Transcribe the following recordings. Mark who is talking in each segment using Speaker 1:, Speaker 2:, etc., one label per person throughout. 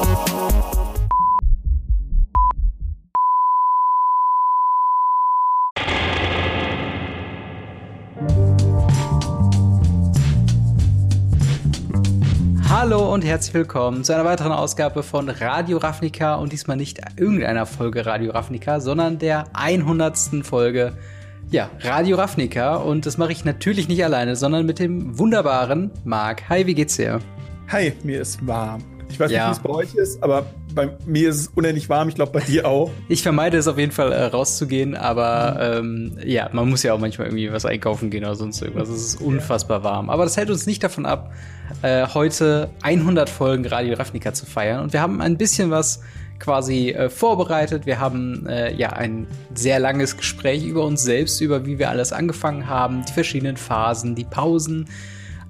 Speaker 1: Hallo und herzlich willkommen zu einer weiteren Ausgabe von Radio Ravnica und diesmal nicht irgendeiner Folge Radio Ravnica, sondern der 100. Folge ja, Radio Ravnica und das mache ich natürlich nicht alleine, sondern mit dem wunderbaren Marc. Hi, wie geht's dir?
Speaker 2: Hi, mir ist warm. Ich weiß ja. nicht, wie es bei euch ist, aber bei mir ist es unendlich warm. Ich glaube, bei dir auch.
Speaker 1: Ich vermeide es auf jeden Fall äh, rauszugehen, aber mhm. ähm, ja, man muss ja auch manchmal irgendwie was einkaufen gehen oder sonst irgendwas. Es ist unfassbar warm. Aber das hält uns nicht davon ab, äh, heute 100 Folgen Radio Ravnica zu feiern. Und wir haben ein bisschen was quasi äh, vorbereitet. Wir haben äh, ja ein sehr langes Gespräch über uns selbst, über wie wir alles angefangen haben, die verschiedenen Phasen, die Pausen,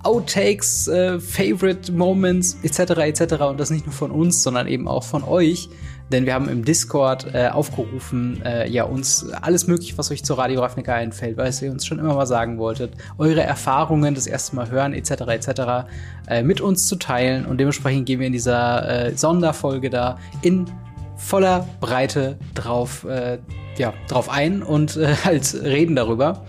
Speaker 1: Outtakes, äh, Favorite Moments etc. etc. Und das nicht nur von uns, sondern eben auch von euch. Denn wir haben im Discord äh, aufgerufen, äh, ja, uns alles mögliche, was euch zur Radio Ravnica einfällt, was ihr uns schon immer mal sagen wolltet, eure Erfahrungen das erste Mal hören, etc. etc. Äh, mit uns zu teilen. Und dementsprechend gehen wir in dieser äh, Sonderfolge da in voller Breite drauf, äh, ja, drauf ein und äh, halt reden darüber.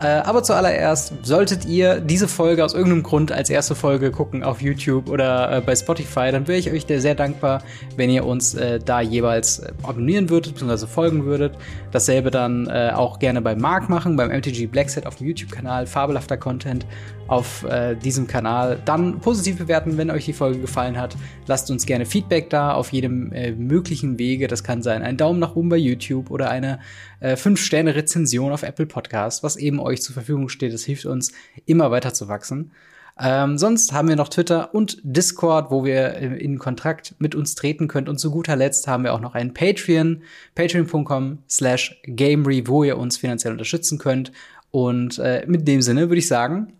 Speaker 1: Äh, aber zuallererst solltet ihr diese Folge aus irgendeinem Grund als erste Folge gucken auf YouTube oder äh, bei Spotify, dann wäre ich euch sehr dankbar, wenn ihr uns äh, da jeweils abonnieren würdet bzw. folgen würdet. Dasselbe dann auch gerne bei Mark machen, beim MTG Blackset auf dem YouTube-Kanal, fabelhafter Content auf diesem Kanal. Dann positiv bewerten, wenn euch die Folge gefallen hat. Lasst uns gerne Feedback da auf jedem möglichen Wege. Das kann sein ein Daumen nach oben bei YouTube oder eine äh, 5-Sterne-Rezension auf Apple Podcast, was eben euch zur Verfügung steht. Das hilft uns, immer weiter zu wachsen. Ähm, sonst haben wir noch Twitter und Discord, wo wir äh, in Kontakt mit uns treten könnt. Und zu guter Letzt haben wir auch noch einen Patreon, patreon.com slash gamery, wo ihr uns finanziell unterstützen könnt. Und äh, mit dem Sinne würde ich sagen,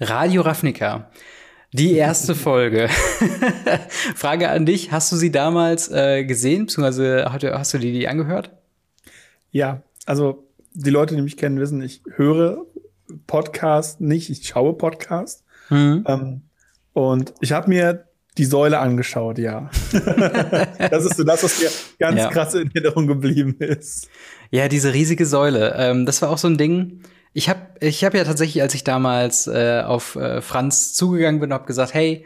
Speaker 1: Radio Ravnica. Die erste Folge. Frage an dich, hast du sie damals äh, gesehen, beziehungsweise hast du dir die angehört?
Speaker 2: Ja, also die Leute, die mich kennen, wissen, ich höre Podcast nicht, ich schaue Podcast. Mhm. Ähm, und ich habe mir die Säule angeschaut, ja. das ist so das, was mir ganz ja. krass in Erinnerung geblieben ist.
Speaker 1: Ja, diese riesige Säule. Ähm, das war auch so ein Ding. Ich habe ich hab ja tatsächlich, als ich damals äh, auf äh, Franz zugegangen bin, habe gesagt, hey,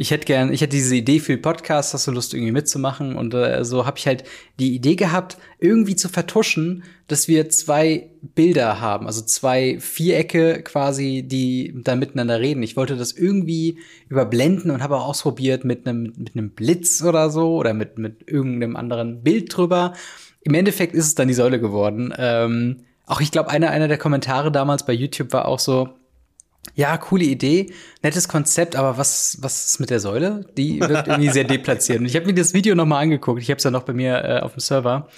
Speaker 1: ich hätte gern, ich hätte diese Idee für den Podcast, hast du Lust irgendwie mitzumachen? Und äh, so habe ich halt die Idee gehabt, irgendwie zu vertuschen, dass wir zwei Bilder haben, also zwei Vierecke quasi, die dann miteinander reden. Ich wollte das irgendwie überblenden und habe auch ausprobiert mit einem mit einem Blitz oder so oder mit mit irgendeinem anderen Bild drüber. Im Endeffekt ist es dann die Säule geworden. Ähm, auch ich glaube, einer, einer der Kommentare damals bei YouTube war auch so, ja, coole Idee, nettes Konzept, aber was, was ist mit der Säule? Die wirkt irgendwie sehr deplatziert. Und ich habe mir das Video noch mal angeguckt. Ich habe es ja noch bei mir äh, auf dem Server.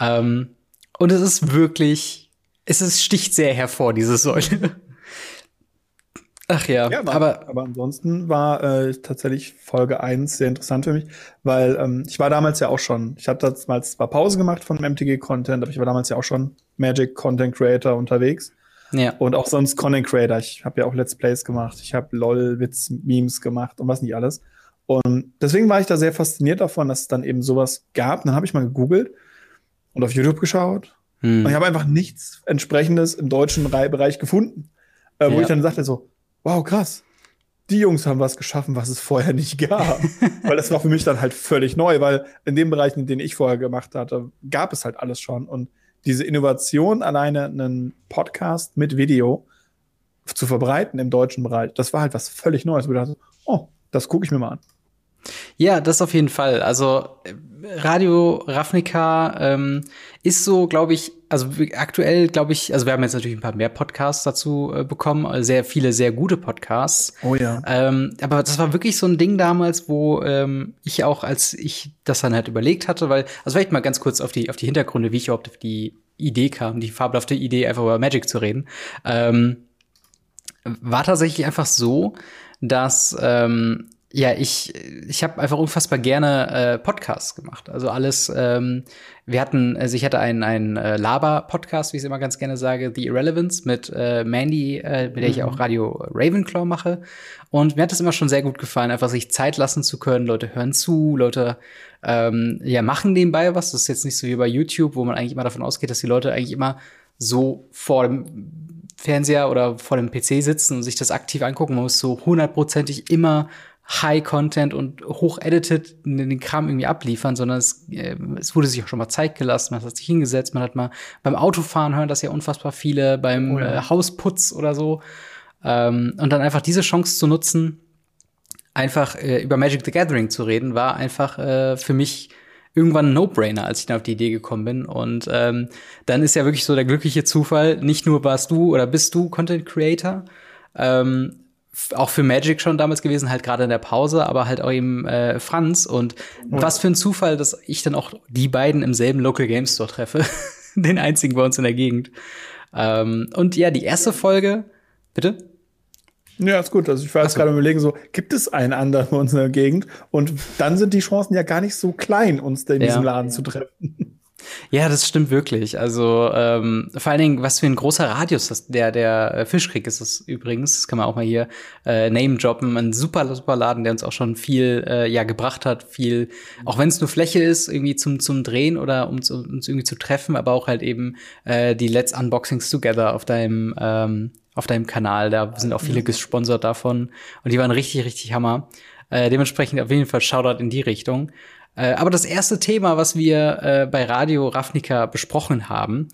Speaker 1: Ähm, und es ist wirklich, es ist, sticht sehr hervor, diese Säule.
Speaker 2: Ach ja, ja aber, aber ansonsten war äh, tatsächlich Folge 1 sehr interessant für mich, weil ähm, ich war damals ja auch schon, ich habe damals zwar Pause gemacht von MTG-Content, aber ich war damals ja auch schon Magic Content Creator unterwegs. Ja. Und auch sonst Content Creator. Ich habe ja auch Let's Plays gemacht, ich habe LOL-Witz-Memes gemacht und was nicht alles. Und deswegen war ich da sehr fasziniert davon, dass es dann eben sowas gab. Und dann habe ich mal gegoogelt und auf YouTube geschaut. Hm. Und ich habe einfach nichts entsprechendes im deutschen Bereich gefunden. Äh, wo ja. ich dann sagte so, wow, krass. Die Jungs haben was geschaffen, was es vorher nicht gab. weil das war für mich dann halt völlig neu, weil in den Bereichen, in denen ich vorher gemacht hatte, gab es halt alles schon. Und diese Innovation, alleine einen Podcast mit Video zu verbreiten im deutschen Bereich, das war halt was völlig Neues. Wo ich dachte, oh, das gucke ich mir mal an.
Speaker 1: Ja, das auf jeden Fall. Also Radio Ravnica ähm, ist so, glaube ich, also aktuell glaube ich, also wir haben jetzt natürlich ein paar mehr Podcasts dazu äh, bekommen, sehr viele sehr gute Podcasts.
Speaker 2: Oh ja.
Speaker 1: Ähm, aber das war wirklich so ein Ding damals, wo ähm, ich auch, als ich das dann halt überlegt hatte, weil, also vielleicht mal ganz kurz auf die auf die Hintergründe, wie ich überhaupt auf die Idee kam, die fabelhafte Idee, einfach über Magic zu reden, ähm, war tatsächlich einfach so, dass ähm, Ja, ich, ich habe einfach unfassbar gerne äh, Podcasts gemacht. Also alles, ähm, wir hatten, also ich hatte einen, einen äh, Laber-Podcast, wie ich es immer ganz gerne sage, The Irrelevance mit äh, Mandy, äh, mit der ich mhm. auch Radio Ravenclaw mache. Und mir hat das immer schon sehr gut gefallen, einfach sich Zeit lassen zu können. Leute hören zu, Leute ähm, ja, machen nebenbei was. Das ist jetzt nicht so wie bei YouTube, wo man eigentlich immer davon ausgeht, dass die Leute eigentlich immer so vor dem Fernseher oder vor dem PC sitzen und sich das aktiv angucken. Man muss so hundertprozentig immer High Content und hoch edited den Kram irgendwie abliefern, sondern es, äh, es wurde sich auch schon mal Zeit gelassen, man hat sich hingesetzt, man hat mal beim Autofahren hören das ja unfassbar viele, beim oh ja. äh, Hausputz oder so. Ähm, und dann einfach diese Chance zu nutzen, einfach äh, über Magic the Gathering zu reden, war einfach äh, für mich irgendwann ein No-Brainer, als ich dann auf die Idee gekommen bin. Und ähm, dann ist ja wirklich so der glückliche Zufall, nicht nur warst du oder bist du Content Creator, ähm, auch für Magic schon damals gewesen, halt gerade in der Pause, aber halt auch eben äh, Franz. Und ja. was für ein Zufall, dass ich dann auch die beiden im selben Local Game Store treffe. Den einzigen bei uns in der Gegend. Ähm, und ja, die erste Folge, bitte?
Speaker 2: Ja, ist gut. Also ich war jetzt so. gerade überlegen, so, gibt es einen anderen bei uns in der Gegend? Und dann sind die Chancen ja gar nicht so klein, uns in ja. diesem Laden zu treffen.
Speaker 1: Ja, das stimmt wirklich. Also ähm, vor allen Dingen, was für ein großer Radius das, der der äh, Fischkrieg ist es übrigens. Das kann man auch mal hier äh, name droppen. Ein super super Laden, der uns auch schon viel äh, ja gebracht hat. Viel, auch wenn es nur Fläche ist, irgendwie zum zum Drehen oder um uns irgendwie zu treffen, aber auch halt eben äh, die Let's Unboxings Together auf deinem ähm, auf deinem Kanal. Da sind auch viele gesponsert davon und die waren richtig richtig Hammer. Äh, dementsprechend auf jeden Fall Shoutout in die Richtung. Äh, aber das erste Thema, was wir äh, bei Radio Ravnica besprochen haben,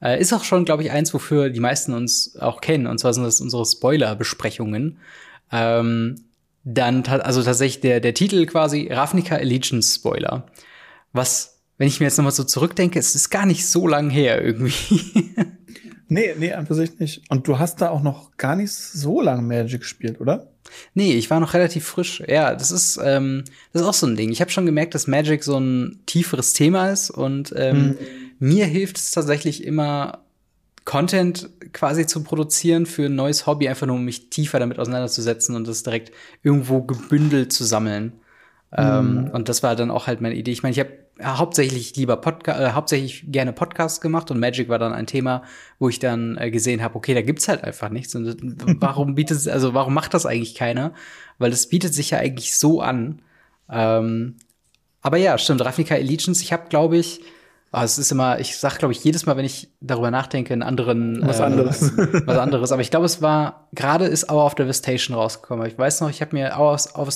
Speaker 1: äh, ist auch schon, glaube ich, eins, wofür die meisten uns auch kennen. Und zwar sind das unsere Spoiler-Besprechungen. Ähm, dann, also tatsächlich der, der Titel quasi Ravnica Allegiance Spoiler. Was, wenn ich mir jetzt nochmal so zurückdenke, es ist gar nicht so lang her irgendwie.
Speaker 2: nee, nee, an für sich nicht. Und du hast da auch noch gar nicht so lange Magic gespielt, oder?
Speaker 1: Nee, ich war noch relativ frisch. Ja, das ist, ähm, das ist auch so ein Ding. Ich habe schon gemerkt, dass Magic so ein tieferes Thema ist und ähm, mhm. mir hilft es tatsächlich immer, Content quasi zu produzieren für ein neues Hobby, einfach nur um mich tiefer damit auseinanderzusetzen und das direkt irgendwo gebündelt zu sammeln. Mhm. Ähm, und das war dann auch halt meine Idee. Ich meine, ich habe hauptsächlich lieber Podcast, äh, hauptsächlich gerne Podcasts gemacht und Magic war dann ein Thema, wo ich dann äh, gesehen habe, okay, da gibt's halt einfach nichts. Und warum bietet es, also warum macht das eigentlich keiner? Weil das bietet sich ja eigentlich so an. Ähm, aber ja, stimmt, Ravnica Allegiance, ich habe, glaube ich, oh, es ist immer, ich sag, glaube ich, jedes Mal, wenn ich darüber nachdenke, einen anderen
Speaker 2: was anderes.
Speaker 1: Äh, was anderes. Aber ich glaube, es war, gerade ist Hour of Devastation rausgekommen. Ich weiß noch, ich habe mir Hour of,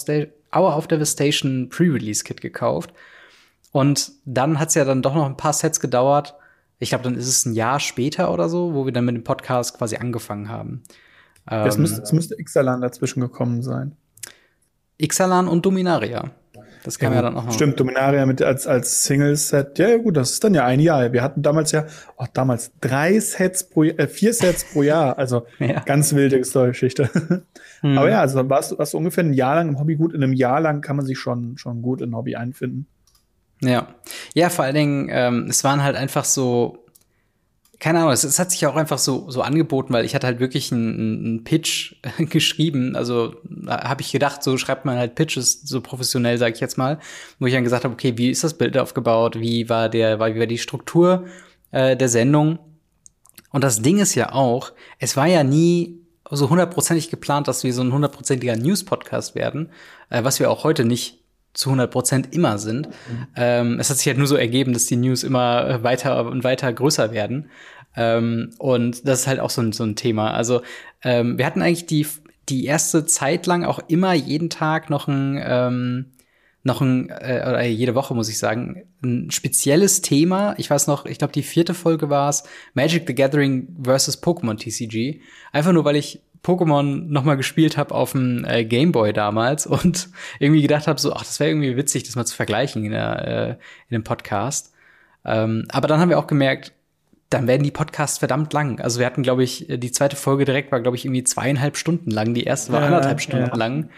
Speaker 1: Hour of Devastation Pre-Release-Kit gekauft. Und dann hat's ja dann doch noch ein paar Sets gedauert. Ich glaube, dann ist es ein Jahr später oder so, wo wir dann mit dem Podcast quasi angefangen haben.
Speaker 2: Es ähm, müsste, es müsste Ixalan dazwischen gekommen sein.
Speaker 1: Ixalan und Dominaria. Das kam ja, ja dann auch
Speaker 2: noch. Stimmt, Dominaria mit als, als Single-Set. Ja, ja, gut, das ist dann ja ein Jahr. Wir hatten damals ja, auch damals drei Sets pro, äh, vier Sets pro Jahr. Also ja. ganz wilde Story-Geschichte. hm. Aber ja, also warst, warst du ungefähr ein Jahr lang im Hobby gut. In einem Jahr lang kann man sich schon, schon gut in Hobby einfinden.
Speaker 1: Ja. Ja, vor allen Dingen, ähm, es waren halt einfach so, keine Ahnung, es, es, hat sich auch einfach so, so angeboten, weil ich hatte halt wirklich einen, einen Pitch geschrieben. Also habe ich gedacht, so schreibt man halt Pitches so professionell, sag ich jetzt mal, wo ich dann gesagt habe, okay, wie ist das Bild aufgebaut? Wie war der, wie war die Struktur äh, der Sendung? Und das Ding ist ja auch, es war ja nie so hundertprozentig geplant, dass wir so ein hundertprozentiger News-Podcast werden, äh, was wir auch heute nicht zu 100 Prozent immer sind. Mhm. Ähm, es hat sich halt nur so ergeben, dass die News immer weiter und weiter größer werden. Ähm, und das ist halt auch so ein, so ein Thema. Also ähm, wir hatten eigentlich die, die erste Zeit lang auch immer jeden Tag noch ein, ähm, noch ein, äh, oder jede Woche muss ich sagen, ein spezielles Thema. Ich weiß noch, ich glaube, die vierte Folge war es, Magic the Gathering versus Pokémon TCG. Einfach nur, weil ich Pokémon nochmal gespielt habe auf dem äh, Gameboy damals und irgendwie gedacht habe, so, ach, das wäre irgendwie witzig, das mal zu vergleichen in, der, äh, in dem Podcast. Ähm, aber dann haben wir auch gemerkt, dann werden die Podcasts verdammt lang. Also wir hatten, glaube ich, die zweite Folge direkt war, glaube ich, irgendwie zweieinhalb Stunden lang. Die erste war ja, anderthalb Stunden ja. lang.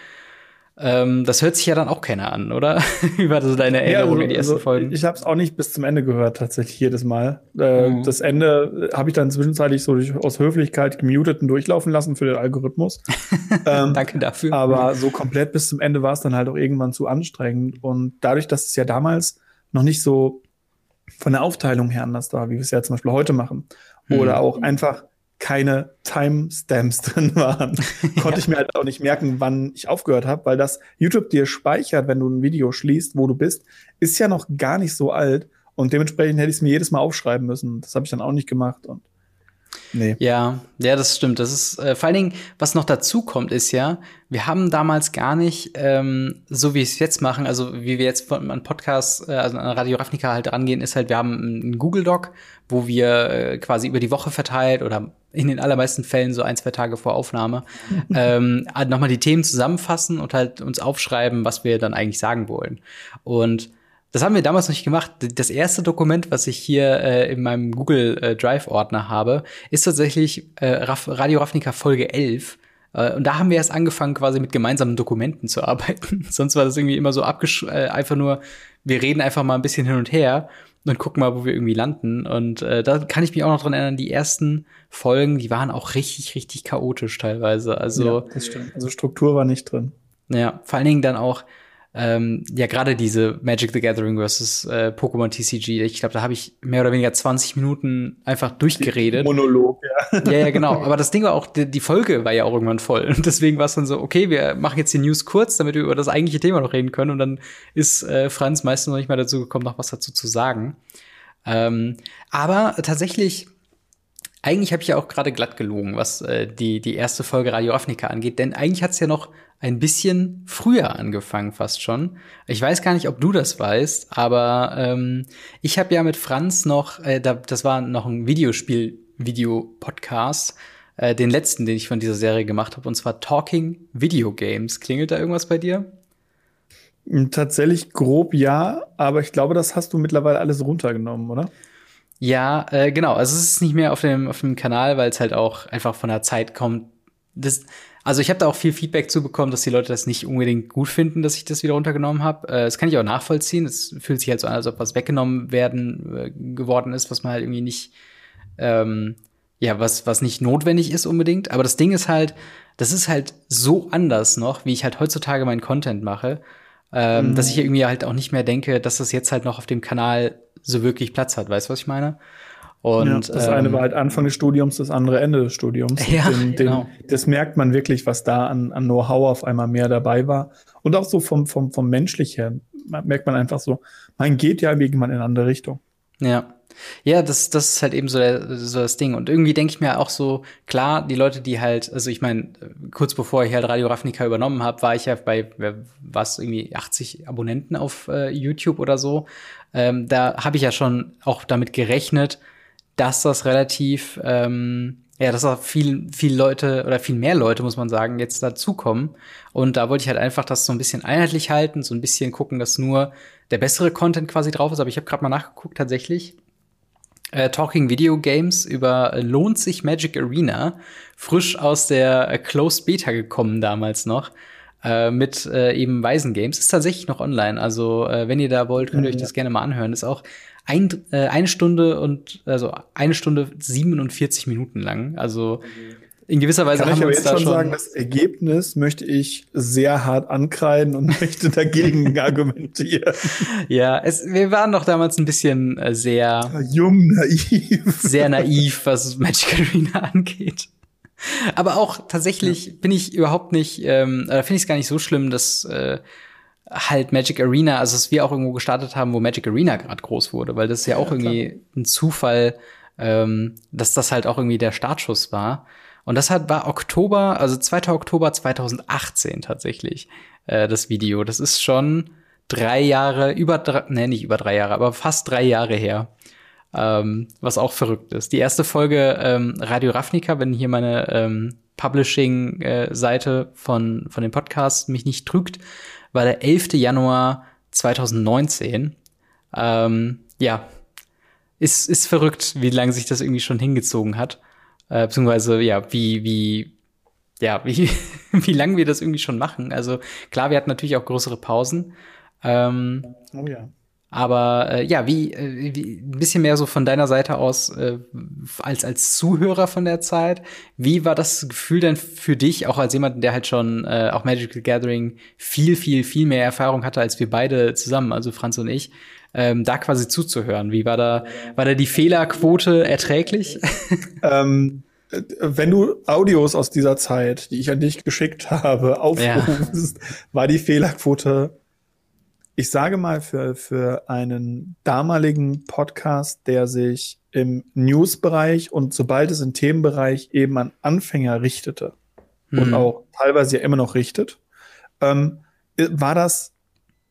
Speaker 1: Ähm, das hört sich ja dann auch keiner an, oder? Wie war das deine Erinnerung ja, also, in die ersten also, Folgen?
Speaker 2: Ich habe es auch nicht bis zum Ende gehört, tatsächlich jedes Mal. Äh, mhm. Das Ende habe ich dann zwischenzeitlich so durch, aus Höflichkeit gemutet und durchlaufen lassen für den Algorithmus.
Speaker 1: ähm, Danke dafür.
Speaker 2: Aber so komplett bis zum Ende war es dann halt auch irgendwann zu anstrengend. Und dadurch, dass es ja damals noch nicht so von der Aufteilung her anders war, wie wir es ja zum Beispiel heute machen, mhm. oder auch einfach keine Timestamps drin waren, konnte ja. ich mir halt auch nicht merken, wann ich aufgehört habe, weil das YouTube dir speichert, wenn du ein Video schließt, wo du bist, ist ja noch gar nicht so alt und dementsprechend hätte ich es mir jedes Mal aufschreiben müssen. Das habe ich dann auch nicht gemacht und
Speaker 1: Nee. Ja, ja, das stimmt. Das ist äh, vor allen Dingen, was noch dazu kommt, ist ja, wir haben damals gar nicht, ähm, so wie wir es jetzt machen, also wie wir jetzt von einem Podcast, äh, also an Radio Ravnica halt rangehen, ist halt, wir haben einen Google Doc, wo wir äh, quasi über die Woche verteilt oder in den allermeisten Fällen so ein, zwei Tage vor Aufnahme ähm, halt nochmal die Themen zusammenfassen und halt uns aufschreiben, was wir dann eigentlich sagen wollen. Und das haben wir damals noch nicht gemacht. Das erste Dokument, was ich hier äh, in meinem Google äh, Drive-Ordner habe, ist tatsächlich äh, Radio Ravnica Folge 11. Äh, und da haben wir erst angefangen, quasi mit gemeinsamen Dokumenten zu arbeiten. Sonst war das irgendwie immer so abgesch äh, einfach nur, wir reden einfach mal ein bisschen hin und her und gucken mal, wo wir irgendwie landen. Und äh, da kann ich mich auch noch dran erinnern, die ersten Folgen, die waren auch richtig, richtig chaotisch teilweise. Also, ja,
Speaker 2: das stimmt. Also Struktur war nicht drin.
Speaker 1: Ja, vor allen Dingen dann auch, ähm, ja, gerade diese Magic the Gathering versus äh, Pokémon TCG, ich glaube, da habe ich mehr oder weniger 20 Minuten einfach durchgeredet.
Speaker 2: Monolog,
Speaker 1: ja. Ja, ja, genau. Aber das Ding war auch, die, die Folge war ja auch irgendwann voll. Und deswegen war es dann so, okay, wir machen jetzt die News kurz, damit wir über das eigentliche Thema noch reden können. Und dann ist äh, Franz meistens noch nicht mal dazu gekommen, noch was dazu zu sagen. Ähm, aber tatsächlich eigentlich habe ich ja auch gerade glatt gelogen, was äh, die, die erste Folge Radio Ravnica angeht, denn eigentlich hat's ja noch ein bisschen früher angefangen, fast schon. Ich weiß gar nicht, ob du das weißt, aber ähm, ich habe ja mit Franz noch, äh, da, das war noch ein Videospiel-Video-Podcast, äh, den letzten, den ich von dieser Serie gemacht habe, und zwar Talking Video Games. Klingelt da irgendwas bei dir?
Speaker 2: Tatsächlich grob ja, aber ich glaube, das hast du mittlerweile alles runtergenommen, oder?
Speaker 1: Ja, äh, genau. Also es ist nicht mehr auf dem, auf dem Kanal, weil es halt auch einfach von der Zeit kommt. Das, also ich habe da auch viel Feedback zu bekommen, dass die Leute das nicht unbedingt gut finden, dass ich das wieder runtergenommen habe. Äh, das kann ich auch nachvollziehen. Es fühlt sich halt so an, als ob was weggenommen werden äh, geworden ist, was man halt irgendwie nicht, ähm, ja, was, was nicht notwendig ist unbedingt. Aber das Ding ist halt, das ist halt so anders noch, wie ich halt heutzutage meinen Content mache, ähm, mhm. dass ich irgendwie halt auch nicht mehr denke, dass das jetzt halt noch auf dem Kanal so wirklich Platz hat. Weißt du, was ich meine?
Speaker 2: Und, ja, das ähm, eine war halt Anfang des Studiums, das andere Ende des Studiums.
Speaker 1: Ja, den,
Speaker 2: den, genau. Das merkt man wirklich, was da an, an Know-how auf einmal mehr dabei war. Und auch so vom, vom, vom menschlich her merkt man einfach so, man geht ja irgendwann in eine andere Richtung.
Speaker 1: Ja. Ja, das, das ist halt eben so, der, so das Ding. Und irgendwie denke ich mir auch so, klar, die Leute, die halt, also ich meine, kurz bevor ich halt Radio Ravnica übernommen habe, war ich ja bei, was, irgendwie 80 Abonnenten auf äh, YouTube oder so. Ähm, da habe ich ja schon auch damit gerechnet, dass das relativ, ähm, ja, dass auch viel, viel Leute oder viel mehr Leute, muss man sagen, jetzt dazukommen. Und da wollte ich halt einfach das so ein bisschen einheitlich halten, so ein bisschen gucken, dass nur der bessere Content quasi drauf ist. Aber ich habe gerade mal nachgeguckt, tatsächlich. Äh, Talking Video Games über äh, Lohnt sich Magic Arena, frisch aus der äh, Closed Beta gekommen damals noch äh, mit eben Weisen Games. Ist tatsächlich noch online. Also, wenn ihr da wollt, könnt ihr euch das gerne mal anhören. Ist auch ein, eine Stunde und also eine Stunde 47 Minuten lang. Also in gewisser Weise
Speaker 2: Kann ich wir uns jetzt schon sagen, das Ergebnis möchte ich sehr hart ankreiden und möchte dagegen argumentieren.
Speaker 1: Ja, es, wir waren doch damals ein bisschen äh, sehr
Speaker 2: jung, naiv,
Speaker 1: sehr naiv, was Magic Arena angeht. Aber auch tatsächlich ja. bin ich überhaupt nicht, ähm, da finde ich es gar nicht so schlimm, dass äh, halt Magic Arena, also dass wir auch irgendwo gestartet haben, wo Magic Arena gerade groß wurde, weil das ist ja, ja auch irgendwie klar. ein Zufall, ähm, dass das halt auch irgendwie der Startschuss war. Und das hat, war Oktober, also 2. Oktober 2018 tatsächlich, äh, das Video. Das ist schon drei Jahre, über drei, nee, nicht über drei Jahre, aber fast drei Jahre her. Ähm, was auch verrückt ist. Die erste Folge ähm, Radio Ravnica, wenn hier meine ähm, Publishing-Seite von, von dem Podcast mich nicht trügt, war der 11. Januar 2019. Ähm, ja, ist, ist verrückt, wie lange sich das irgendwie schon hingezogen hat. Äh, beziehungsweise, ja, wie, wie, ja, wie, wie lange wir das irgendwie schon machen. Also klar, wir hatten natürlich auch größere Pausen. Ähm, oh ja. Aber äh, ja, wie, äh, wie ein bisschen mehr so von deiner Seite aus äh, als als Zuhörer von der Zeit. Wie war das Gefühl denn für dich, auch als jemand, der halt schon äh, auch Magical Gathering viel viel viel mehr Erfahrung hatte als wir beide zusammen, also Franz und ich, ähm, da quasi zuzuhören? Wie war da war da die Fehlerquote erträglich?
Speaker 2: ähm wenn du Audios aus dieser Zeit, die ich an dich geschickt habe, aufrufst, ja. war die Fehlerquote ich sage mal, für, für einen damaligen Podcast, der sich im News-Bereich und sobald es im Themenbereich eben an Anfänger richtete hm. und auch teilweise ja immer noch richtet, ähm, war das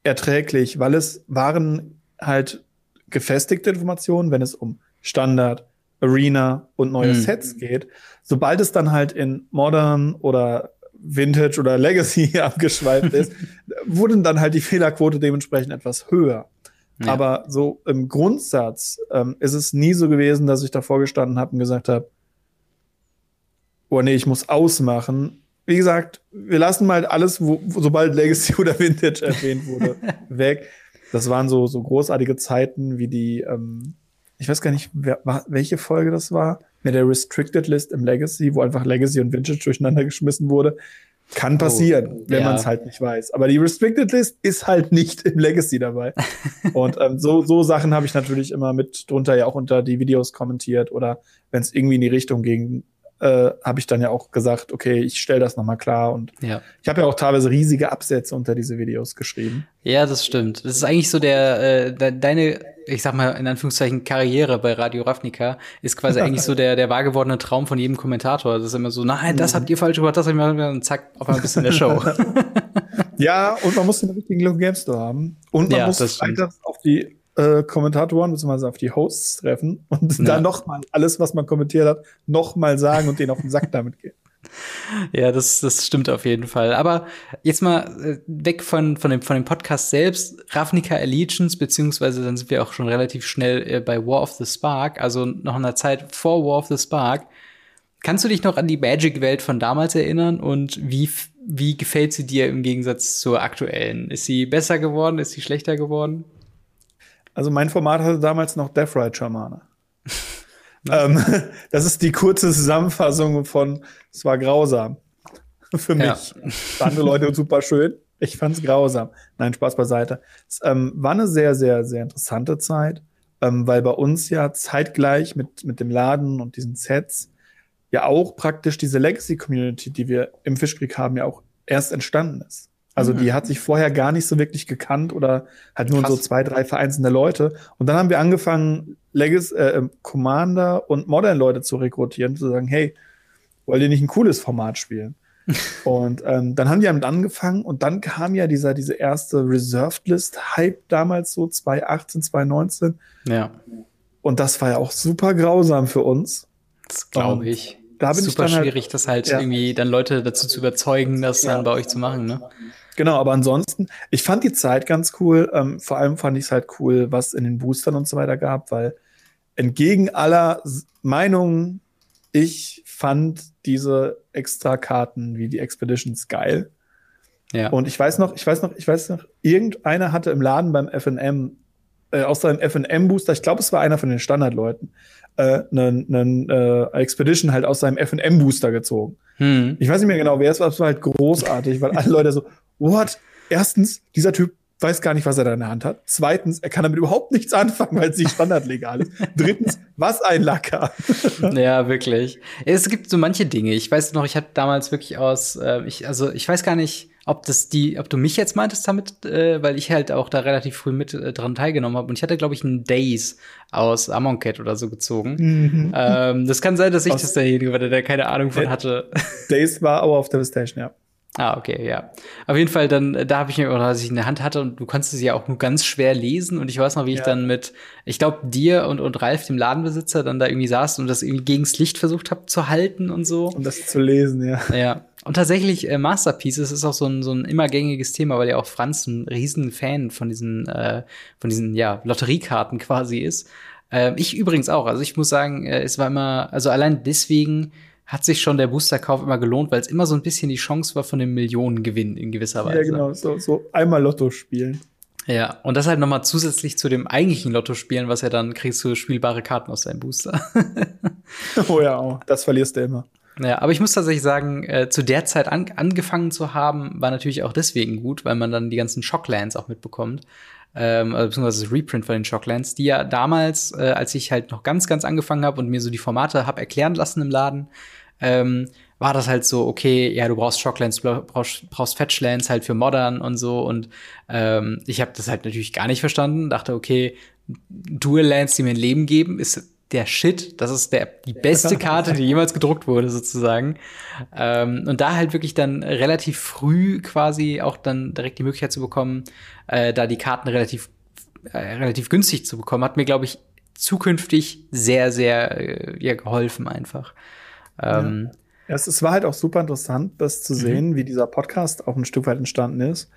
Speaker 2: erträglich, weil es waren halt gefestigte Informationen, wenn es um Standard, Arena und neue hm. Sets geht. Sobald es dann halt in Modern oder Vintage oder Legacy abgeschweift ist, wurde dann halt die Fehlerquote dementsprechend etwas höher. Ja. Aber so im Grundsatz ähm, ist es nie so gewesen, dass ich davor gestanden habe und gesagt habe, oh nee, ich muss ausmachen. Wie gesagt, wir lassen mal alles, wo, sobald Legacy oder Vintage erwähnt wurde, weg. Das waren so, so großartige Zeiten wie die, ähm, ich weiß gar nicht, wer, welche Folge das war mit der Restricted List im Legacy, wo einfach Legacy und Vintage durcheinander geschmissen wurde. Kann passieren, oh, wenn ja. man es halt nicht weiß. Aber die Restricted List ist halt nicht im Legacy dabei. und ähm, so, so Sachen habe ich natürlich immer mit drunter ja auch unter die Videos kommentiert oder wenn es irgendwie in die Richtung ging, äh, habe ich dann ja auch gesagt, okay, ich stelle das nochmal klar. Und ja. ich habe ja auch teilweise riesige Absätze unter diese Videos geschrieben.
Speaker 1: Ja, das stimmt. Das ist eigentlich so der, äh, de deine, ich sag mal in Anführungszeichen, Karriere bei Radio Ravnica ist quasi eigentlich so der, der wahr gewordene Traum von jedem Kommentator. Das ist immer so, nein, das habt ihr falsch gemacht, das habt ihr gemacht, und zack, auf einmal bist du in der Show.
Speaker 2: ja, und man muss den richtigen Game Store haben. Und man ja, muss einfach auf die äh, Kommentatoren bzw. auf die Hosts treffen und ja. dann nochmal alles, was man kommentiert hat, nochmal sagen und denen auf den Sack damit gehen.
Speaker 1: Ja, das, das stimmt auf jeden Fall. Aber jetzt mal äh, weg von, von, dem, von dem Podcast selbst. Ravnica Allegiance, beziehungsweise dann sind wir auch schon relativ schnell äh, bei War of the Spark, also noch in der Zeit vor War of the Spark. Kannst du dich noch an die Magic-Welt von damals erinnern und wie, wie gefällt sie dir im Gegensatz zur aktuellen? Ist sie besser geworden? Ist sie schlechter geworden?
Speaker 2: Also mein Format hatte damals noch Death Ride Schamane. ähm, das ist die kurze Zusammenfassung von Es war grausam. Für mich. Ja. Für andere Leute super schön. Ich fand es grausam. Nein, Spaß beiseite. Es ähm, war eine sehr, sehr, sehr interessante Zeit, ähm, weil bei uns ja zeitgleich mit, mit dem Laden und diesen Sets ja auch praktisch diese Legacy-Community, die wir im Fischkrieg haben, ja auch erst entstanden ist. Also die hat sich vorher gar nicht so wirklich gekannt oder halt nur so zwei, drei vereinzelte Leute. Und dann haben wir angefangen, Legacy, äh, ähm, Commander und Modern-Leute zu rekrutieren, zu sagen, hey, wollt ihr nicht ein cooles Format spielen? und ähm, dann haben die damit angefangen und dann kam ja dieser, diese erste Reserved List-Hype damals so 2018, 2019.
Speaker 1: Ja.
Speaker 2: Und das war ja auch super grausam für uns.
Speaker 1: Das glaube ich. Da bin super ich dann halt schwierig, das halt ja. irgendwie dann Leute dazu zu überzeugen, das ja. dann bei euch zu machen, ne?
Speaker 2: Genau, aber ansonsten, ich fand die Zeit ganz cool. Ähm, vor allem fand ich es halt cool, was in den Boostern und so weiter gab, weil entgegen aller Meinungen, ich fand diese Extra-Karten wie die Expeditions geil. Ja. Und ich weiß noch, ich weiß noch, ich weiß noch, irgendeiner hatte im Laden beim FNM, äh, aus seinem FNM-Booster, ich glaube, es war einer von den Standardleuten, äh, einen, einen äh, Expedition halt aus seinem FNM-Booster gezogen. Hm. Ich weiß nicht mehr genau, wer es war, es war halt großartig, weil alle Leute so, what? Erstens, dieser Typ weiß gar nicht, was er da in der Hand hat. Zweitens, er kann damit überhaupt nichts anfangen, weil es nicht standardlegal ist. Drittens, was ein Lacker.
Speaker 1: ja, wirklich. Es gibt so manche Dinge. Ich weiß noch, ich hatte damals wirklich aus, äh, ich, also ich weiß gar nicht, ob das die, ob du mich jetzt meintest damit, äh, weil ich halt auch da relativ früh mit äh, dran teilgenommen habe und ich hatte, glaube ich, einen Days aus Amonkhet oder so gezogen. Mhm. Ähm, das kann sein, dass ich aus das derjenige war, der keine Ahnung von hatte.
Speaker 2: Days war auch auf der Station, ja.
Speaker 1: Ah, okay, ja. Auf jeden Fall, dann, da habe ich mir, oder als ich in der Hand hatte, und du konntest sie ja auch nur ganz schwer lesen. Und ich weiß noch, wie ja. ich dann mit, ich glaube, dir und, und Ralf, dem Ladenbesitzer, dann da irgendwie saß und das irgendwie gegens Licht versucht habe zu halten und so.
Speaker 2: Um das zu lesen, ja.
Speaker 1: Ja. Und tatsächlich, äh, Masterpieces ist auch so ein, so ein immer gängiges Thema, weil ja auch Franz ein riesen Fan von diesen, äh, von diesen, ja, Lotteriekarten quasi ist. Äh, ich übrigens auch. Also ich muss sagen, äh, es war immer, also allein deswegen hat sich schon der Boosterkauf immer gelohnt, weil es immer so ein bisschen die Chance war von dem Millionengewinn in gewisser Weise.
Speaker 2: Ja, genau, so, so einmal Lotto spielen.
Speaker 1: Ja, und das halt noch mal zusätzlich zu dem eigentlichen Lotto spielen, was ja dann kriegst du spielbare Karten aus deinem Booster.
Speaker 2: oh ja, oh, das verlierst du immer.
Speaker 1: Ja, aber ich muss tatsächlich sagen, äh, zu der Zeit an angefangen zu haben, war natürlich auch deswegen gut, weil man dann die ganzen Shocklands auch mitbekommt. Ähm, also beziehungsweise das Reprint von den Shocklands, die ja damals, äh, als ich halt noch ganz, ganz angefangen habe und mir so die Formate hab erklären lassen im Laden, ähm, war das halt so, okay, ja, du brauchst Shocklands, du brauchst, brauchst Fetchlands halt für Modern und so. Und ähm, ich habe das halt natürlich gar nicht verstanden. Dachte, okay, Dual Lands, die mir ein Leben geben, ist der Shit. Das ist der, die beste Karte, die jemals gedruckt wurde, sozusagen. Ähm, und da halt wirklich dann relativ früh quasi auch dann direkt die Möglichkeit zu bekommen, äh, da die Karten relativ, äh, relativ günstig zu bekommen, hat mir, glaube ich, zukünftig sehr, sehr äh, ja, geholfen einfach.
Speaker 2: Ähm, ja. es, es war halt auch super interessant, das zu mhm. sehen, wie dieser Podcast auch ein Stück weit entstanden ist.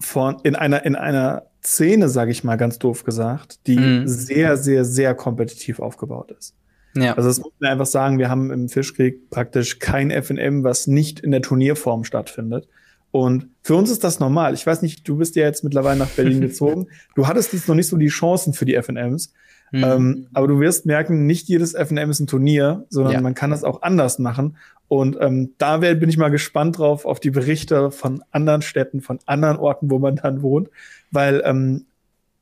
Speaker 2: Von, in einer, in einer Szene, sage ich mal ganz doof gesagt, die mhm. sehr, sehr, sehr kompetitiv aufgebaut ist. Ja. Also das muss man einfach sagen, wir haben im Fischkrieg praktisch kein FNM, was nicht in der Turnierform stattfindet. Und für uns ist das normal. Ich weiß nicht, du bist ja jetzt mittlerweile nach Berlin gezogen. Du hattest jetzt noch nicht so die Chancen für die FNMs. Mhm. Ähm, aber du wirst merken, nicht jedes FNM ist ein Turnier, sondern ja. man kann das auch anders machen. Und ähm, da wär, bin ich mal gespannt drauf, auf die Berichte von anderen Städten, von anderen Orten, wo man dann wohnt, weil ähm,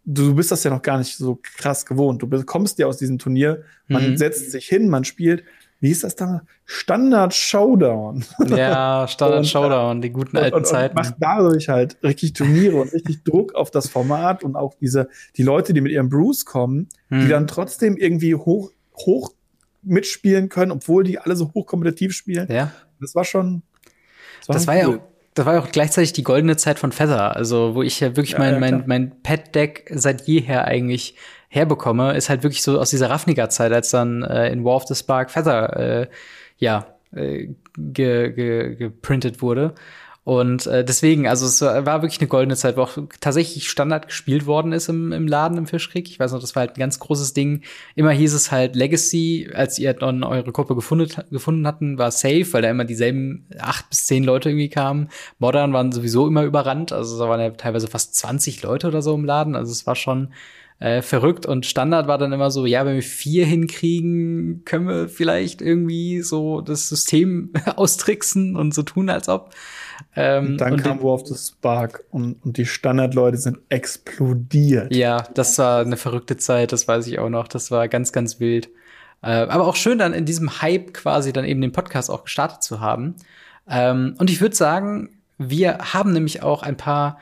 Speaker 2: du bist das ja noch gar nicht so krass gewohnt. Du kommst ja aus diesem Turnier, man mhm. setzt sich hin, man spielt, wie ist das da? Standard Showdown.
Speaker 1: Ja, Standard und, äh, Showdown, die guten alten und, und, Zeiten.
Speaker 2: macht dadurch halt richtig Turniere und richtig Druck auf das Format und auch diese, die Leute, die mit ihrem Bruce kommen, hm. die dann trotzdem irgendwie hoch, hoch mitspielen können, obwohl die alle so hochkompetitiv spielen.
Speaker 1: Ja.
Speaker 2: Das war schon.
Speaker 1: Das war, das war cool. ja auch das war ja auch gleichzeitig die goldene Zeit von Feather, also wo ich ja wirklich mein, mein, mein Pet-Deck seit jeher eigentlich herbekomme, ist halt wirklich so aus dieser Ravnica-Zeit, als dann äh, in War of the Spark Feather äh, ja äh, ge, ge, geprintet wurde. Und äh, deswegen, also es war wirklich eine goldene Zeit, wo auch tatsächlich Standard gespielt worden ist im, im Laden im Fischkrieg. Ich weiß noch, das war halt ein ganz großes Ding. Immer hieß es halt Legacy, als ihr dann eure Gruppe gefunden, gefunden hatten, war safe, weil da immer dieselben acht bis zehn Leute irgendwie kamen. Modern waren sowieso immer überrannt, also da waren ja teilweise fast 20 Leute oder so im Laden. Also es war schon äh, verrückt und Standard war dann immer so, ja, wenn wir vier hinkriegen, können wir vielleicht irgendwie so das System austricksen und so tun, als ob.
Speaker 2: Ähm, und dann und kam War of the Spark und, und die Standardleute sind explodiert.
Speaker 1: Ja, das war eine verrückte Zeit, das weiß ich auch noch. Das war ganz, ganz wild. Äh, aber auch schön, dann in diesem Hype quasi dann eben den Podcast auch gestartet zu haben. Ähm, und ich würde sagen, wir haben nämlich auch ein paar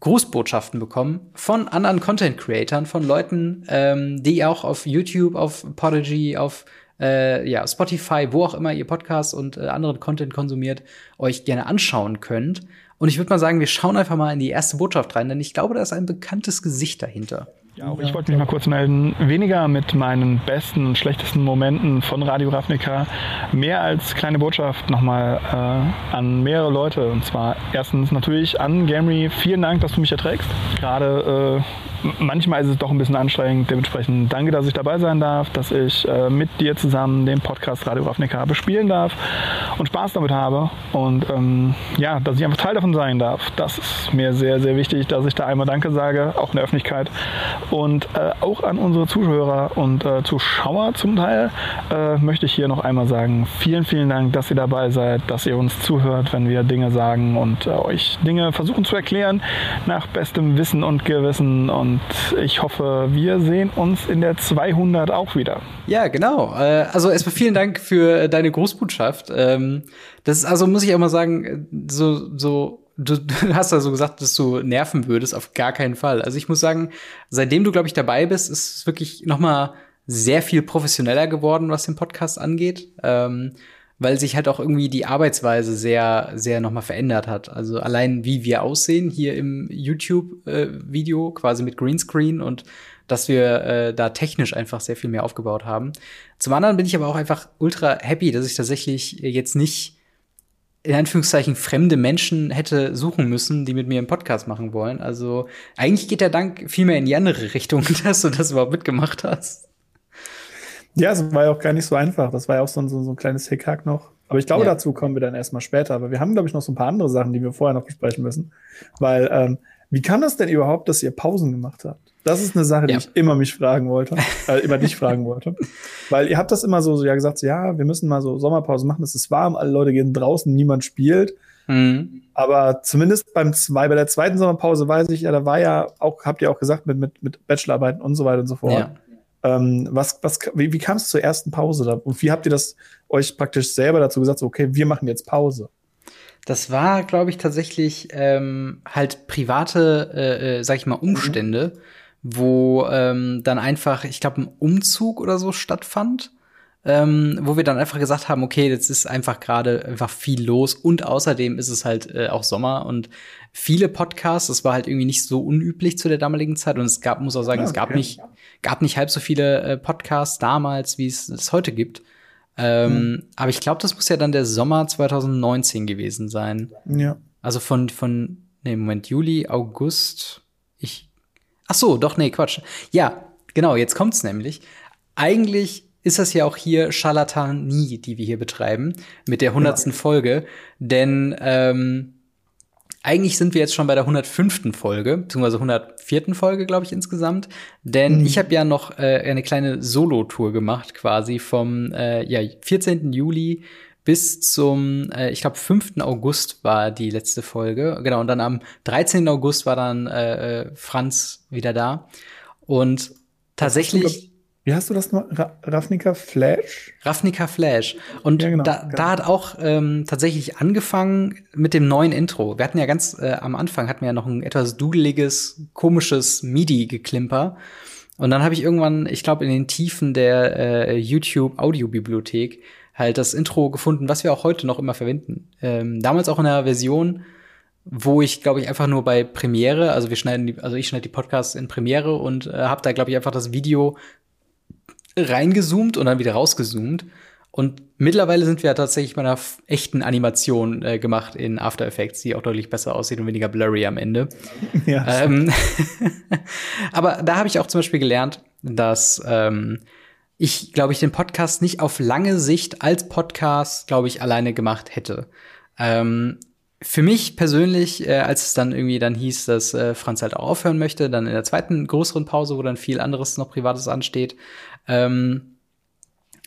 Speaker 1: Grußbotschaften bekommen von anderen Content Creatern, von Leuten, ähm, die auch auf YouTube, auf Podigy, auf äh, ja, Spotify, wo auch immer ihr Podcast und äh, anderen Content konsumiert, euch gerne anschauen könnt. Und ich würde mal sagen, wir schauen einfach mal in die erste Botschaft rein, denn ich glaube, da ist ein bekanntes Gesicht dahinter.
Speaker 2: Ja, auch ich wollte mich mal kurz melden. Weniger mit meinen besten und schlechtesten Momenten von Radio Ravnica. Mehr als kleine Botschaft nochmal äh, an mehrere Leute. Und zwar erstens natürlich an Gamry. Vielen Dank, dass du mich erträgst. Gerade äh, manchmal ist es doch ein bisschen anstrengend. Dementsprechend danke, dass ich dabei sein darf, dass ich äh, mit dir zusammen den Podcast Radio Ravnica bespielen darf und Spaß damit habe. Und ähm, ja, dass ich einfach Teil davon sein darf. Das ist mir sehr, sehr wichtig, dass ich da einmal Danke sage, auch in der Öffentlichkeit. Und äh, auch an unsere Zuhörer und äh, Zuschauer zum Teil äh, möchte ich hier noch einmal sagen, vielen, vielen Dank, dass ihr dabei seid, dass ihr uns zuhört, wenn wir Dinge sagen und äh, euch Dinge versuchen zu erklären nach bestem Wissen und Gewissen. Und ich hoffe, wir sehen uns in der 200 auch wieder.
Speaker 1: Ja, genau. Äh, also erstmal vielen Dank für deine Großbotschaft. Ähm, das ist also, muss ich auch mal sagen, so, so du, hast ja so gesagt, dass du nerven würdest, auf gar keinen Fall. Also ich muss sagen, seitdem du, glaube ich, dabei bist, ist es wirklich noch mal sehr viel professioneller geworden, was den Podcast angeht. Ähm, weil sich halt auch irgendwie die Arbeitsweise sehr, sehr nochmal verändert hat. Also allein wie wir aussehen hier im YouTube-Video, äh, quasi mit Greenscreen und dass wir äh, da technisch einfach sehr viel mehr aufgebaut haben. Zum anderen bin ich aber auch einfach ultra happy, dass ich tatsächlich jetzt nicht in Anführungszeichen fremde Menschen hätte suchen müssen, die mit mir einen Podcast machen wollen. Also eigentlich geht der Dank viel mehr in die andere Richtung, dass du das überhaupt mitgemacht hast.
Speaker 2: Ja, es war ja auch gar nicht so einfach. Das war ja auch so ein, so, ein kleines Hickhack noch. Aber ich glaube, ja. dazu kommen wir dann erstmal später. Aber wir haben, glaube ich, noch so ein paar andere Sachen, die wir vorher noch besprechen müssen. Weil, ähm, wie kann das denn überhaupt, dass ihr Pausen gemacht habt? Das ist eine Sache, die ja. ich immer mich fragen wollte, äh, immer dich fragen wollte. Weil ihr habt das immer so, so ja gesagt, so, ja, wir müssen mal so Sommerpause machen, es ist warm, alle Leute gehen draußen, niemand spielt. Mhm. Aber zumindest beim zwei, bei der zweiten Sommerpause weiß ich, ja, da war ja auch, habt ihr auch gesagt, mit, mit, mit Bachelorarbeiten und so weiter und so fort. Ja. Ähm, was, was, wie, wie kam es zur ersten Pause da? Und wie habt ihr das euch praktisch selber dazu gesagt, so, okay, wir machen jetzt Pause?
Speaker 1: Das war, glaube ich, tatsächlich ähm, halt private, äh, äh, sag ich mal, Umstände, mhm. Wo ähm, dann einfach, ich glaube, ein Umzug oder so stattfand ähm, wo wir dann einfach gesagt haben, okay, jetzt ist einfach gerade einfach viel los und außerdem ist es halt äh, auch Sommer und viele Podcasts, das war halt irgendwie nicht so unüblich zu der damaligen Zeit und es gab, muss auch sagen, ja, es gab nicht, gab nicht halb so viele äh, Podcasts damals, wie es es heute gibt. Ähm, mhm. Aber ich glaube, das muss ja dann der Sommer 2019 gewesen sein.
Speaker 2: Ja.
Speaker 1: Also von, von, nee, Moment, Juli, August, ich, ach so, doch, nee, Quatsch. Ja, genau, jetzt kommt's nämlich. Eigentlich ist das ja auch hier Charlatanie, die wir hier betreiben, mit der hundertsten ja. Folge. Denn ähm, eigentlich sind wir jetzt schon bei der 105. Folge, beziehungsweise 104. Folge, glaube ich, insgesamt. Denn mhm. ich habe ja noch äh, eine kleine Solo-Tour gemacht, quasi vom äh, ja, 14. Juli bis zum, äh, ich glaube, 5. August war die letzte Folge. Genau, und dann am 13. August war dann äh, äh, Franz wieder da. Und tatsächlich
Speaker 2: wie hast du das noch? Ra Ravnica Flash?
Speaker 1: Ravnica Flash. Und ja, genau, da, genau. da hat auch ähm, tatsächlich angefangen mit dem neuen Intro. Wir hatten ja ganz äh, am Anfang hatten wir ja noch ein etwas dudeliges, komisches MIDI-Geklimper. Und dann habe ich irgendwann, ich glaube, in den Tiefen der äh, YouTube-Audiobibliothek halt das Intro gefunden, was wir auch heute noch immer verwenden. Ähm, damals auch in der Version, wo ich, glaube ich, einfach nur bei Premiere, also wir schneiden die, also ich schneide die Podcasts in Premiere und äh, habe da, glaube ich, einfach das Video reingezoomt und dann wieder rausgezoomt. Und mittlerweile sind wir ja tatsächlich bei einer echten Animation äh, gemacht in After Effects, die auch deutlich besser aussieht und weniger blurry am Ende. Ja. Ähm, aber da habe ich auch zum Beispiel gelernt, dass ähm, ich, glaube ich, den Podcast nicht auf lange Sicht als Podcast, glaube ich, alleine gemacht hätte. Ähm, für mich persönlich, äh, als es dann irgendwie dann hieß, dass äh, Franz halt auch aufhören möchte, dann in der zweiten größeren Pause, wo dann viel anderes noch Privates ansteht, ähm,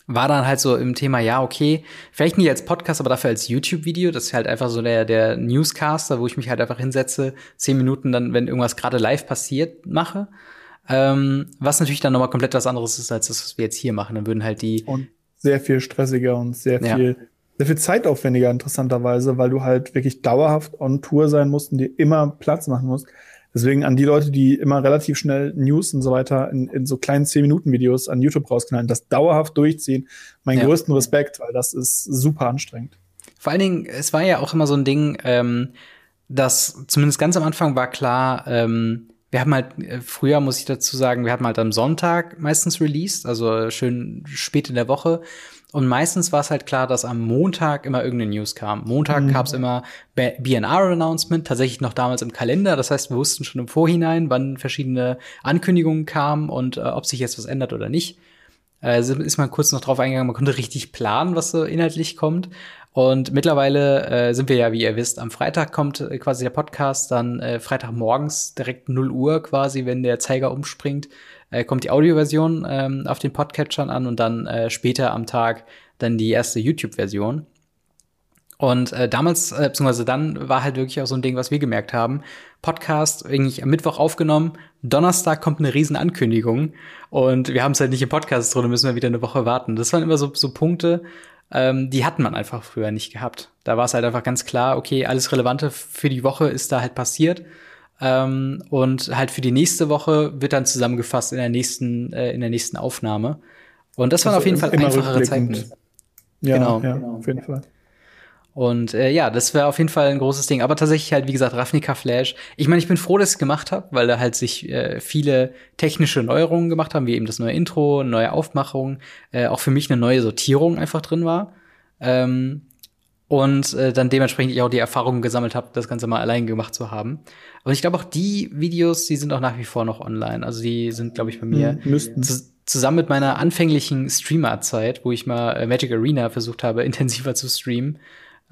Speaker 1: war dann halt so im Thema, ja, okay, vielleicht nicht als Podcast, aber dafür als YouTube-Video. Das ist halt einfach so der, der Newscaster, wo ich mich halt einfach hinsetze, zehn Minuten dann, wenn irgendwas gerade live passiert, mache. Ähm, was natürlich dann nochmal komplett was anderes ist, als das, was wir jetzt hier machen. Dann würden halt die.
Speaker 2: Und sehr viel stressiger und sehr viel, ja. sehr viel zeitaufwendiger, interessanterweise, weil du halt wirklich dauerhaft on Tour sein musst und dir immer Platz machen musst. Deswegen an die Leute, die immer relativ schnell News und so weiter in, in so kleinen 10-Minuten-Videos an YouTube rausknallen, das dauerhaft durchziehen, meinen ja. größten Respekt, weil das ist super anstrengend.
Speaker 1: Vor allen Dingen, es war ja auch immer so ein Ding, ähm, dass zumindest ganz am Anfang war klar, ähm, wir haben halt, äh, früher muss ich dazu sagen, wir hatten halt am Sonntag meistens released, also schön spät in der Woche. Und meistens war es halt klar, dass am Montag immer irgendeine News kam. Montag mhm. gab es immer BNR-Announcement, tatsächlich noch damals im Kalender. Das heißt, wir wussten schon im Vorhinein, wann verschiedene Ankündigungen kamen und äh, ob sich jetzt was ändert oder nicht. Äh, ist man kurz noch drauf eingegangen, man konnte richtig planen, was so inhaltlich kommt. Und mittlerweile äh, sind wir ja, wie ihr wisst, am Freitag kommt äh, quasi der Podcast, dann äh, Freitagmorgens direkt 0 Uhr quasi, wenn der Zeiger umspringt, äh, kommt die Audioversion ähm, auf den Podcatchern an und dann äh, später am Tag dann die erste YouTube-Version. Und äh, damals, äh, beziehungsweise dann war halt wirklich auch so ein Ding, was wir gemerkt haben. Podcast irgendwie am Mittwoch aufgenommen, Donnerstag kommt eine riesen Ankündigung und wir haben es halt nicht im Podcast drin, müssen wir wieder eine Woche warten. Das waren immer so, so Punkte, ähm, die hat man einfach früher nicht gehabt. Da war es halt einfach ganz klar, okay, alles Relevante für die Woche ist da halt passiert. Ähm, und halt für die nächste Woche wird dann zusammengefasst in der nächsten, äh, in der nächsten Aufnahme. Und das waren also auf jeden Fall einfachere Zeiten.
Speaker 2: Ja, genau. ja, auf jeden Fall.
Speaker 1: Und äh, ja, das wäre auf jeden Fall ein großes Ding. Aber tatsächlich halt, wie gesagt, Ravnica Flash. Ich meine, ich bin froh, dass ich es gemacht habe, weil da halt sich äh, viele technische Neuerungen gemacht haben, wie eben das neue Intro, neue Aufmachung, äh, auch für mich eine neue Sortierung einfach drin war. Ähm, und äh, dann dementsprechend ich auch die Erfahrungen gesammelt habe, das Ganze mal allein gemacht zu haben. Und ich glaube auch die Videos, die sind auch nach wie vor noch online. Also die sind, glaube ich, bei mir
Speaker 2: hm,
Speaker 1: zusammen mit meiner anfänglichen Streamer-Zeit, wo ich mal äh, Magic Arena versucht habe, intensiver zu streamen,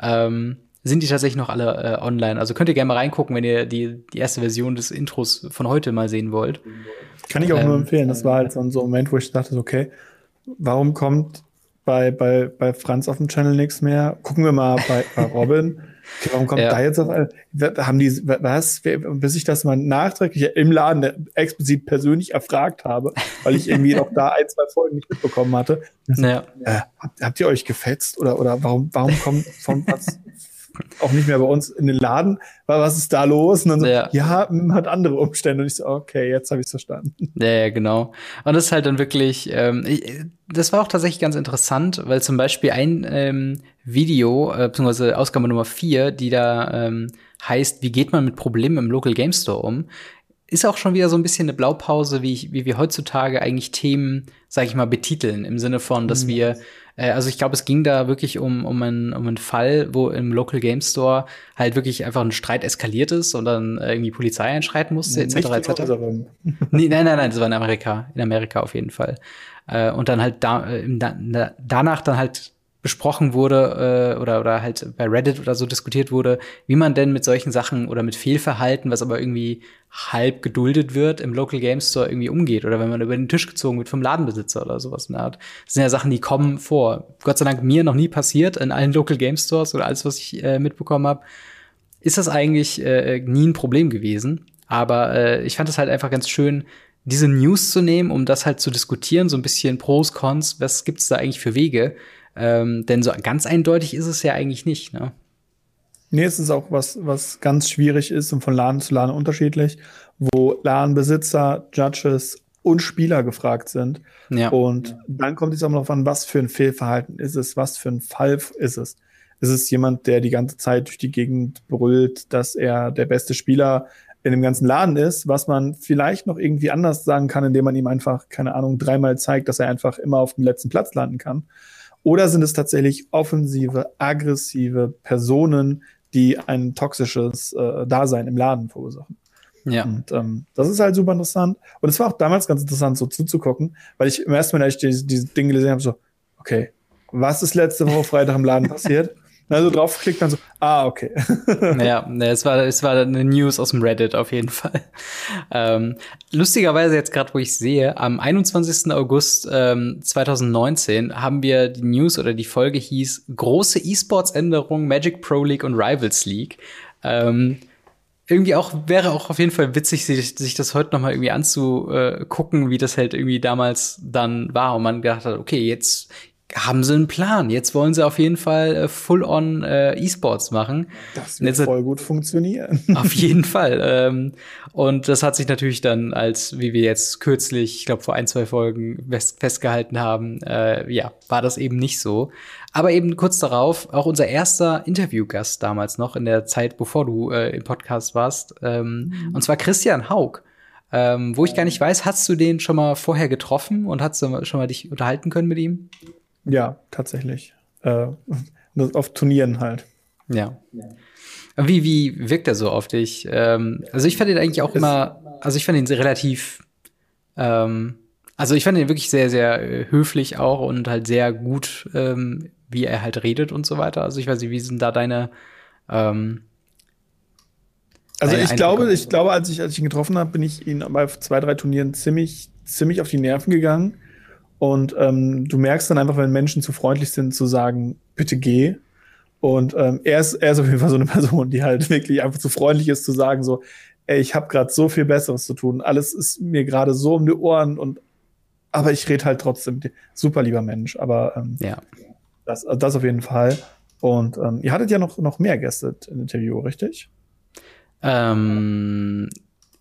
Speaker 1: ähm, sind die tatsächlich noch alle äh, online. Also könnt ihr gerne mal reingucken, wenn ihr die, die erste Version des Intros von heute mal sehen wollt.
Speaker 2: Kann ich auch ähm, nur empfehlen. Das war halt so ein Moment, wo ich dachte, okay, warum kommt bei, bei, bei Franz auf dem Channel nichts mehr? Gucken wir mal bei, bei Robin. Warum kommt ja. da jetzt auf Haben die, was? Bis ich das mal nachträglich im Laden explizit persönlich erfragt habe, weil ich irgendwie noch da ein, zwei Folgen nicht mitbekommen hatte.
Speaker 1: Ja.
Speaker 2: Äh, habt, habt, ihr euch gefetzt oder, oder warum, warum kommt von was, auch nicht mehr bei uns in den Laden. Was ist da los? Und dann so, ja, ja hat andere Umstände. Und ich so, okay, jetzt habe ich es verstanden.
Speaker 1: Ja, ja, genau. Und das ist halt dann wirklich, ähm, das war auch tatsächlich ganz interessant, weil zum Beispiel ein ähm, Video, äh, beziehungsweise Ausgabe Nummer vier, die da ähm, heißt, wie geht man mit Problemen im Local Game Store um, ist auch schon wieder so ein bisschen eine Blaupause, wie, ich, wie wir heutzutage eigentlich Themen, sag ich mal, betiteln. Im Sinne von, dass mhm. wir äh, also ich glaube, es ging da wirklich um, um, einen, um einen Fall, wo im Local Game Store halt wirklich einfach ein Streit eskaliert ist und dann irgendwie Polizei einschreiten musste, etc. etc. nee, nein, nein, nein, das war in Amerika, in Amerika auf jeden Fall. Äh, und dann halt da, äh, da, danach dann halt besprochen wurde äh, oder oder halt bei Reddit oder so diskutiert wurde, wie man denn mit solchen Sachen oder mit Fehlverhalten, was aber irgendwie halb geduldet wird, im Local Game Store irgendwie umgeht oder wenn man über den Tisch gezogen wird vom Ladenbesitzer oder sowas in der Art. Das sind ja Sachen, die kommen vor. Gott sei Dank mir noch nie passiert in allen Local Game Stores oder alles, was ich äh, mitbekommen habe, ist das eigentlich äh, nie ein Problem gewesen. Aber äh, ich fand es halt einfach ganz schön, diese News zu nehmen, um das halt zu diskutieren, so ein bisschen Pros, Cons, was gibt's da eigentlich für Wege ähm, denn so ganz eindeutig ist es ja eigentlich nicht, ne?
Speaker 2: Nee, es ist auch was, was ganz schwierig ist und von Laden zu Laden unterschiedlich, wo Ladenbesitzer, Judges und Spieler gefragt sind. Ja. Und dann kommt es auch noch an, was für ein Fehlverhalten ist es, was für ein Fall ist es. Ist es jemand, der die ganze Zeit durch die Gegend brüllt, dass er der beste Spieler in dem ganzen Laden ist, was man vielleicht noch irgendwie anders sagen kann, indem man ihm einfach, keine Ahnung, dreimal zeigt, dass er einfach immer auf dem letzten Platz landen kann. Oder sind es tatsächlich offensive, aggressive Personen, die ein toxisches äh, Dasein im Laden verursachen? Ja. Und ähm, das ist halt super interessant. Und es war auch damals ganz interessant, so zuzugucken, weil ich im ersten Mal, als ich dieses, dieses Ding gelesen habe, so, okay, was ist letzte Woche Freitag im Laden passiert? Also draufklickt dann so, ah, okay.
Speaker 1: ja, es war, es war eine News aus dem Reddit auf jeden Fall. Ähm, lustigerweise jetzt gerade, wo ich sehe, am 21. August ähm, 2019 haben wir die News oder die Folge hieß große E-Sports-Änderung Magic Pro League und Rivals League. Ähm, irgendwie auch wäre auch auf jeden Fall witzig, sich, sich das heute noch mal irgendwie anzugucken, wie das halt irgendwie damals dann war und man gedacht hat, okay, jetzt haben sie einen Plan. Jetzt wollen sie auf jeden Fall äh, full-on äh, E-Sports machen.
Speaker 2: Das wird jetzt, voll gut funktionieren.
Speaker 1: Auf jeden Fall. Ähm, und das hat sich natürlich dann als, wie wir jetzt kürzlich, ich glaube vor ein, zwei Folgen festgehalten haben, äh, ja, war das eben nicht so. Aber eben kurz darauf, auch unser erster Interviewgast damals noch in der Zeit, bevor du äh, im Podcast warst, ähm, mhm. und zwar Christian Haug. Ähm, wo ich gar nicht weiß, hast du den schon mal vorher getroffen und hast du schon mal dich unterhalten können mit ihm?
Speaker 2: Ja, tatsächlich. Äh, auf Turnieren halt.
Speaker 1: Ja. Wie, wie wirkt er so auf dich? Ähm, also ich fand ihn eigentlich auch immer, also ich fand ihn relativ, ähm, also ich fand ihn wirklich sehr, sehr äh, höflich auch und halt sehr gut, ähm, wie er halt redet und so weiter. Also ich weiß nicht, wie sind da deine, ähm,
Speaker 2: also ich glaube, ich glaube, als ich, als ich ihn getroffen habe, bin ich ihn bei zwei, drei Turnieren ziemlich, ziemlich auf die Nerven gegangen. Und ähm, du merkst dann einfach, wenn Menschen zu freundlich sind, zu sagen, bitte geh. Und ähm, er, ist, er ist auf jeden Fall so eine Person, die halt wirklich einfach zu freundlich ist, zu sagen, so, ey, ich habe gerade so viel Besseres zu tun. Alles ist mir gerade so um die Ohren und aber ich rede halt trotzdem. Super lieber Mensch, aber ähm, ja. das, das auf jeden Fall. Und ähm, ihr hattet ja noch, noch mehr Gäste im Interview, richtig?
Speaker 1: Ähm,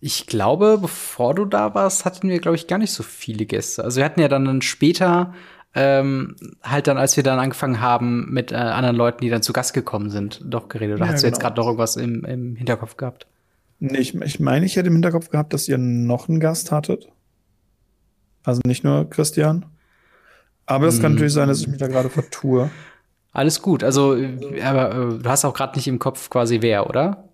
Speaker 1: ich glaube, bevor du da warst, hatten wir, glaube ich, gar nicht so viele Gäste. Also wir hatten ja dann später, ähm, halt dann, als wir dann angefangen haben mit äh, anderen Leuten, die dann zu Gast gekommen sind, doch geredet. Oder ja, hast du jetzt gerade genau. noch irgendwas im, im Hinterkopf gehabt?
Speaker 2: Nee, ich, ich meine, ich hätte im Hinterkopf gehabt, dass ihr noch einen Gast hattet. Also nicht nur Christian. Aber es mm. kann natürlich sein, dass ich mich da gerade vertue.
Speaker 1: Alles gut. Also, aber äh, du hast auch gerade nicht im Kopf quasi wer, oder?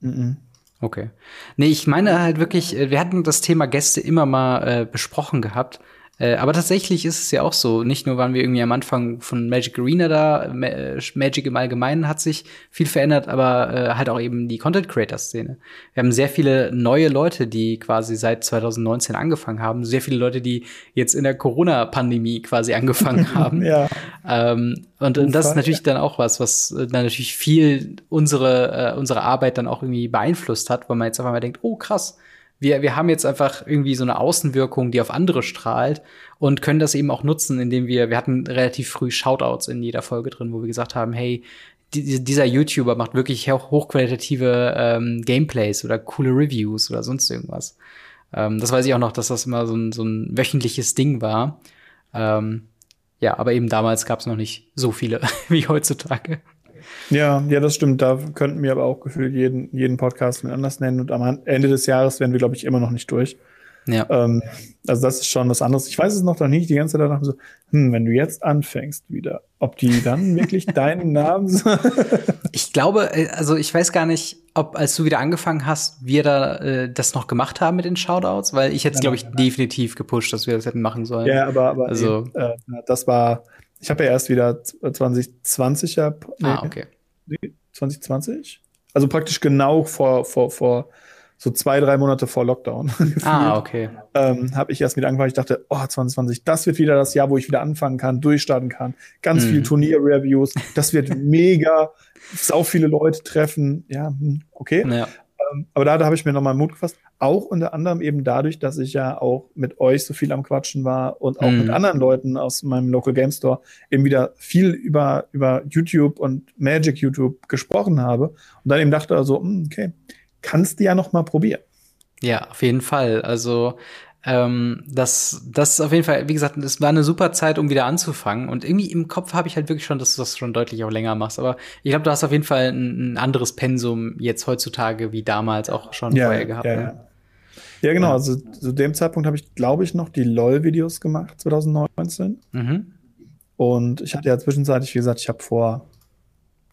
Speaker 1: Mhm. Okay. Nee, ich meine halt wirklich, äh, wir hatten das Thema Gäste immer mal äh, besprochen gehabt. Äh, aber tatsächlich ist es ja auch so. Nicht nur waren wir irgendwie am Anfang von Magic Arena da, äh, Magic im Allgemeinen hat sich viel verändert, aber äh, halt auch eben die Content Creator Szene. Wir haben sehr viele neue Leute, die quasi seit 2019 angefangen haben. Sehr viele Leute, die jetzt in der Corona-Pandemie quasi angefangen haben. ja. Ähm, und, und das ist natürlich dann auch was, was dann natürlich viel unsere, äh, unsere Arbeit dann auch irgendwie beeinflusst hat, weil man jetzt einfach mal denkt, oh krass, wir, wir haben jetzt einfach irgendwie so eine Außenwirkung, die auf andere strahlt und können das eben auch nutzen, indem wir, wir hatten relativ früh Shoutouts in jeder Folge drin, wo wir gesagt haben, hey, die, dieser YouTuber macht wirklich hochqualitative ähm, Gameplays oder coole Reviews oder sonst irgendwas. Ähm, das weiß ich auch noch, dass das immer so ein, so ein wöchentliches Ding war. Ähm, ja, aber eben damals gab es noch nicht so viele wie heutzutage.
Speaker 2: Ja, ja, das stimmt. Da könnten wir aber auch gefühlt jeden, jeden Podcast mit anders nennen. Und am Ende des Jahres werden wir, glaube ich, immer noch nicht durch. Ja. Ähm, also das ist schon was anderes. Ich weiß es noch nicht. Die ganze Zeit danach so, hm, wenn du jetzt anfängst wieder, ob die dann wirklich deinen Namen
Speaker 1: Ich glaube, äh, also ich weiß gar nicht, ob als du wieder angefangen hast, wir da äh, das noch gemacht haben mit den Shoutouts, weil ich hätte glaube ich, definitiv gepusht, dass wir das hätten machen sollen.
Speaker 2: Ja, aber, aber also, äh, das war, ich habe ja erst wieder 2020 ja.
Speaker 1: Nee, ah, okay.
Speaker 2: Nee, 2020? Also praktisch genau vor, vor, vor so zwei, drei Monate vor Lockdown.
Speaker 1: ah, okay.
Speaker 2: Ähm, habe ich erst wieder angefangen. Ich dachte, oh, 2020, das wird wieder das Jahr, wo ich wieder anfangen kann, durchstarten kann. Ganz mhm. viel Turnier-Reviews. Das wird mega. Sau viele Leute treffen. Ja, hm, okay. Ja. Ähm, aber da, da habe ich mir nochmal Mut gefasst. Auch unter anderem eben dadurch, dass ich ja auch mit euch so viel am Quatschen war und auch mhm. mit anderen Leuten aus meinem Local Game Store eben wieder viel über, über YouTube und Magic YouTube gesprochen habe. Und dann eben dachte also, okay, kannst du ja noch mal probieren.
Speaker 1: Ja, auf jeden Fall. Also ähm, das, das ist auf jeden Fall, wie gesagt, es war eine super Zeit, um wieder anzufangen. Und irgendwie im Kopf habe ich halt wirklich schon, dass du das schon deutlich auch länger machst. Aber ich glaube, du hast auf jeden Fall ein, ein, anderes Pensum jetzt heutzutage wie damals auch schon ja, vorher gehabt.
Speaker 2: Ja,
Speaker 1: ne?
Speaker 2: ja. ja genau. Ja. Also zu dem Zeitpunkt habe ich, glaube ich, noch die LOL-Videos gemacht, 2019. Mhm. Und ich hatte ja zwischenzeitlich, wie gesagt, ich habe vor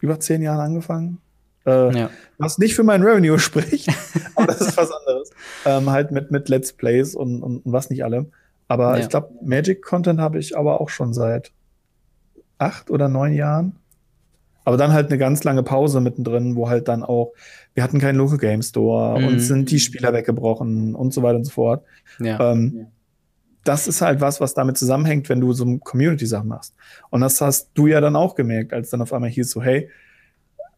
Speaker 2: über zehn Jahren angefangen. Äh, ja. Was nicht für mein Revenue spricht, aber das ist was anderes. Ähm, halt mit, mit Let's Plays und, und, und was nicht allem. Aber ja. ich glaube, Magic-Content habe ich aber auch schon seit acht oder neun Jahren. Aber dann halt eine ganz lange Pause mittendrin, wo halt dann auch, wir hatten keinen Local Game Store, mhm. uns sind die Spieler weggebrochen und so weiter und so fort. Ja. Ähm, das ist halt was, was damit zusammenhängt, wenn du so Community-Sachen machst. Und das hast du ja dann auch gemerkt, als dann auf einmal hieß so, hey,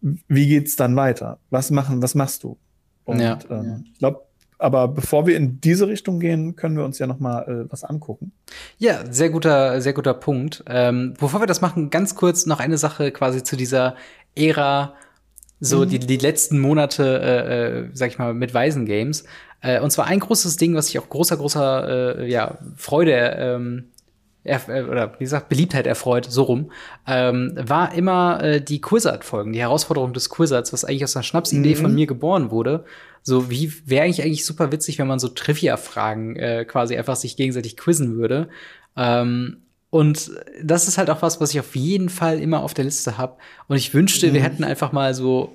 Speaker 2: wie geht's dann weiter? Was machen, was machst du? Und ja. ähm, ich glaube, aber bevor wir in diese Richtung gehen, können wir uns ja noch mal äh, was angucken.
Speaker 1: Ja, sehr guter, sehr guter Punkt. Ähm, bevor wir das machen, ganz kurz noch eine Sache quasi zu dieser Ära, so mhm. die, die letzten Monate, äh, äh, sag ich mal, mit Weisen Games. Äh, und zwar ein großes Ding, was ich auch großer, großer, äh, ja, Freude ähm, er, äh, oder wie gesagt, Beliebtheit erfreut, so rum, ähm, war immer äh, die Quizard-Folgen, die Herausforderung des Quizards, was eigentlich aus einer Schnapsidee mhm. von mir geboren wurde. So wie wäre eigentlich eigentlich super witzig, wenn man so Trivia-Fragen äh, quasi einfach sich gegenseitig quizzen würde. Ähm, und das ist halt auch was, was ich auf jeden Fall immer auf der Liste habe. Und ich wünschte, mhm. wir hätten einfach mal so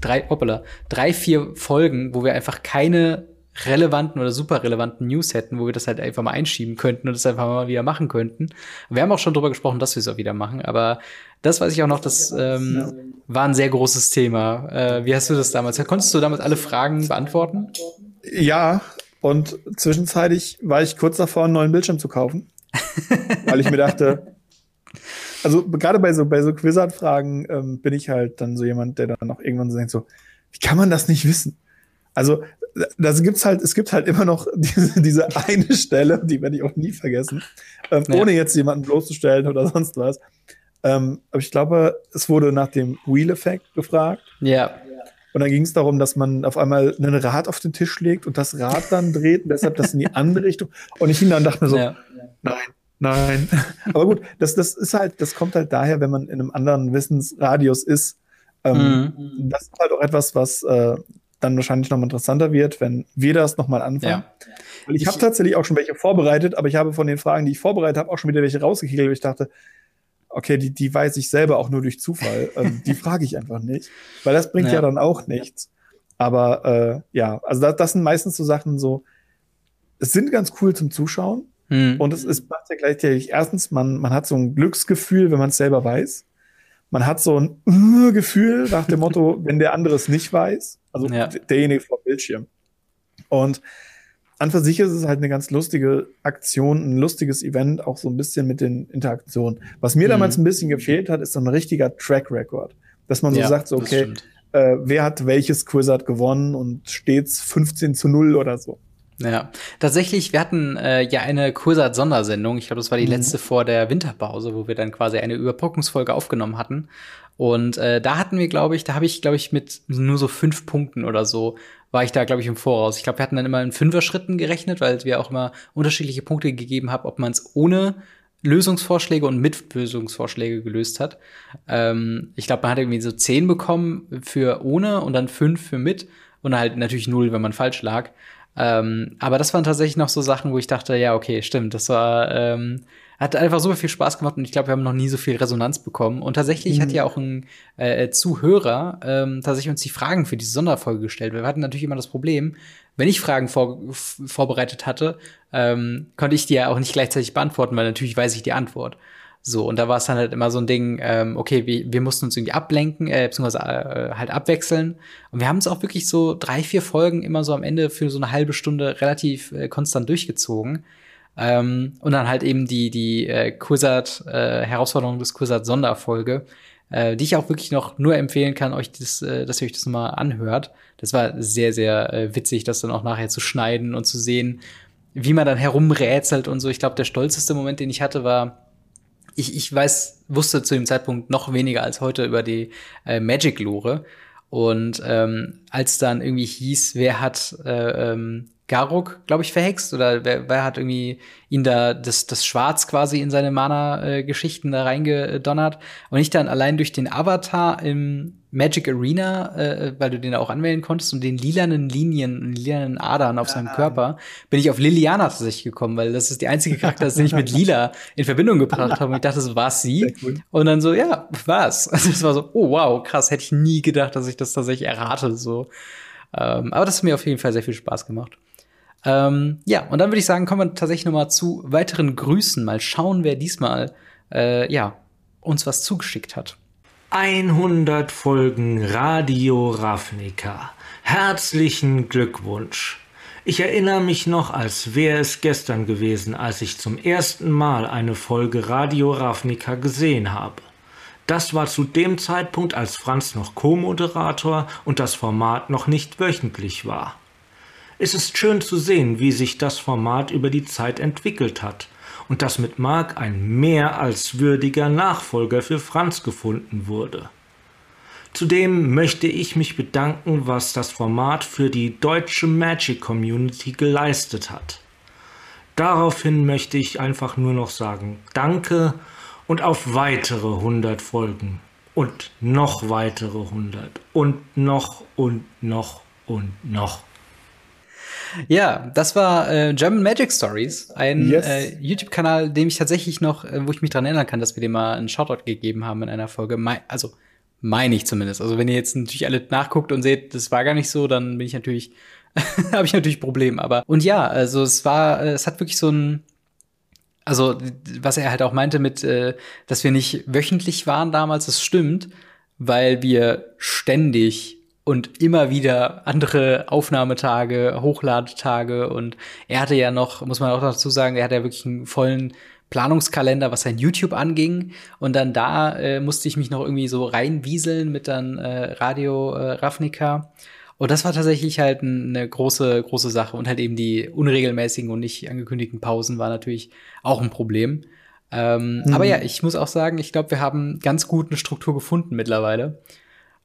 Speaker 1: drei, hoppala, drei, vier Folgen, wo wir einfach keine relevanten oder super relevanten News hätten, wo wir das halt einfach mal einschieben könnten und das einfach mal wieder machen könnten. Wir haben auch schon drüber gesprochen, dass wir es auch wieder machen, aber das weiß ich auch noch, das ähm, war ein sehr großes Thema. Äh, wie hast du das damals? Konntest du damals alle Fragen beantworten?
Speaker 2: Ja, und zwischenzeitlich war ich kurz davor, einen neuen Bildschirm zu kaufen, weil ich mir dachte, also gerade bei so bei so Quizard-Fragen ähm, bin ich halt dann so jemand, der dann auch irgendwann so denkt so, wie kann man das nicht wissen? Also das gibt's halt, es gibt halt immer noch diese, diese eine Stelle, die werde ich auch nie vergessen, ähm, ja. ohne jetzt jemanden bloßzustellen oder sonst was. Ähm, aber ich glaube, es wurde nach dem Wheel-Effekt gefragt.
Speaker 1: Ja.
Speaker 2: Und dann ging es darum, dass man auf einmal ein Rad auf den Tisch legt und das Rad dann dreht und deshalb das in die andere Richtung. Und ich ihn dann dachte mir so, ja. nein, nein. Aber gut, das, das ist halt, das kommt halt daher, wenn man in einem anderen Wissensradius ist. Ähm, mhm. Das ist halt auch etwas, was äh, dann wahrscheinlich noch mal interessanter wird, wenn wir das noch mal anfangen. Ja. Weil ich, ich habe tatsächlich auch schon welche vorbereitet, aber ich habe von den Fragen, die ich vorbereitet habe, auch schon wieder welche rausgekegelt, weil ich dachte, okay, die, die weiß ich selber auch nur durch Zufall. ähm, die frage ich einfach nicht, weil das bringt ja, ja dann auch nichts. Aber äh, ja, also das, das sind meistens so Sachen so, es sind ganz cool zum Zuschauen. Hm. Und es ist macht ja gleichzeitig, erstens, man, man hat so ein Glücksgefühl, wenn man es selber weiß. Man hat so ein Gefühl nach dem Motto, wenn der andere es nicht weiß. Also ja. derjenige vor Bildschirm. Und an für sich ist es halt eine ganz lustige Aktion, ein lustiges Event, auch so ein bisschen mit den Interaktionen. Was mir mhm. damals ein bisschen gefehlt hat, ist so ein richtiger Track Record. Dass man so ja, sagt, so, okay, äh, wer hat welches Quizart gewonnen und stets 15 zu 0 oder so.
Speaker 1: Ja, tatsächlich, wir hatten äh, ja eine Kursat-Sondersendung. Ich glaube, das war die mhm. letzte vor der Winterpause, wo wir dann quasi eine Überbrückungsfolge aufgenommen hatten. Und äh, da hatten wir, glaube ich, da habe ich, glaube ich, mit nur so fünf Punkten oder so war ich da, glaube ich, im Voraus. Ich glaube, wir hatten dann immer in Fünfer-Schritten gerechnet, weil wir auch immer unterschiedliche Punkte gegeben haben, ob man es ohne Lösungsvorschläge und mit Lösungsvorschläge gelöst hat. Ähm, ich glaube, man hat irgendwie so zehn bekommen für ohne und dann fünf für mit und halt natürlich null, wenn man falsch lag. Ähm, aber das waren tatsächlich noch so Sachen, wo ich dachte, ja, okay, stimmt, das war ähm, hat einfach super viel Spaß gemacht und ich glaube, wir haben noch nie so viel Resonanz bekommen. Und tatsächlich mhm. hat ja auch ein äh, Zuhörer ähm, tatsächlich uns die Fragen für diese Sonderfolge gestellt. Wir hatten natürlich immer das Problem, wenn ich Fragen vor, vorbereitet hatte, ähm, konnte ich die ja auch nicht gleichzeitig beantworten, weil natürlich weiß ich die Antwort. So, und da war es dann halt immer so ein Ding, ähm, okay, wir, wir mussten uns irgendwie ablenken, äh, beziehungsweise äh, halt abwechseln. Und wir haben es auch wirklich so drei, vier Folgen immer so am Ende für so eine halbe Stunde relativ äh, konstant durchgezogen. Ähm, und dann halt eben die, die äh, Quizard, äh, Herausforderung des Quizard Sonderfolge, äh, die ich auch wirklich noch nur empfehlen kann, euch das, äh, dass ihr euch das mal anhört. Das war sehr, sehr äh, witzig, das dann auch nachher zu schneiden und zu sehen, wie man dann herumrätselt und so. Ich glaube, der stolzeste Moment, den ich hatte, war, ich, ich weiß, wusste zu dem Zeitpunkt noch weniger als heute über die äh, Magic-Lore. Und ähm, als dann irgendwie hieß, wer hat äh, ähm, Garuk, glaube ich, verhext oder wer, wer hat irgendwie ihn da das, das Schwarz quasi in seine Mana-Geschichten da reingedonnert und ich dann allein durch den Avatar im Magic Arena, äh, weil du den da auch anwählen konntest und den lilanen Linien, lilanen Adern auf seinem Körper, bin ich auf Liliana tatsächlich gekommen, weil das ist die einzige Charakter, den ich mit Lila in Verbindung gebracht habe und ich dachte, so war sie und dann so, ja, war's. Also es war so, oh wow, krass, hätte ich nie gedacht, dass ich das tatsächlich errate, so. Ähm, aber das hat mir auf jeden Fall sehr viel Spaß gemacht. Ähm, ja, und dann würde ich sagen, kommen wir tatsächlich noch mal zu weiteren Grüßen. Mal schauen, wer diesmal äh, ja, uns was zugeschickt hat.
Speaker 3: 100 Folgen Radio Ravnica. Herzlichen Glückwunsch. Ich erinnere mich noch, als wäre es gestern gewesen, als ich zum ersten Mal eine Folge Radio Ravnica gesehen habe. Das war zu dem Zeitpunkt, als Franz noch Co-Moderator und das Format noch nicht wöchentlich war. Es ist schön zu sehen, wie sich das Format über die Zeit entwickelt hat und dass mit Mark ein mehr als würdiger Nachfolger für Franz gefunden wurde. Zudem möchte ich mich bedanken, was das Format für die deutsche Magic Community geleistet hat. Daraufhin möchte ich einfach nur noch sagen, danke und auf weitere 100 Folgen und noch weitere 100 und noch und noch und noch.
Speaker 1: Ja, das war äh, German Magic Stories, ein yes. äh, YouTube-Kanal, dem ich tatsächlich noch, äh, wo ich mich dran erinnern kann, dass wir dem mal einen Shoutout gegeben haben in einer Folge. Me also meine ich zumindest. Also wenn ihr jetzt natürlich alle nachguckt und seht, das war gar nicht so, dann bin ich natürlich, habe ich natürlich Probleme. Aber und ja, also es war, äh, es hat wirklich so ein also was er halt auch meinte mit, äh, dass wir nicht wöchentlich waren damals, das stimmt, weil wir ständig und immer wieder andere Aufnahmetage, Hochladetage und er hatte ja noch, muss man auch dazu sagen, er hatte ja wirklich einen vollen Planungskalender, was sein YouTube anging. Und dann da äh, musste ich mich noch irgendwie so reinwieseln mit dann äh, Radio äh, Ravnica. Und das war tatsächlich halt eine große, große Sache. Und halt eben die unregelmäßigen und nicht angekündigten Pausen war natürlich auch ein Problem. Ähm, mhm. Aber ja, ich muss auch sagen, ich glaube, wir haben ganz gut eine Struktur gefunden mittlerweile.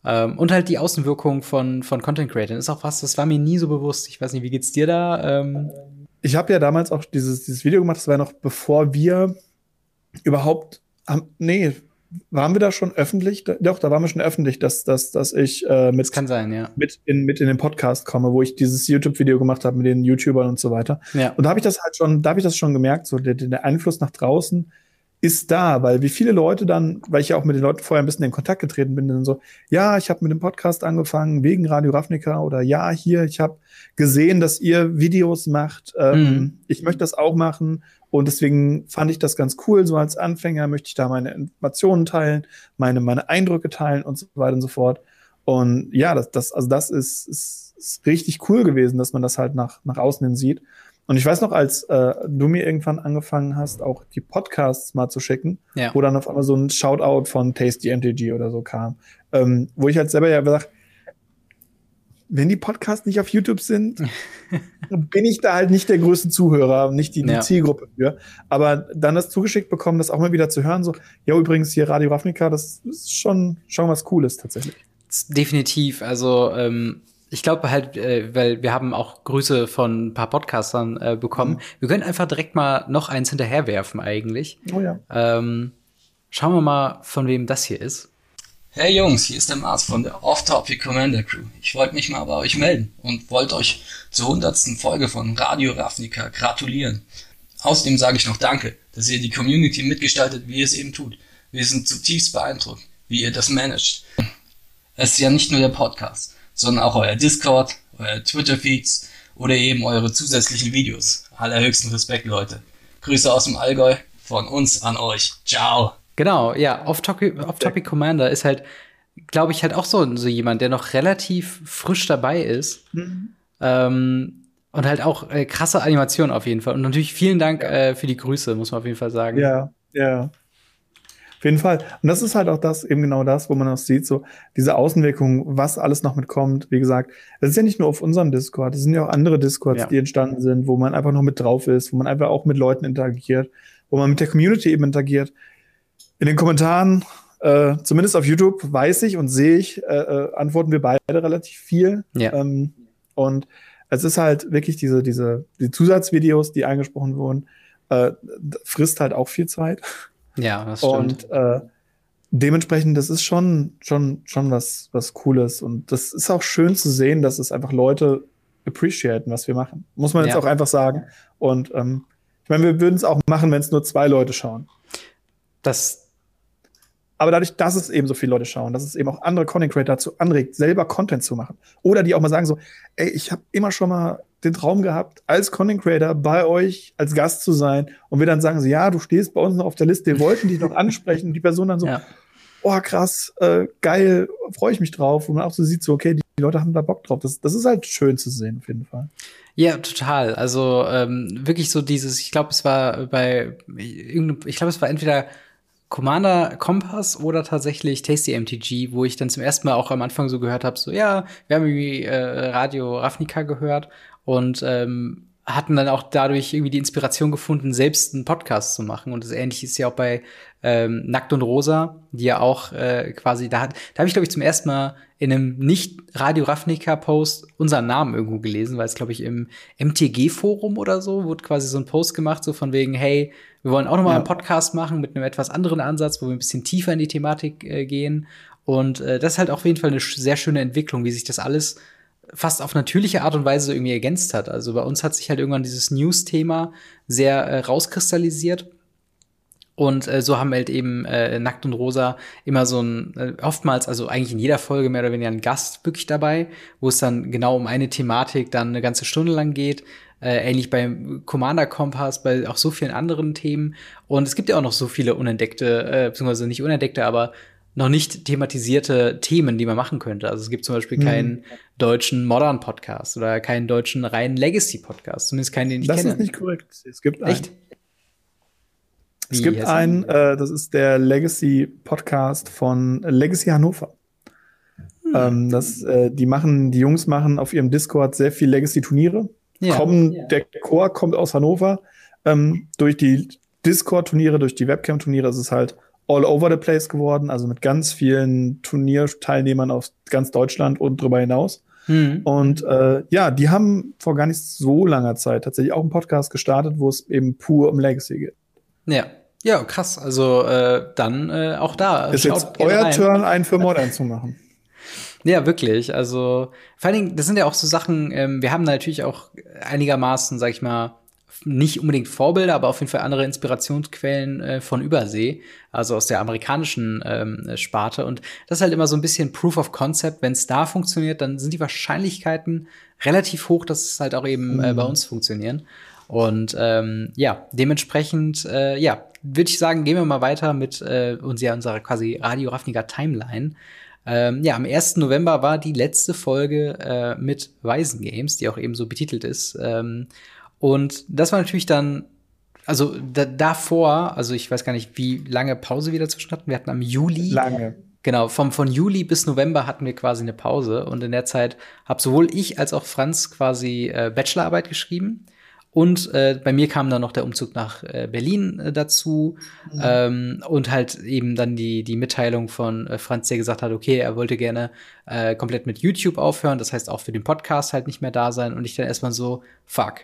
Speaker 1: Ähm, und halt die Außenwirkung von, von Content Creators ist auch was, das war mir nie so bewusst. Ich weiß nicht, wie geht's dir da? Ähm
Speaker 2: ich habe ja damals auch dieses, dieses Video gemacht, das war noch bevor wir überhaupt, haben, nee, waren wir da schon öffentlich? Doch, da waren wir schon öffentlich, dass, dass, dass ich äh, mit,
Speaker 1: das kann sein, ja.
Speaker 2: mit, in, mit in den Podcast komme, wo ich dieses YouTube-Video gemacht habe mit den YouTubern und so weiter. Ja. Und da habe ich das halt schon, da habe ich das schon gemerkt, so der, der Einfluss nach draußen ist da, weil wie viele Leute dann, weil ich ja auch mit den Leuten vorher ein bisschen in Kontakt getreten bin, dann so, ja, ich habe mit dem Podcast angefangen wegen Radio Ravnica oder ja, hier, ich habe gesehen, dass ihr Videos macht, ähm, mhm. ich möchte das auch machen und deswegen fand ich das ganz cool, so als Anfänger möchte ich da meine Informationen teilen, meine, meine Eindrücke teilen und so weiter und so fort. Und ja, das, das, also das ist, ist, ist richtig cool gewesen, dass man das halt nach, nach außen hin sieht. Und ich weiß noch, als äh, du mir irgendwann angefangen hast, auch die Podcasts mal zu schicken, ja. wo dann auf einmal so ein Shoutout von Tasty MTG oder so kam, ähm, wo ich halt selber ja gesagt, wenn die Podcasts nicht auf YouTube sind, bin ich da halt nicht der größte Zuhörer, nicht die, die ja. Zielgruppe für. Aber dann das zugeschickt bekommen, das auch mal wieder zu hören, so, ja, übrigens hier Radio Ravnica, das ist schon, schon was Cooles tatsächlich.
Speaker 1: Definitiv. Also ähm, ich glaube halt, äh, weil wir haben auch Grüße von ein paar Podcastern äh, bekommen. Mhm. Wir können einfach direkt mal noch eins hinterherwerfen eigentlich.
Speaker 2: Oh ja.
Speaker 1: Ähm, schauen wir mal, von wem das hier ist.
Speaker 4: Hey Jungs, hier ist der Mars von der Off-Topic Commander Crew. Ich wollte mich mal bei euch melden und wollte euch zur hundertsten Folge von Radio Ravnica gratulieren. Außerdem sage ich noch Danke, dass ihr die Community mitgestaltet, wie ihr es eben tut. Wir sind zutiefst beeindruckt, wie ihr das managt. Es ist ja nicht nur der Podcast sondern auch euer Discord, euer Twitter-Feeds oder eben eure zusätzlichen Videos. Allerhöchsten Respekt, Leute. Grüße aus dem Allgäu von uns an euch. Ciao.
Speaker 1: Genau, ja, Off-Topic Off -Topic Commander ist halt, glaube ich, halt auch so, so jemand, der noch relativ frisch dabei ist. Mhm. Ähm, und halt auch äh, krasse Animationen auf jeden Fall. Und natürlich vielen Dank äh, für die Grüße, muss man auf jeden Fall sagen.
Speaker 2: Ja, ja. Auf jeden Fall. Und das ist halt auch das, eben genau das, wo man auch sieht, so diese Außenwirkung, was alles noch mitkommt. Wie gesagt, das ist ja nicht nur auf unserem Discord, es sind ja auch andere Discords, ja. die entstanden sind, wo man einfach noch mit drauf ist, wo man einfach auch mit Leuten interagiert, wo man mit der Community eben interagiert. In den Kommentaren, äh, zumindest auf YouTube, weiß ich und sehe ich, äh, äh, antworten wir beide relativ viel. Ja. Ähm, und es ist halt wirklich diese, diese, die Zusatzvideos, die angesprochen wurden, äh, frisst halt auch viel Zeit.
Speaker 1: Ja, das stimmt.
Speaker 2: Und äh, dementsprechend, das ist schon, schon, schon was, was Cooles. Und das ist auch schön zu sehen, dass es einfach Leute appreciaten, was wir machen. Muss man jetzt ja. auch einfach sagen. Und ähm, ich meine, wir würden es auch machen, wenn es nur zwei Leute schauen.
Speaker 1: Das.
Speaker 2: Aber dadurch, dass es eben so viele Leute schauen, dass es eben auch andere Content Creator dazu anregt, selber Content zu machen. Oder die auch mal sagen so, ey, ich habe immer schon mal den Traum gehabt, als Content Creator bei euch als Gast zu sein und wir dann sagen so, ja, du stehst bei uns noch auf der Liste, wir wollten dich noch ansprechen und die Person dann so, ja. oh krass, äh, geil, freue ich mich drauf und man auch so sieht so, okay, die, die Leute haben da Bock drauf. Das, das ist halt schön zu sehen auf jeden Fall.
Speaker 1: Ja, total. Also ähm, wirklich so dieses, ich glaube, es war bei ich glaube, es war entweder Commander Kompass oder tatsächlich Tasty MTG, wo ich dann zum ersten Mal auch am Anfang so gehört habe, so ja, wir haben irgendwie äh, Radio Ravnica gehört und ähm, hatten dann auch dadurch irgendwie die Inspiration gefunden, selbst einen Podcast zu machen. Und das Ähnliche ist ja auch bei ähm, Nackt und Rosa, die ja auch äh, quasi, da, hat, da habe ich, glaube ich, zum ersten Mal in einem nicht-Radio Ravnica-Post unseren Namen irgendwo gelesen, weil es, glaube ich, im MTG-Forum oder so wurde quasi so ein Post gemacht, so von wegen, hey, wir wollen auch noch mal ja. einen Podcast machen mit einem etwas anderen Ansatz, wo wir ein bisschen tiefer in die Thematik äh, gehen. Und äh, das ist halt auf jeden Fall eine sehr schöne Entwicklung, wie sich das alles fast auf natürliche Art und Weise irgendwie ergänzt hat. Also bei uns hat sich halt irgendwann dieses News-Thema sehr äh, rauskristallisiert. Und äh, so haben halt eben äh, Nackt und Rosa immer so ein, äh, oftmals, also eigentlich in jeder Folge mehr oder weniger einen Gast wirklich dabei, wo es dann genau um eine Thematik dann eine ganze Stunde lang geht. Äh, ähnlich beim Commander Kompass, bei auch so vielen anderen Themen. Und es gibt ja auch noch so viele unentdeckte, äh, beziehungsweise nicht unentdeckte, aber noch nicht thematisierte Themen, die man machen könnte. Also es gibt zum Beispiel mhm. keinen deutschen Modern Podcast oder keinen deutschen reinen Legacy Podcast. Zumindest keinen, den ich
Speaker 2: das
Speaker 1: kenne.
Speaker 2: Das ist nicht korrekt. Es gibt einen. Echt? Es Wie gibt einen, äh, das ist der Legacy Podcast von Legacy Hannover. Hm. Ähm, das, äh, die machen, die Jungs machen auf ihrem Discord sehr viel Legacy-Turniere. Ja. Kommen, ja. Der Chor kommt aus Hannover. Ähm, durch die Discord-Turniere, durch die Webcam-Turniere ist es halt all over the place geworden, also mit ganz vielen Turnierteilnehmern aus ganz Deutschland und darüber hinaus. Mhm. Und äh, ja, die haben vor gar nicht so langer Zeit tatsächlich auch einen Podcast gestartet, wo es eben pur um Legacy geht.
Speaker 1: Ja. Ja, krass. Also äh, dann äh, auch da.
Speaker 2: Ist jetzt euer rein. Turn, einen für Modern zu machen.
Speaker 1: Ja, wirklich. Also vor allen Dingen, das sind ja auch so Sachen, ähm, wir haben natürlich auch einigermaßen, sag ich mal, nicht unbedingt Vorbilder, aber auf jeden Fall andere Inspirationsquellen äh, von Übersee, also aus der amerikanischen ähm, Sparte. Und das ist halt immer so ein bisschen Proof of Concept. Wenn es da funktioniert, dann sind die Wahrscheinlichkeiten relativ hoch, dass es halt auch eben äh, bei mhm. uns funktionieren. Und ähm, ja, dementsprechend, äh, ja, würde ich sagen, gehen wir mal weiter mit äh, unserer, unserer quasi Radio Ravniger Timeline. Ähm, ja, am 1. November war die letzte Folge äh, mit Weisen Games, die auch eben so betitelt ist. Ähm, und das war natürlich dann, also da, davor, also ich weiß gar nicht, wie lange Pause wir dazwischen hatten. Wir hatten am Juli.
Speaker 2: Lange.
Speaker 1: Genau, vom, von Juli bis November hatten wir quasi eine Pause. Und in der Zeit habe sowohl ich als auch Franz quasi äh, Bachelorarbeit geschrieben. Und äh, bei mir kam dann noch der Umzug nach äh, Berlin äh, dazu mhm. ähm, und halt eben dann die, die Mitteilung von äh, Franz, der gesagt hat, okay, er wollte gerne äh, komplett mit YouTube aufhören, das heißt auch für den Podcast halt nicht mehr da sein und ich dann erstmal so, fuck,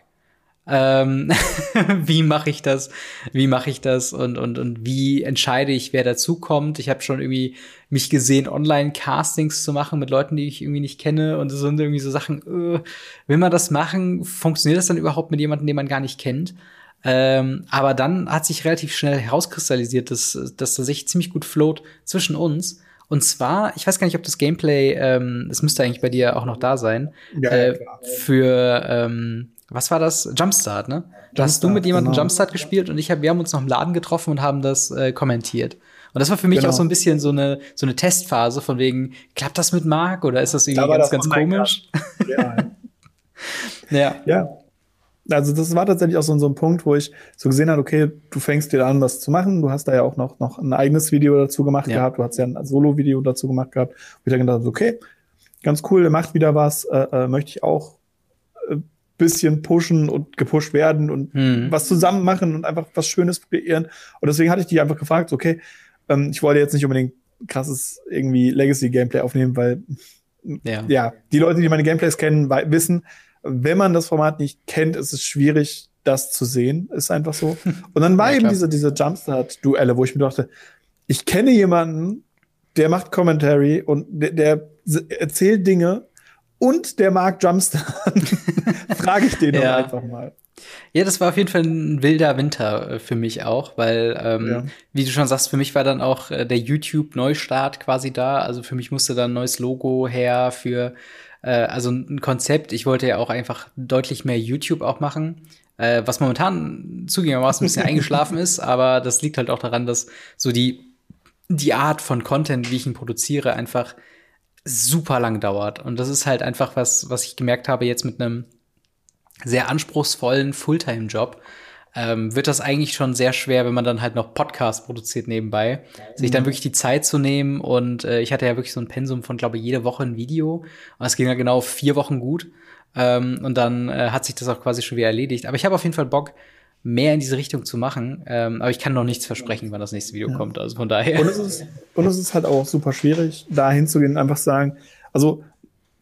Speaker 1: ähm, wie mache ich das? Wie mache ich das? Und, und, und wie entscheide ich, wer dazukommt? Ich habe schon irgendwie mich gesehen, Online-Castings zu machen mit Leuten, die ich irgendwie nicht kenne. Und das sind irgendwie so Sachen, äh, will man das machen? Funktioniert das dann überhaupt mit jemandem, den man gar nicht kennt? Ähm, aber dann hat sich relativ schnell herauskristallisiert, dass, dass das sich ziemlich gut float zwischen uns. Und zwar, ich weiß gar nicht, ob das Gameplay, ähm, das müsste eigentlich bei dir auch noch da sein, ja, äh, für ähm, was war das? Jumpstart, ne? Da hast du mit jemandem genau. Jumpstart gespielt und ich hab, wir haben uns noch im Laden getroffen und haben das äh, kommentiert. Und das war für mich genau. auch so ein bisschen so eine, so eine Testphase von wegen, klappt das mit Mark oder ist das irgendwie da ganz, ganz komisch? Ja.
Speaker 2: ja. ja. Also das war tatsächlich auch so, so ein Punkt, wo ich so gesehen habe, okay, du fängst dir an, was zu machen. Du hast da ja auch noch, noch ein eigenes Video dazu gemacht ja. gehabt. Du hast ja ein Solo-Video dazu gemacht gehabt. Wo ich dann gedacht okay, ganz cool, der macht wieder was, äh, äh, möchte ich auch bisschen pushen und gepusht werden und mhm. was zusammen machen und einfach was Schönes kreieren. Und deswegen hatte ich dich einfach gefragt, okay, ähm, ich wollte jetzt nicht unbedingt krasses irgendwie Legacy-Gameplay aufnehmen, weil ja. ja, die Leute, die meine Gameplays kennen, wissen, wenn man das Format nicht kennt, ist es schwierig, das zu sehen. Ist einfach so. Und dann war ja, eben diese, diese Jumpstart-Duelle, wo ich mir dachte, ich kenne jemanden, der macht Commentary und der, der erzählt Dinge, und der mag Jumpstart. Frage ich den ja. doch einfach mal.
Speaker 1: Ja, das war auf jeden Fall ein wilder Winter äh, für mich auch, weil, ähm, ja. wie du schon sagst, für mich war dann auch äh, der YouTube-Neustart quasi da. Also für mich musste dann ein neues Logo her für, äh, also ein Konzept. Ich wollte ja auch einfach deutlich mehr YouTube auch machen, äh, was momentan zugegebenermaßen ein bisschen eingeschlafen ist, aber das liegt halt auch daran, dass so die, die Art von Content, wie ich ihn produziere, einfach super lang dauert. Und das ist halt einfach was, was ich gemerkt habe jetzt mit einem sehr anspruchsvollen Fulltime-Job. Ähm, wird das eigentlich schon sehr schwer, wenn man dann halt noch Podcast produziert nebenbei, mhm. sich dann wirklich die Zeit zu nehmen. Und äh, ich hatte ja wirklich so ein Pensum von, glaube ich, jede Woche ein Video. Und es ging ja genau vier Wochen gut. Ähm, und dann äh, hat sich das auch quasi schon wieder erledigt. Aber ich habe auf jeden Fall Bock, mehr in diese Richtung zu machen. Ähm, aber ich kann noch nichts versprechen, wann das nächste Video ja. kommt. Also von daher.
Speaker 2: Und es, ist, und es ist halt auch super schwierig, da hinzugehen und einfach sagen, also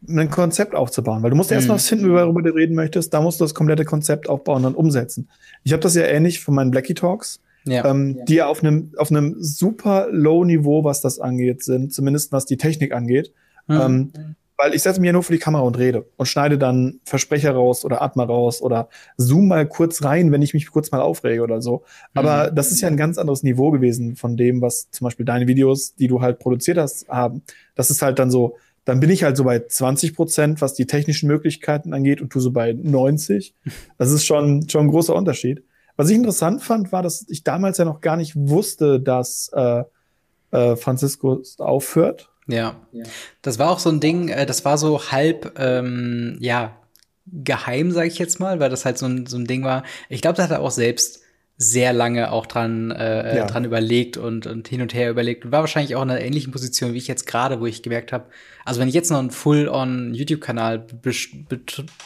Speaker 2: ein Konzept aufzubauen, weil du musst mhm. erst mal was finden, worüber du reden möchtest, da musst du das komplette Konzept aufbauen und umsetzen. Ich habe das ja ähnlich von meinen Blackie Talks, ja. Ähm, ja. die ja auf einem auf einem super low Niveau, was das angeht, sind, zumindest was die Technik angeht. Mhm. Ähm, weil ich setze mich ja nur vor die Kamera und rede und schneide dann Versprecher raus oder Atma raus oder zoom mal kurz rein, wenn ich mich kurz mal aufrege oder so. Aber mhm. das ist ja ein ganz anderes Niveau gewesen von dem, was zum Beispiel deine Videos, die du halt produziert hast, haben. Das ist halt dann so, dann bin ich halt so bei 20 Prozent, was die technischen Möglichkeiten angeht und du so bei 90. Das ist schon, schon ein großer Unterschied. Was ich interessant fand, war, dass ich damals ja noch gar nicht wusste, dass äh, äh, Francisco aufhört
Speaker 1: ja. ja. Das war auch so ein Ding, äh, das war so halb, ähm, ja, geheim, sage ich jetzt mal, weil das halt so ein, so ein Ding war. Ich glaube, da hat er auch selbst sehr lange auch dran, äh, ja. dran überlegt und, und hin und her überlegt und war wahrscheinlich auch in einer ähnlichen Position wie ich jetzt gerade, wo ich gemerkt habe, also wenn ich jetzt noch einen Full-on YouTube-Kanal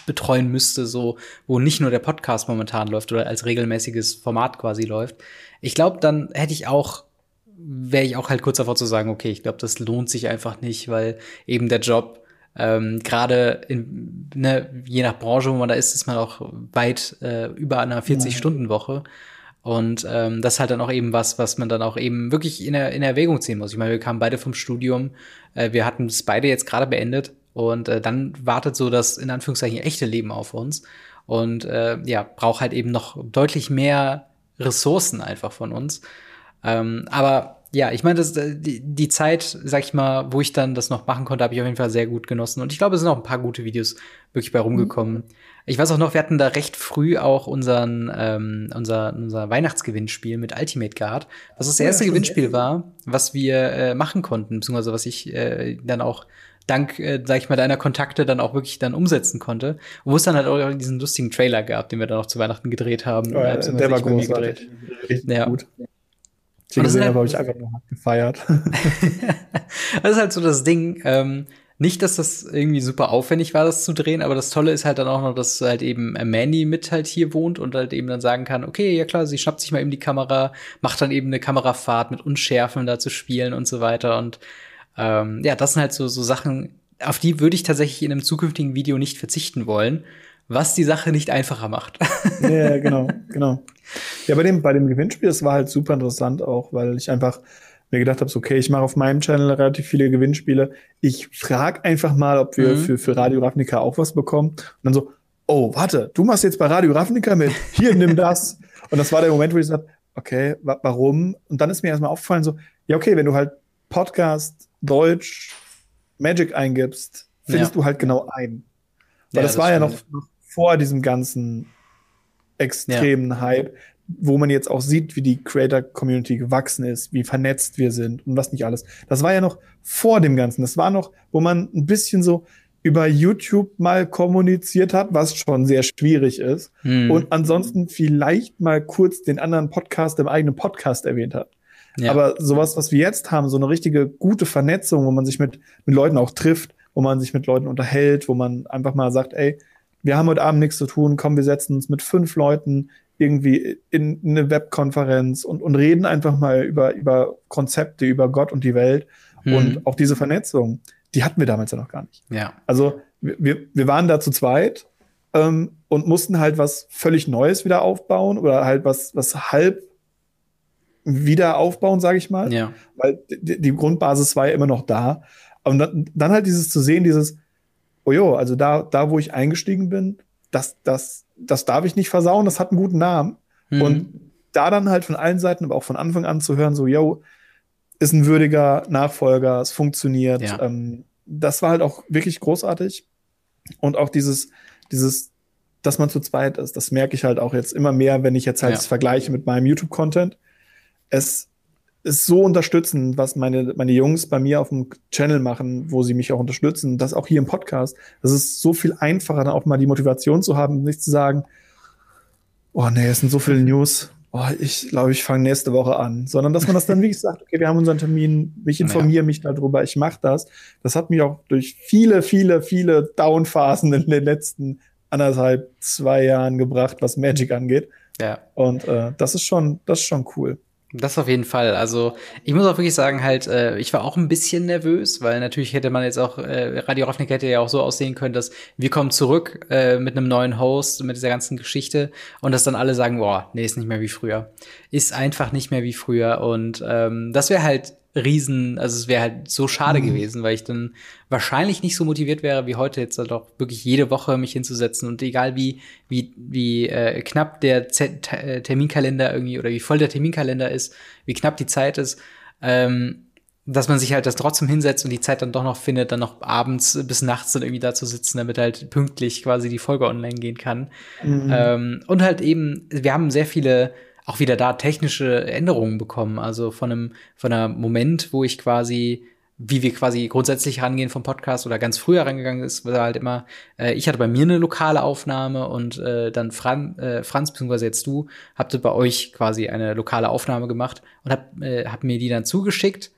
Speaker 1: betreuen müsste, so wo nicht nur der Podcast momentan läuft oder als regelmäßiges Format quasi läuft, ich glaube, dann hätte ich auch wäre ich auch halt kurz davor zu sagen, okay, ich glaube, das lohnt sich einfach nicht, weil eben der Job ähm, gerade in ne, je nach Branche, wo man da ist, ist man auch weit äh, über einer 40-Stunden-Woche. Und ähm, das ist halt dann auch eben was, was man dann auch eben wirklich in, der, in Erwägung ziehen muss. Ich meine, wir kamen beide vom Studium, äh, wir hatten es beide jetzt gerade beendet und äh, dann wartet so das in Anführungszeichen echte Leben auf uns. und äh, ja, braucht halt eben noch deutlich mehr Ressourcen einfach von uns. Ähm, aber ja, ich meine, das, äh, die, die Zeit, sag ich mal, wo ich dann das noch machen konnte, habe ich auf jeden Fall sehr gut genossen. Und ich glaube, es sind auch ein paar gute Videos wirklich bei rumgekommen. Mhm. Ich weiß auch noch, wir hatten da recht früh auch unseren, ähm, unser, unser Weihnachtsgewinnspiel mit Ultimate Guard, was das erste ja, Gewinnspiel war, was wir äh, machen konnten, beziehungsweise was ich äh, dann auch dank, äh, sag ich mal, deiner Kontakte dann auch wirklich dann umsetzen konnte. Wo es dann halt auch diesen lustigen Trailer gab, den wir dann auch zu Weihnachten gedreht haben.
Speaker 2: Oh, ja, der war großartig. Richtig ja. gut. Den gesehen halt, habe ich einfach nur gefeiert.
Speaker 1: das ist halt so das Ding. Ähm, nicht, dass das irgendwie super aufwendig war, das zu drehen, aber das Tolle ist halt dann auch noch, dass halt eben Manny mit halt hier wohnt und halt eben dann sagen kann, okay, ja klar, sie schnappt sich mal eben die Kamera, macht dann eben eine Kamerafahrt mit Unschärfen da zu spielen und so weiter. Und ähm, ja, das sind halt so, so Sachen, auf die würde ich tatsächlich in einem zukünftigen Video nicht verzichten wollen, was die Sache nicht einfacher macht.
Speaker 2: ja, genau, genau. Ja, bei dem, bei dem Gewinnspiel, das war halt super interessant auch, weil ich einfach mir gedacht habe, so, okay, ich mache auf meinem Channel relativ viele Gewinnspiele. Ich frage einfach mal, ob wir mhm. für, für Radio Ravnica auch was bekommen. Und dann so, oh, warte, du machst jetzt bei Radio Ravnica mit. Hier, nimm das. Und das war der Moment, wo ich gesagt okay, wa warum? Und dann ist mir erstmal aufgefallen, so, ja, okay, wenn du halt Podcast, Deutsch, Magic eingibst, findest ja. du halt genau ein. Weil ja, das, das, war ja noch, noch vor diesem ganzen extremen ja. Hype, wo man jetzt auch sieht, wie die Creator-Community gewachsen ist, wie vernetzt wir sind und was nicht alles. Das war ja noch vor dem Ganzen. Das war noch, wo man ein bisschen so über YouTube mal kommuniziert hat, was schon sehr schwierig ist. Hm. Und ansonsten vielleicht mal kurz den anderen Podcast im eigenen Podcast erwähnt hat. Ja. Aber sowas, was wir jetzt haben, so eine richtige gute Vernetzung, wo man sich mit, mit Leuten auch trifft, wo man sich mit Leuten unterhält, wo man einfach mal sagt, ey, wir haben heute Abend nichts zu tun, komm, wir setzen uns mit fünf Leuten irgendwie in, in eine Webkonferenz und, und reden einfach mal über, über Konzepte, über Gott und die Welt. Mhm. Und auch diese Vernetzung, die hatten wir damals ja noch gar nicht.
Speaker 1: Ja.
Speaker 2: Also wir, wir waren da zu zweit ähm, und mussten halt was völlig Neues wieder aufbauen oder halt was, was halb wieder aufbauen, sage ich mal.
Speaker 1: Ja.
Speaker 2: Weil die, die Grundbasis war ja immer noch da. Und dann, dann halt dieses zu sehen, dieses, oh jo, also da, da, wo ich eingestiegen bin, das, das, das darf ich nicht versauen, das hat einen guten Namen. Mhm. Und da dann halt von allen Seiten, aber auch von Anfang an zu hören, so, yo, ist ein würdiger Nachfolger, es funktioniert. Ja. Ähm, das war halt auch wirklich großartig. Und auch dieses, dieses, dass man zu zweit ist, das merke ich halt auch jetzt immer mehr, wenn ich jetzt halt ja. vergleiche mit meinem YouTube-Content. Es ist so unterstützend, was meine, meine Jungs bei mir auf dem Channel machen, wo sie mich auch unterstützen. Das auch hier im Podcast. Das ist so viel einfacher, dann auch mal die Motivation zu haben, nicht zu sagen, oh nee, es sind so viele News. Oh, ich glaube, ich fange nächste Woche an, sondern dass man das dann wirklich sagt, okay, wir haben unseren Termin, ich informiere ja. mich darüber, ich mache das. Das hat mich auch durch viele, viele, viele Downphasen in den letzten anderthalb, zwei Jahren gebracht, was Magic angeht.
Speaker 1: Ja.
Speaker 2: Und äh, das ist schon, das ist schon cool.
Speaker 1: Das auf jeden Fall. Also ich muss auch wirklich sagen, halt, äh, ich war auch ein bisschen nervös, weil natürlich hätte man jetzt auch, äh, Radio Ravnik hätte ja auch so aussehen können, dass wir kommen zurück äh, mit einem neuen Host, mit dieser ganzen Geschichte und dass dann alle sagen, boah, nee, ist nicht mehr wie früher. Ist einfach nicht mehr wie früher. Und ähm, das wäre halt riesen, also es wäre halt so schade mhm. gewesen, weil ich dann wahrscheinlich nicht so motiviert wäre wie heute jetzt halt auch wirklich jede Woche mich hinzusetzen und egal wie wie wie äh, knapp der Z äh, Terminkalender irgendwie oder wie voll der Terminkalender ist, wie knapp die Zeit ist, ähm, dass man sich halt das trotzdem hinsetzt und die Zeit dann doch noch findet, dann noch abends bis nachts dann irgendwie da zu sitzen, damit halt pünktlich quasi die Folge online gehen kann. Mhm. Ähm, und halt eben, wir haben sehr viele auch wieder da technische Änderungen bekommen. Also von einem, von einem Moment, wo ich quasi, wie wir quasi grundsätzlich rangehen vom Podcast oder ganz früher rangegangen ist, war halt immer, äh, ich hatte bei mir eine lokale Aufnahme und äh, dann Fran, äh, Franz, beziehungsweise jetzt du, habt bei euch quasi eine lokale Aufnahme gemacht und hab, äh, hab mir die dann zugeschickt.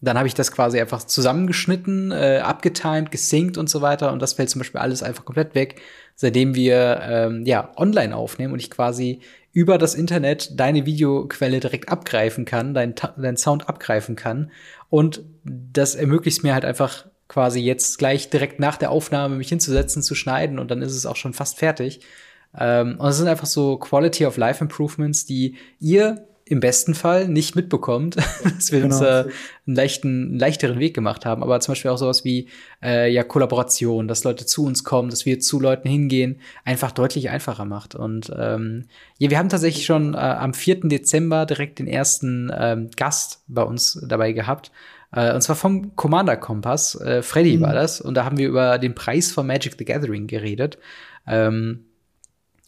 Speaker 1: Dann habe ich das quasi einfach zusammengeschnitten, äh, abgetimed, gesinkt und so weiter. Und das fällt zum Beispiel alles einfach komplett weg, seitdem wir ähm, ja online aufnehmen und ich quasi über das Internet deine Videoquelle direkt abgreifen kann, dein, dein Sound abgreifen kann. Und das ermöglicht mir halt einfach quasi jetzt gleich direkt nach der Aufnahme mich hinzusetzen, zu schneiden und dann ist es auch schon fast fertig. Ähm, und es sind einfach so Quality of Life Improvements, die ihr im besten Fall nicht mitbekommt, dass wir genau. uns äh, einen leichten, einen leichteren Weg gemacht haben. Aber zum Beispiel auch sowas wie äh, ja Kollaboration, dass Leute zu uns kommen, dass wir zu Leuten hingehen, einfach deutlich einfacher macht. Und ähm, ja, wir haben tatsächlich schon äh, am 4. Dezember direkt den ersten ähm, Gast bei uns dabei gehabt. Äh, und zwar vom Commander Kompass. Äh, Freddy mhm. war das. Und da haben wir über den Preis von Magic the Gathering geredet. Ähm,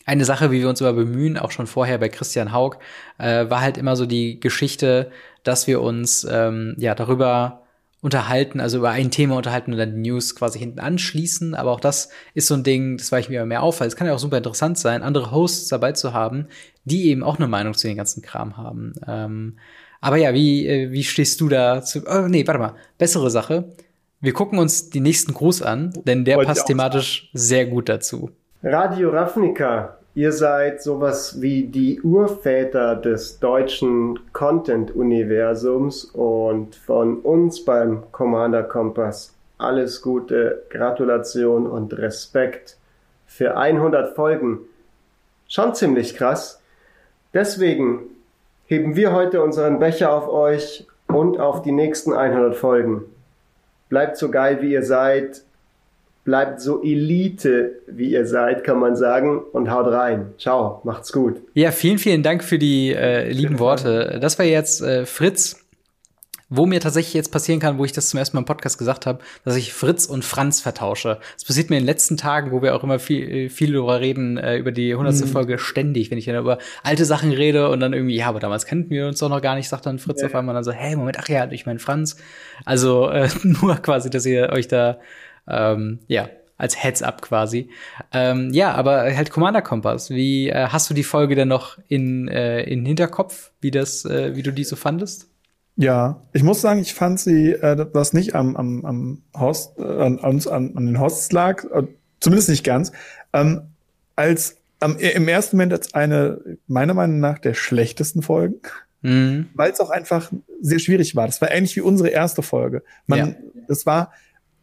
Speaker 1: eine Sache, wie wir uns immer bemühen, auch schon vorher bei Christian Haug, äh, war halt immer so die Geschichte, dass wir uns ähm, ja darüber unterhalten, also über ein Thema unterhalten und dann die News quasi hinten anschließen. Aber auch das ist so ein Ding, das weiche ich mir mehr auf, weil es kann ja auch super interessant sein, andere Hosts dabei zu haben, die eben auch eine Meinung zu den ganzen Kram haben. Ähm, aber ja, wie, äh, wie stehst du da zu. Oh, nee, warte mal. Bessere Sache. Wir gucken uns die nächsten Gruß an, denn der Wollte passt thematisch sagen. sehr gut dazu.
Speaker 5: Radio Ravnica, ihr seid sowas wie die Urväter des deutschen Content-Universums und von uns beim Commander Kompass alles Gute, Gratulation und Respekt für 100 Folgen. Schon ziemlich krass. Deswegen heben wir heute unseren Becher auf euch und auf die nächsten 100 Folgen. Bleibt so geil, wie ihr seid bleibt so Elite, wie ihr seid, kann man sagen, und haut rein. Ciao, macht's gut.
Speaker 1: Ja, vielen, vielen Dank für die äh, lieben Worte. Das war jetzt äh, Fritz. Wo mir tatsächlich jetzt passieren kann, wo ich das zum ersten Mal im Podcast gesagt habe, dass ich Fritz und Franz vertausche. Das passiert mir in den letzten Tagen, wo wir auch immer viel, viel darüber reden, äh, über die hundertste mhm. Folge ständig, wenn ich dann über alte Sachen rede und dann irgendwie, ja, aber damals kannten wir uns doch noch gar nicht, sagt dann Fritz ja. auf einmal dann so, hey, Moment, ach ja, ich meine Franz. Also äh, nur quasi, dass ihr euch da ähm, ja, als Heads-up quasi. Ähm, ja, aber halt Commander Kompass. Wie äh, hast du die Folge denn noch in, äh, in Hinterkopf, wie das, äh, wie du die so fandest?
Speaker 2: Ja, ich muss sagen, ich fand sie, äh, was nicht am, am, am Host, äh, an, an, an den Hosts lag, äh, zumindest nicht ganz, ähm, als ähm, im ersten Moment als eine, meiner Meinung nach, der schlechtesten Folgen. Mhm. Weil es auch einfach sehr schwierig war. Das war ähnlich wie unsere erste Folge. Man, ja. das war,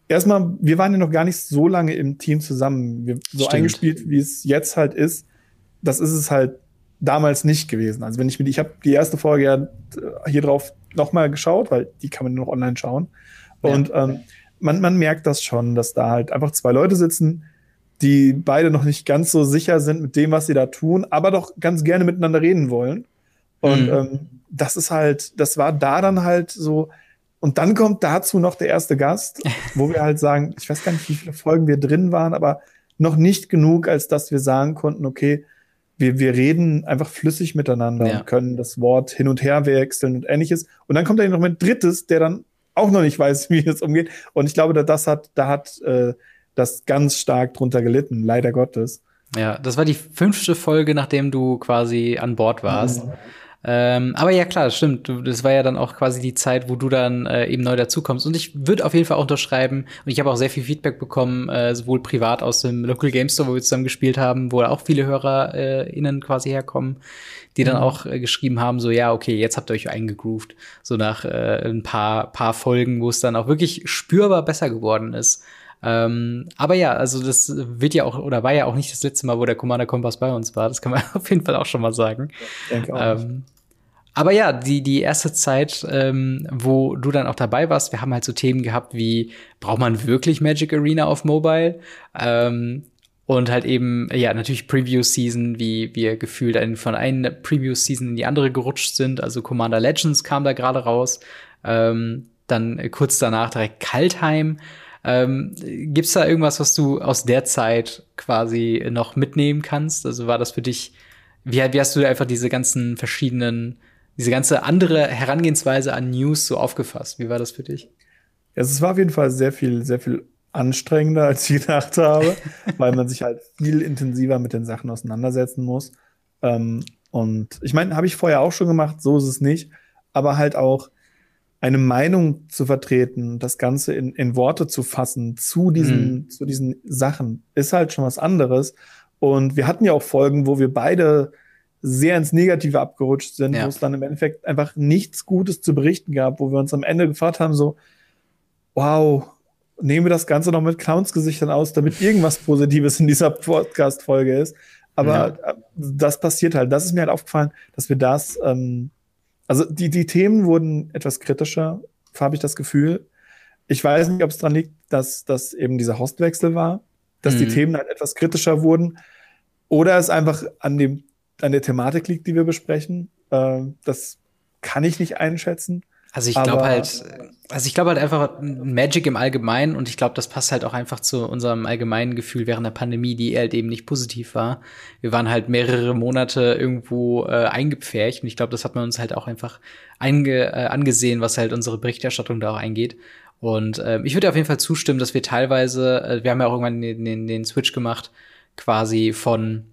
Speaker 2: erstmal, wir waren ja noch gar nicht so lange im Team zusammen. Wir, so Stimmt. eingespielt, wie es jetzt halt ist, das ist es halt damals nicht gewesen. Also wenn ich mir, ich habe die erste Folge ja äh, hier drauf nochmal geschaut, weil die kann man nur noch online schauen. Und ja. ähm, man, man merkt das schon, dass da halt einfach zwei Leute sitzen, die beide noch nicht ganz so sicher sind mit dem, was sie da tun, aber doch ganz gerne miteinander reden wollen. Und mhm. ähm, das ist halt, das war da dann halt so, und dann kommt dazu noch der erste Gast, wo wir halt sagen, ich weiß gar nicht, wie viele Folgen wir drin waren, aber noch nicht genug, als dass wir sagen konnten, okay, wir, wir reden einfach flüssig miteinander ja. und können das Wort hin und her wechseln und ähnliches. Und dann kommt da noch ein drittes, der dann auch noch nicht weiß, wie es umgeht. Und ich glaube, da das hat, da hat äh, das ganz stark drunter gelitten, leider Gottes.
Speaker 1: Ja, das war die fünfte Folge, nachdem du quasi an Bord warst. Ähm, aber ja, klar, das stimmt. Das war ja dann auch quasi die Zeit, wo du dann äh, eben neu dazukommst. Und ich würde auf jeden Fall auch unterschreiben, und ich habe auch sehr viel Feedback bekommen, äh, sowohl privat aus dem Local Game Store, wo wir zusammen gespielt haben, wo auch viele HörerInnen äh, quasi herkommen, die dann mhm. auch äh, geschrieben haben, so, ja, okay, jetzt habt ihr euch eingegroovt. So nach äh, ein paar, paar Folgen, wo es dann auch wirklich spürbar besser geworden ist. Ähm, aber ja, also das wird ja auch oder war ja auch nicht das letzte Mal, wo der Commander Kompass bei uns war. Das kann man auf jeden Fall auch schon mal sagen. Ja, ähm, aber ja, die, die erste Zeit, ähm, wo du dann auch dabei warst, wir haben halt so Themen gehabt wie, braucht man wirklich Magic Arena auf Mobile? Ähm, und halt eben, ja, natürlich Preview-Season, wie wir gefühlt von einer Preview-Season in die andere gerutscht sind. Also Commander Legends kam da gerade raus. Ähm, dann kurz danach direkt Kaltheim. Ähm, Gibt es da irgendwas, was du aus der Zeit quasi noch mitnehmen kannst? Also war das für dich, wie, wie hast du einfach diese ganzen verschiedenen, diese ganze andere Herangehensweise an News so aufgefasst? Wie war das für dich?
Speaker 2: Ja, es war auf jeden Fall sehr viel, sehr viel anstrengender, als ich gedacht habe, weil man sich halt viel intensiver mit den Sachen auseinandersetzen muss. Ähm, und ich meine, habe ich vorher auch schon gemacht, so ist es nicht, aber halt auch eine Meinung zu vertreten, das Ganze in, in Worte zu fassen zu diesen, mhm. zu diesen Sachen, ist halt schon was anderes. Und wir hatten ja auch Folgen, wo wir beide sehr ins Negative abgerutscht sind, ja. wo es dann im Endeffekt einfach nichts Gutes zu berichten gab, wo wir uns am Ende gefragt haben, so, wow, nehmen wir das Ganze noch mit Clownsgesichtern aus, damit irgendwas Positives in dieser Podcast-Folge ist. Aber ja. das passiert halt. Das ist mir halt aufgefallen, dass wir das ähm, Also die, die Themen wurden etwas kritischer, habe ich das Gefühl. Ich weiß nicht, ob es daran liegt, dass das eben dieser Hostwechsel war, dass mhm. die Themen halt etwas kritischer wurden, oder es einfach an dem an der Thematik liegt, die wir besprechen. Äh, das kann ich nicht einschätzen.
Speaker 1: Also ich glaube halt, also ich glaube halt einfach Magic im Allgemeinen und ich glaube, das passt halt auch einfach zu unserem allgemeinen Gefühl während der Pandemie, die halt eben nicht positiv war. Wir waren halt mehrere Monate irgendwo äh, eingepfercht und ich glaube, das hat man uns halt auch einfach einge, äh, angesehen, was halt unsere Berichterstattung da auch eingeht. Und äh, ich würde auf jeden Fall zustimmen, dass wir teilweise, äh, wir haben ja auch irgendwann den, den, den Switch gemacht, quasi von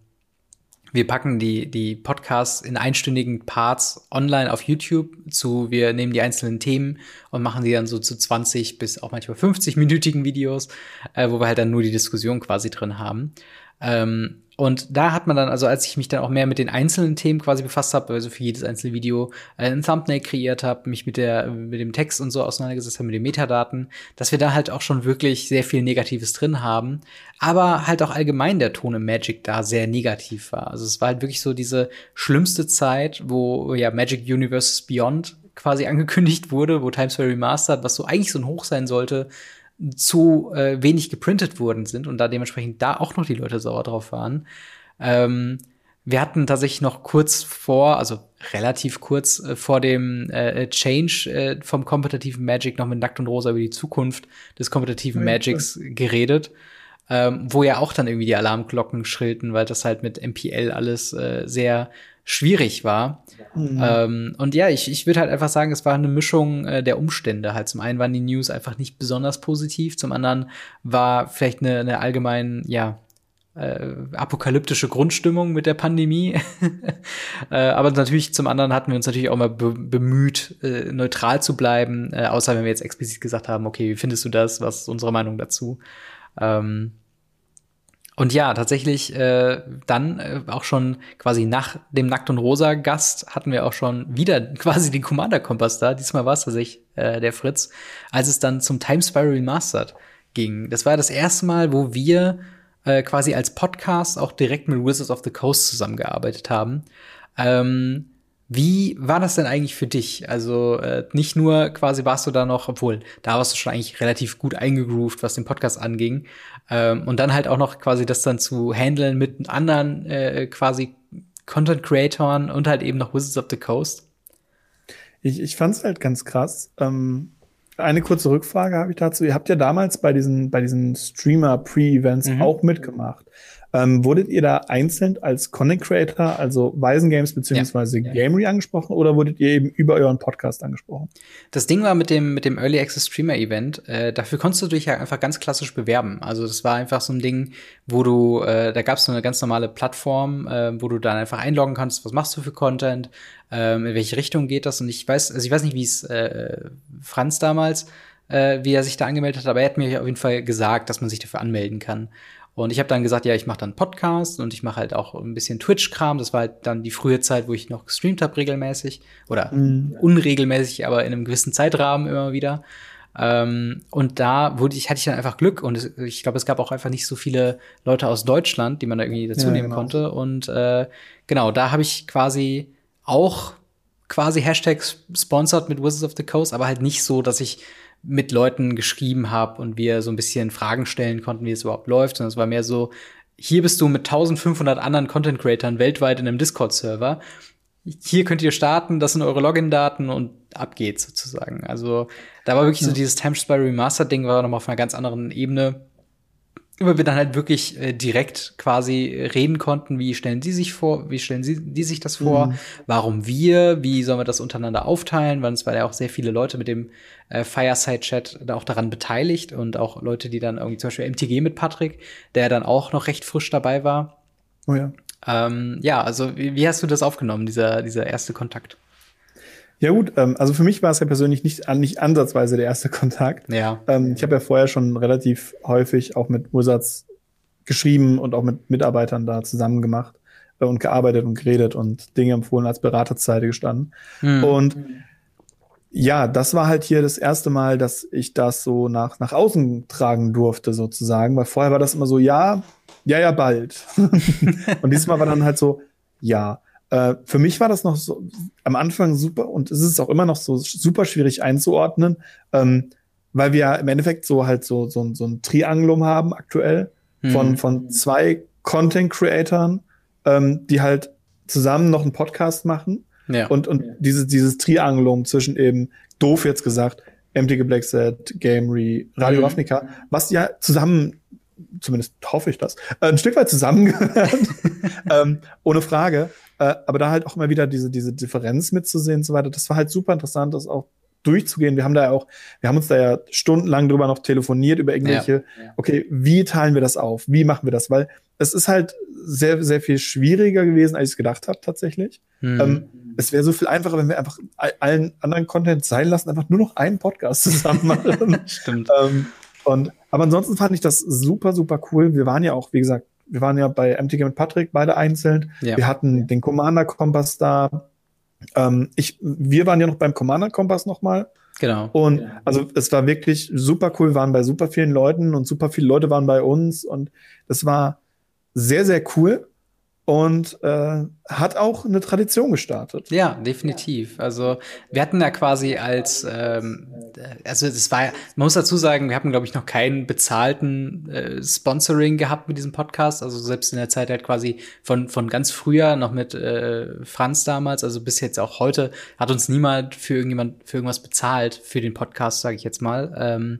Speaker 1: wir packen die, die Podcasts in einstündigen Parts online auf YouTube zu, wir nehmen die einzelnen Themen und machen die dann so zu 20 bis auch manchmal 50-minütigen Videos, äh, wo wir halt dann nur die Diskussion quasi drin haben. Ähm, und da hat man dann, also als ich mich dann auch mehr mit den einzelnen Themen quasi befasst habe, also für jedes einzelne Video äh, ein Thumbnail kreiert habe, mich mit der mit dem Text und so auseinandergesetzt habe, mit den Metadaten, dass wir da halt auch schon wirklich sehr viel Negatives drin haben, aber halt auch allgemein der Ton im Magic da sehr negativ war. Also es war halt wirklich so diese schlimmste Zeit, wo ja Magic Universe Beyond quasi angekündigt wurde, wo Times Square Remastered, was so eigentlich so ein Hoch sein sollte, zu äh, wenig geprintet worden sind und da dementsprechend da auch noch die Leute sauer drauf waren. Ähm, wir hatten tatsächlich noch kurz vor, also relativ kurz äh, vor dem äh, Change äh, vom kompetitiven Magic noch mit Nackt und Rosa über die Zukunft des kompetitiven Magics geredet, ähm, wo ja auch dann irgendwie die Alarmglocken schrillten, weil das halt mit MPL alles äh, sehr schwierig war. Mhm. Ähm, und ja, ich, ich würde halt einfach sagen, es war eine Mischung äh, der Umstände. Halt zum einen waren die News einfach nicht besonders positiv, zum anderen war vielleicht eine, eine allgemein, ja, äh, apokalyptische Grundstimmung mit der Pandemie. äh, aber natürlich zum anderen hatten wir uns natürlich auch mal be bemüht, äh, neutral zu bleiben, äh, außer wenn wir jetzt explizit gesagt haben, okay, wie findest du das? Was ist unsere Meinung dazu? Ähm, und ja, tatsächlich äh, dann äh, auch schon quasi nach dem Nackt und Rosa Gast hatten wir auch schon wieder quasi den Commander Kompass da. Diesmal war es tatsächlich äh, der Fritz, als es dann zum Time Spiral Remastered ging. Das war das erste Mal, wo wir äh, quasi als Podcast auch direkt mit Wizards of the Coast zusammengearbeitet haben. Ähm, wie war das denn eigentlich für dich? Also äh, nicht nur quasi warst du da noch, obwohl da warst du schon eigentlich relativ gut eingegroovt, was den Podcast anging. Ähm, und dann halt auch noch quasi das dann zu handeln mit anderen äh, quasi Content Creatoren und halt eben noch Wizards of the Coast.
Speaker 2: Ich, ich fand es halt ganz krass. Ähm, eine kurze Rückfrage habe ich dazu. Ihr habt ja damals bei diesen, bei diesen Streamer-Pre-Events mhm. auch mitgemacht. Ähm, wurdet ihr da einzeln als Content Creator, also Weisen Games beziehungsweise ja. Gamery angesprochen oder wurdet ihr eben über euren Podcast angesprochen?
Speaker 1: Das Ding war mit dem, mit dem Early Access Streamer Event, äh, dafür konntest du dich ja einfach ganz klassisch bewerben. Also das war einfach so ein Ding, wo du, äh, da gab es so eine ganz normale Plattform, äh, wo du dann einfach einloggen kannst, was machst du für Content, ähm, in welche Richtung geht das. Und ich weiß, also ich weiß nicht, wie es äh, Franz damals äh, wie er sich da angemeldet hat, aber er hat mir auf jeden Fall gesagt, dass man sich dafür anmelden kann. Und ich habe dann gesagt, ja, ich mache dann Podcast und ich mache halt auch ein bisschen Twitch-Kram. Das war halt dann die frühe Zeit, wo ich noch gestreamt habe regelmäßig oder mhm. unregelmäßig, aber in einem gewissen Zeitrahmen immer wieder. Ähm, und da wurde ich, hatte ich dann einfach Glück und es, ich glaube, es gab auch einfach nicht so viele Leute aus Deutschland, die man da irgendwie dazu ja, nehmen genau. konnte. Und äh, genau, da habe ich quasi auch quasi Hashtags sponsored mit Wizards of the Coast, aber halt nicht so, dass ich mit Leuten geschrieben habe und wir so ein bisschen Fragen stellen konnten, wie es überhaupt läuft, sondern es war mehr so, hier bist du mit 1500 anderen Content Creatern weltweit in einem Discord-Server. Hier könnt ihr starten, das sind eure Login-Daten und ab geht's sozusagen. Also da war wirklich ja. so dieses Time Spy Remastered-Ding war noch mal auf einer ganz anderen Ebene über wir dann halt wirklich äh, direkt quasi reden konnten, wie stellen die sich vor, wie stellen sie die sich das vor, mhm. warum wir, wie sollen wir das untereinander aufteilen, weil es war ja auch sehr viele Leute mit dem äh, Fireside-Chat da auch daran beteiligt und auch Leute, die dann irgendwie zum Beispiel MTG mit Patrick, der dann auch noch recht frisch dabei war.
Speaker 2: Oh ja.
Speaker 1: Ähm, ja, also wie, wie hast du das aufgenommen, dieser, dieser erste Kontakt?
Speaker 2: Ja gut, ähm, also für mich war es ja persönlich nicht, nicht ansatzweise der erste Kontakt.
Speaker 1: Ja.
Speaker 2: Ähm, ich habe ja vorher schon relativ häufig auch mit Wizards geschrieben und auch mit Mitarbeitern da zusammen gemacht äh, und gearbeitet und geredet und Dinge empfohlen als Berater zur Seite gestanden. Mhm. Und ja, das war halt hier das erste Mal, dass ich das so nach, nach außen tragen durfte, sozusagen, weil vorher war das immer so, ja, ja, ja, bald. und diesmal war dann halt so, ja. Äh, für mich war das noch so am Anfang super und es ist auch immer noch so super schwierig einzuordnen, ähm, weil wir im Endeffekt so halt so, so, so ein Triangulum haben aktuell von, mhm. von zwei Content-Creatoren, ähm, die halt zusammen noch einen Podcast machen. Ja. Und, und dieses, dieses Triangulum zwischen eben, doof jetzt gesagt, MTG Black Set, Gamery, Radio mhm. Ravnica, was ja zusammen, zumindest hoffe ich das, äh, ein Stück weit zusammengehört, ähm, ohne Frage. Äh, aber da halt auch immer wieder diese, diese Differenz mitzusehen und so weiter, das war halt super interessant, das auch durchzugehen. Wir haben da ja auch, wir haben uns da ja stundenlang drüber noch telefoniert, über irgendwelche, ja. okay, wie teilen wir das auf? Wie machen wir das? Weil es ist halt sehr, sehr viel schwieriger gewesen, als ich es gedacht habe, tatsächlich. Mhm. Ähm, es wäre so viel einfacher, wenn wir einfach allen anderen Content sein lassen, einfach nur noch einen Podcast zusammen machen.
Speaker 1: Stimmt.
Speaker 2: Ähm, und, aber ansonsten fand ich das super, super cool. Wir waren ja auch, wie gesagt, wir waren ja bei MTG mit Patrick beide einzeln. Ja. Wir hatten den Commander-Kompass da. Ähm, ich, wir waren ja noch beim Commander-Kompass nochmal.
Speaker 1: Genau.
Speaker 2: Und also es war wirklich super cool, wir waren bei super vielen Leuten und super viele Leute waren bei uns und das war sehr, sehr cool und äh, hat auch eine Tradition gestartet.
Speaker 1: Ja, definitiv. Also wir hatten ja quasi als, ähm, also es war, man muss dazu sagen, wir hatten glaube ich noch keinen bezahlten äh, Sponsoring gehabt mit diesem Podcast. Also selbst in der Zeit halt quasi von von ganz früher noch mit äh, Franz damals, also bis jetzt auch heute, hat uns niemand für irgendjemand für irgendwas bezahlt für den Podcast, sage ich jetzt mal. Ähm,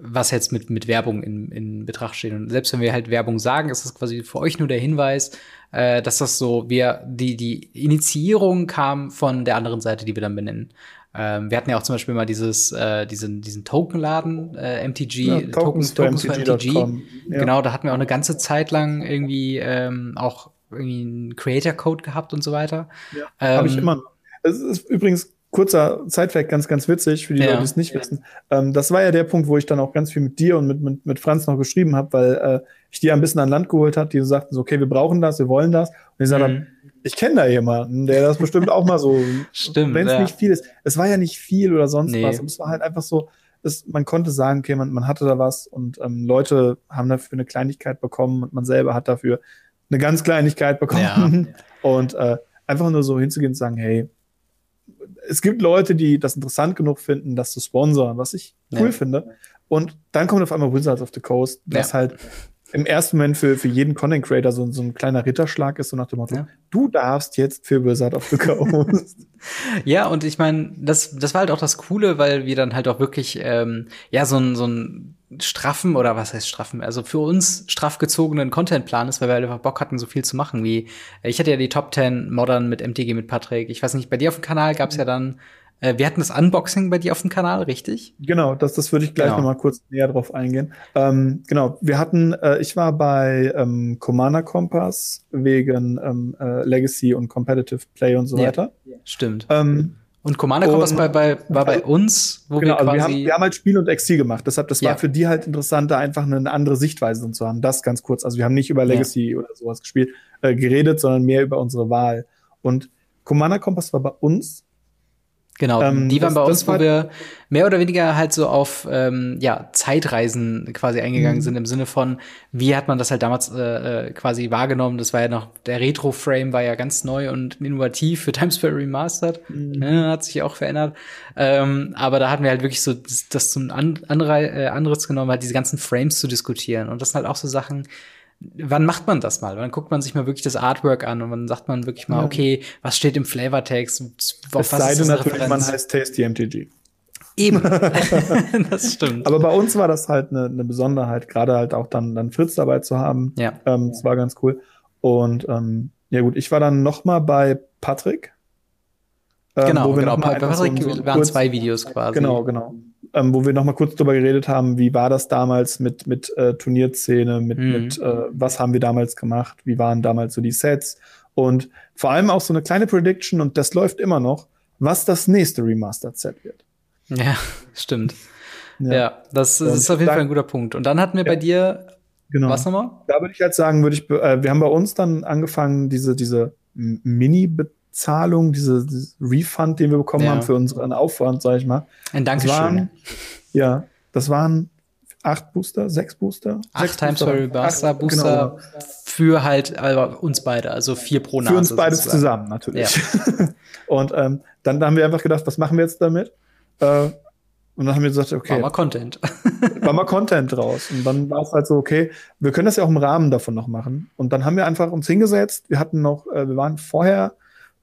Speaker 1: was jetzt mit, mit Werbung in, in Betracht steht. Und selbst wenn wir halt Werbung sagen, ist das quasi für euch nur der Hinweis, äh, dass das so, wir, die, die Initiierung kam von der anderen Seite, die wir dann benennen. Ähm, wir hatten ja auch zum Beispiel mal dieses, äh, diesen, diesen Tokenladen, äh, MTG, ja, Tokens, Tokens für MTG. Ja. Genau, da hatten wir auch eine ganze Zeit lang irgendwie ähm, auch irgendwie einen Creator-Code gehabt und so weiter.
Speaker 2: Ja, ähm, habe ich immer. Es ist übrigens kurzer Zeitfact, ganz, ganz witzig für die ja. Leute, die es nicht wissen. Ähm, das war ja der Punkt, wo ich dann auch ganz viel mit dir und mit, mit, mit Franz noch geschrieben habe, weil äh, ich die ein bisschen an Land geholt hat, die so sagten so, okay, wir brauchen das, wir wollen das. Und ich sagte mhm. ich kenne da jemanden, der das bestimmt auch mal so, wenn es ja. nicht viel ist. Es war ja nicht viel oder sonst nee. was, aber es war halt einfach so, es, man konnte sagen, okay, man, man hatte da was und ähm, Leute haben dafür eine Kleinigkeit bekommen und man selber hat dafür eine ganz Kleinigkeit bekommen. Ja. Und äh, einfach nur so hinzugehen und sagen, hey, es gibt Leute, die das interessant genug finden, das zu sponsern, was ich cool ja. finde. Und dann kommt auf einmal Wizards of the Coast, was ja. halt im ersten Moment für, für jeden Content Creator so, so ein kleiner Ritterschlag ist, so nach dem Motto, ja. du darfst jetzt für Wizard of the Coast.
Speaker 1: ja, und ich meine, das, das war halt auch das Coole, weil wir dann halt auch wirklich, ähm, ja, so ein, so ein straffen oder was heißt straffen, also für uns straff gezogenen Contentplan ist, weil wir halt einfach Bock hatten, so viel zu machen. Wie ich hatte ja die Top 10 Modern mit MTG mit Patrick. Ich weiß nicht, bei dir auf dem Kanal gab es ja dann äh, wir hatten das Unboxing bei dir auf dem Kanal, richtig?
Speaker 2: Genau, das, das würde ich gleich genau. noch mal kurz näher drauf eingehen. Ähm, genau, wir hatten, äh, ich war bei ähm, Commander Compass wegen ähm, äh, Legacy und Competitive Play und so ja, weiter.
Speaker 1: Stimmt. Ähm, und Commander Compass bei, bei, war bei uns,
Speaker 2: wo genau, wir quasi also wir, haben, wir haben halt Spiel und Exil gemacht. Deshalb, das ja. war für die halt interessanter, einfach eine andere Sichtweise zu haben. Das ganz kurz. Also wir haben nicht über Legacy ja. oder sowas gespielt, äh, geredet, sondern mehr über unsere Wahl. Und Commander Compass war bei uns
Speaker 1: Genau, ähm, die waren das, bei uns, wo wir mehr oder weniger halt so auf ähm, ja, Zeitreisen quasi eingegangen mhm. sind, im Sinne von, wie hat man das halt damals äh, äh, quasi wahrgenommen? Das war ja noch, der Retro-Frame war ja ganz neu und innovativ für Times Square Remastered. Mhm. Ja, hat sich auch verändert. Ähm, aber da hatten wir halt wirklich so das, das zum An Anre äh, genommen, halt diese ganzen Frames zu diskutieren. Und das sind halt auch so Sachen, wann macht man das mal? Wann guckt man sich mal wirklich das Artwork an und wann sagt man wirklich mal, okay, was steht im Flavortext?
Speaker 2: Es sei denn natürlich, man heißt Tasty MTG.
Speaker 1: Eben. das stimmt.
Speaker 2: Aber bei uns war das halt eine, eine Besonderheit, gerade halt auch dann, dann Fritz dabei zu haben.
Speaker 1: Ja.
Speaker 2: Ähm, das war ganz cool. Und ähm, ja gut, ich war dann noch mal bei Patrick.
Speaker 1: Ähm, genau, genau. Bei Patrick so waren zwei Videos quasi.
Speaker 2: Genau, genau ähm, wo wir noch mal kurz drüber geredet haben, wie war das damals mit, mit äh, Turnierszene, mit, mhm. mit äh, was haben wir damals gemacht, wie waren damals so die Sets und vor allem auch so eine kleine Prediction und das läuft immer noch, was das nächste Remastered-Set wird.
Speaker 1: Ja, stimmt. Ja, ja das, das ist auf jeden Fall ein guter Punkt. Und dann hatten wir ja, bei dir
Speaker 2: genau. was nochmal? Da würde ich halt sagen, würde ich, äh, wir haben bei uns dann angefangen, diese, diese Mini- Zahlung, diese, diese Refund, den wir bekommen ja. haben für unseren Aufwand, sag ich mal.
Speaker 1: Ein Dankeschön.
Speaker 2: Das waren, ja, das waren acht Booster, sechs Booster.
Speaker 1: Acht Times Booster. Buster, Booster genau. für halt also uns beide, also vier pro Nase.
Speaker 2: Für uns beide zusammen, natürlich. Ja. und ähm, dann haben wir einfach gedacht, was machen wir jetzt damit? Äh, und dann haben wir gesagt, okay. War
Speaker 1: mal Content.
Speaker 2: war mal Content draus. Und dann war es halt so, okay, wir können das ja auch im Rahmen davon noch machen. Und dann haben wir einfach uns hingesetzt. Wir hatten noch, äh, wir waren vorher,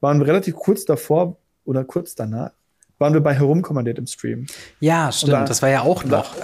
Speaker 2: waren wir relativ kurz davor oder kurz danach, waren wir bei Herumkommandiert im Stream.
Speaker 1: Ja, stimmt. Da, das war ja auch noch.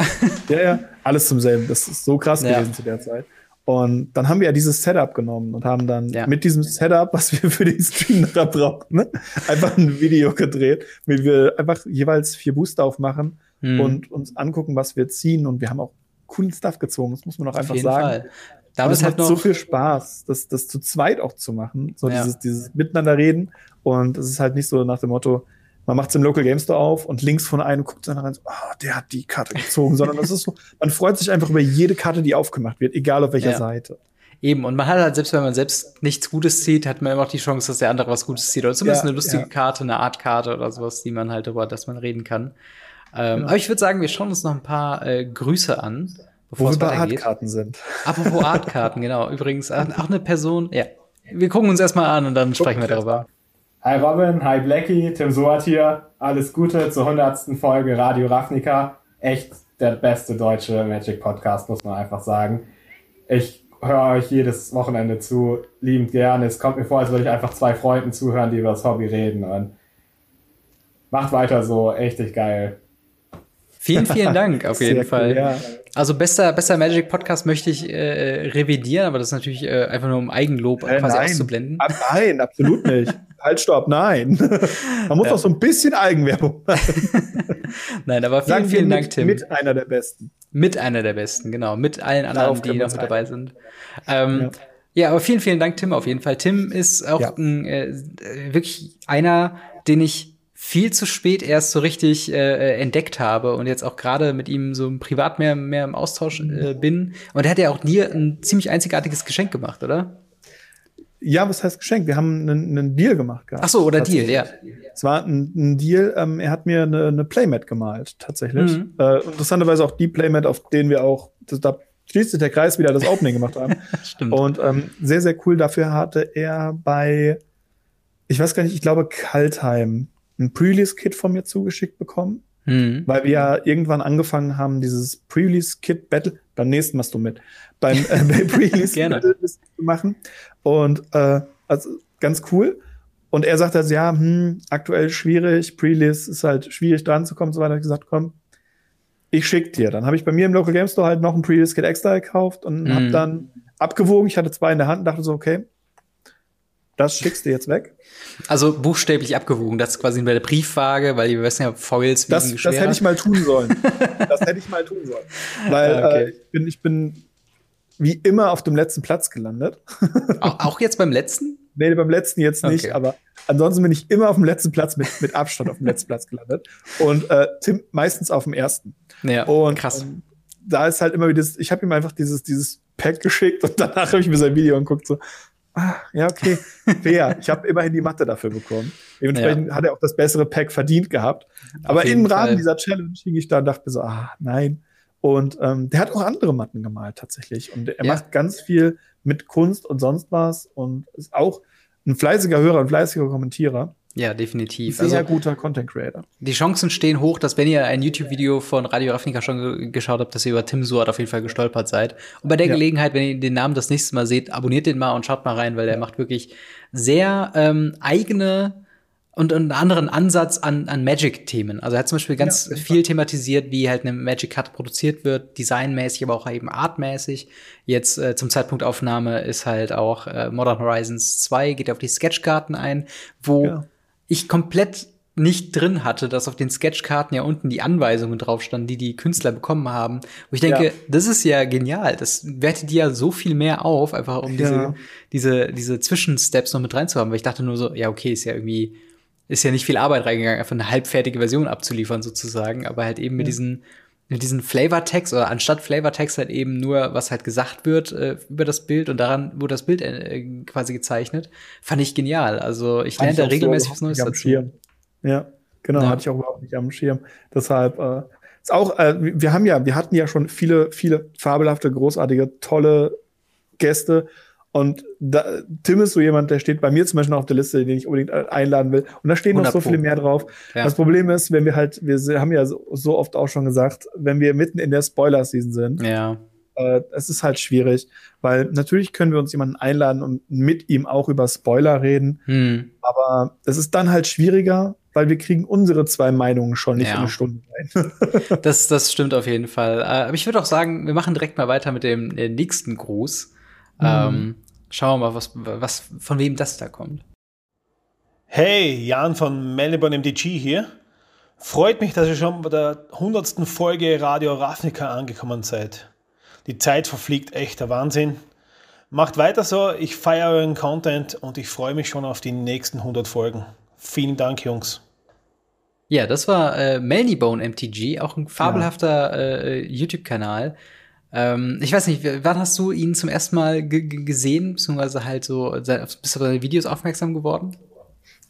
Speaker 2: Da, ja, ja, alles zum selben. Das ist so krass ja. gewesen zu der Zeit. Und dann haben wir ja dieses Setup genommen und haben dann ja. mit diesem Setup, was wir für den Stream nachher brauchten, ne, einfach ein Video gedreht, mit wir einfach jeweils vier Booster aufmachen mhm. und uns angucken, was wir ziehen. Und wir haben auch coolen Stuff gezogen, das muss man auch einfach sagen. Fall. Da es hat so viel Spaß, das, das zu zweit auch zu machen, so ja. dieses, dieses Miteinander reden. Und es ist halt nicht so nach dem Motto, man macht es im Local Game Store auf und links von einem guckt dann rein, so, oh, der hat die Karte gezogen, sondern das ist so, man freut sich einfach über jede Karte, die aufgemacht wird, egal auf welcher ja. Seite.
Speaker 1: Eben, und man hat halt, selbst wenn man selbst nichts Gutes zieht, hat man immer auch die Chance, dass der andere was Gutes zieht. Oder zumindest ja, eine lustige ja. Karte, eine Art Karte oder sowas, die man halt darüber, dass man reden kann. Ähm, Aber ich würde sagen, wir schauen uns noch ein paar äh, Grüße an,
Speaker 2: bevor Wo es wir bei Artkarten sind.
Speaker 1: Apropos Artkarten, genau. Übrigens, auch eine Person, ja. Wir gucken uns erstmal an und dann sprechen wir darüber.
Speaker 6: Hi Robin, hi Blackie, Tim Soat hier. Alles Gute zur 100. Folge Radio Ravnica. Echt der beste deutsche Magic Podcast, muss man einfach sagen. Ich höre euch jedes Wochenende zu, liebend gerne. Es kommt mir vor, als würde ich einfach zwei Freunden zuhören, die über das Hobby reden. Und macht weiter so, echt geil.
Speaker 1: Vielen, vielen Dank auf jeden Sehr Fall. Cool, ja. Also bester, bester Magic Podcast möchte ich äh, revidieren, aber das ist natürlich äh, einfach nur um Eigenlob äh, quasi nein. auszublenden.
Speaker 2: Ab, nein, absolut nicht. halt, stopp, nein. Man muss ja. auch so ein bisschen Eigenwerbung
Speaker 1: machen. nein, aber vielen, Sagen vielen Dank,
Speaker 2: mit,
Speaker 1: Tim.
Speaker 2: Mit einer der Besten.
Speaker 1: Mit einer der Besten, genau. Mit allen anderen, die noch mit dabei sind. Ähm, ja. ja. aber vielen, vielen Dank, Tim, auf jeden Fall. Tim ist auch ja. ein, äh, wirklich einer, den ich viel zu spät erst so richtig äh, entdeckt habe und jetzt auch gerade mit ihm so privat mehr, mehr im Austausch äh, bin. Und er hat ja auch dir ein ziemlich einzigartiges Geschenk gemacht, oder?
Speaker 2: Ja, was heißt Geschenk? Wir haben einen, einen Deal gemacht
Speaker 1: gehabt. Ach so, oder Deal, ja.
Speaker 2: Es war ein, ein Deal, ähm, er hat mir eine, eine Playmat gemalt, tatsächlich. Mhm. Äh, interessanterweise auch die Playmat, auf denen wir auch, das, da schließt sich der Kreis wieder, das Opening gemacht haben. Stimmt. Und ähm, sehr, sehr cool. Dafür hatte er bei, ich weiß gar nicht, ich glaube Kaltheim ein Pre-Release-Kit von mir zugeschickt bekommen. Mhm. Weil wir ja irgendwann angefangen haben, dieses Pre-Release-Kit Battle, beim nächsten machst du mit, beim äh, Pre-Release Battle zu machen. Und äh, also ganz cool. Und er sagt also, ja, hm, aktuell schwierig, Pre-Release ist halt schwierig dran zu kommen, so weiter. Ich gesagt, komm, ich schick dir. Dann habe ich bei mir im Local Game Store halt noch ein Pre-Release-Kit extra gekauft und mhm. habe dann abgewogen. Ich hatte zwei in der Hand und dachte so, okay, das schickst du jetzt weg.
Speaker 1: Also buchstäblich abgewogen. Das ist quasi bei der Briefwaage, weil die wissen ja, Foils
Speaker 2: das, das hätte ich mal tun sollen. das hätte ich mal tun sollen. Weil ah, okay. äh, ich, bin, ich bin wie immer auf dem letzten Platz gelandet.
Speaker 1: auch, auch jetzt beim letzten?
Speaker 2: Nee, beim letzten jetzt nicht, okay. aber ansonsten bin ich immer auf dem letzten Platz mit, mit Abstand auf dem letzten Platz gelandet. Und äh, Tim meistens auf dem ersten.
Speaker 1: Ja,
Speaker 2: und, krass. Und da ist halt immer wieder, ich habe ihm einfach dieses, dieses Pack geschickt und danach habe ich mir sein Video angeguckt, so, ah, ja, okay, fair. ich habe immerhin die Matte dafür bekommen. Dementsprechend ja. hat er auch das bessere Pack verdient gehabt. Aber im Rahmen Fall. dieser Challenge hing ich da und dachte mir so, ah, nein. Und ähm, der hat auch andere Matten gemalt tatsächlich. Und er ja. macht ganz viel mit Kunst und sonst was und ist auch ein fleißiger Hörer, ein fleißiger Kommentierer.
Speaker 1: Ja, definitiv.
Speaker 2: Sehr also, guter Content Creator.
Speaker 1: Die Chancen stehen hoch, dass wenn ihr ein YouTube-Video von Radio Ravnica schon geschaut habt, dass ihr über Tim Suat auf jeden Fall gestolpert seid. Und bei der ja. Gelegenheit, wenn ihr den Namen das nächste Mal seht, abonniert den mal und schaut mal rein, weil der macht wirklich sehr ähm, eigene und einen anderen Ansatz an, an Magic-Themen. Also er hat zum Beispiel ganz ja, viel thematisiert, wie halt eine Magic-Karte produziert wird, designmäßig, aber auch eben artmäßig. Jetzt äh, zum Zeitpunkt Aufnahme ist halt auch äh, Modern Horizons 2, geht auf die Sketchkarten ein, wo ja ich komplett nicht drin hatte, dass auf den Sketchkarten ja unten die Anweisungen drauf standen, die die Künstler bekommen haben. Wo ich denke, ja. das ist ja genial. Das wertet ja so viel mehr auf, einfach um ja. diese, diese, diese Zwischensteps noch mit reinzuhaben. Weil ich dachte nur so, ja, okay, ist ja irgendwie, ist ja nicht viel Arbeit reingegangen, einfach eine halbfertige Version abzuliefern sozusagen. Aber halt eben ja. mit diesen, mit diesen Flavortext oder anstatt Flavortext halt eben nur, was halt gesagt wird äh, über das Bild und daran wurde das Bild äh, quasi gezeichnet, fand ich genial. Also ich lerne da regelmäßig was Neues dazu.
Speaker 2: Schirm. Ja, genau, ja. hatte ich auch überhaupt nicht am Schirm. Deshalb äh, ist auch, äh, wir haben ja, wir hatten ja schon viele, viele fabelhafte, großartige, tolle Gäste. Und da, Tim ist so jemand, der steht bei mir zum Beispiel noch auf der Liste, den ich unbedingt einladen will. Und da stehen noch so viele mehr drauf. Ja. Das Problem ist, wenn wir halt, wir haben ja so, so oft auch schon gesagt, wenn wir mitten in der Spoiler-Season sind,
Speaker 1: ja.
Speaker 2: äh, es ist halt schwierig, weil natürlich können wir uns jemanden einladen und mit ihm auch über Spoiler reden.
Speaker 1: Hm.
Speaker 2: Aber es ist dann halt schwieriger, weil wir kriegen unsere zwei Meinungen schon nicht ja. in eine Stunde rein.
Speaker 1: das, das stimmt auf jeden Fall. Äh, aber ich würde auch sagen, wir machen direkt mal weiter mit dem nächsten Gruß. Mhm. Ähm, schauen wir mal, was, was, von wem das da kommt.
Speaker 7: Hey, Jan von Melbourne MDG hier. Freut mich, dass ihr schon bei der 100. Folge Radio Ravnica angekommen seid. Die Zeit verfliegt echt der Wahnsinn. Macht weiter so, ich feiere euren Content und ich freue mich schon auf die nächsten 100 Folgen. Vielen Dank, Jungs.
Speaker 1: Ja, das war äh, Melnybone MTG, auch ein fabelhafter äh, YouTube-Kanal. Ähm, ich weiß nicht, wann hast du ihn zum ersten Mal gesehen, beziehungsweise halt so, bist du auf seine Videos aufmerksam geworden?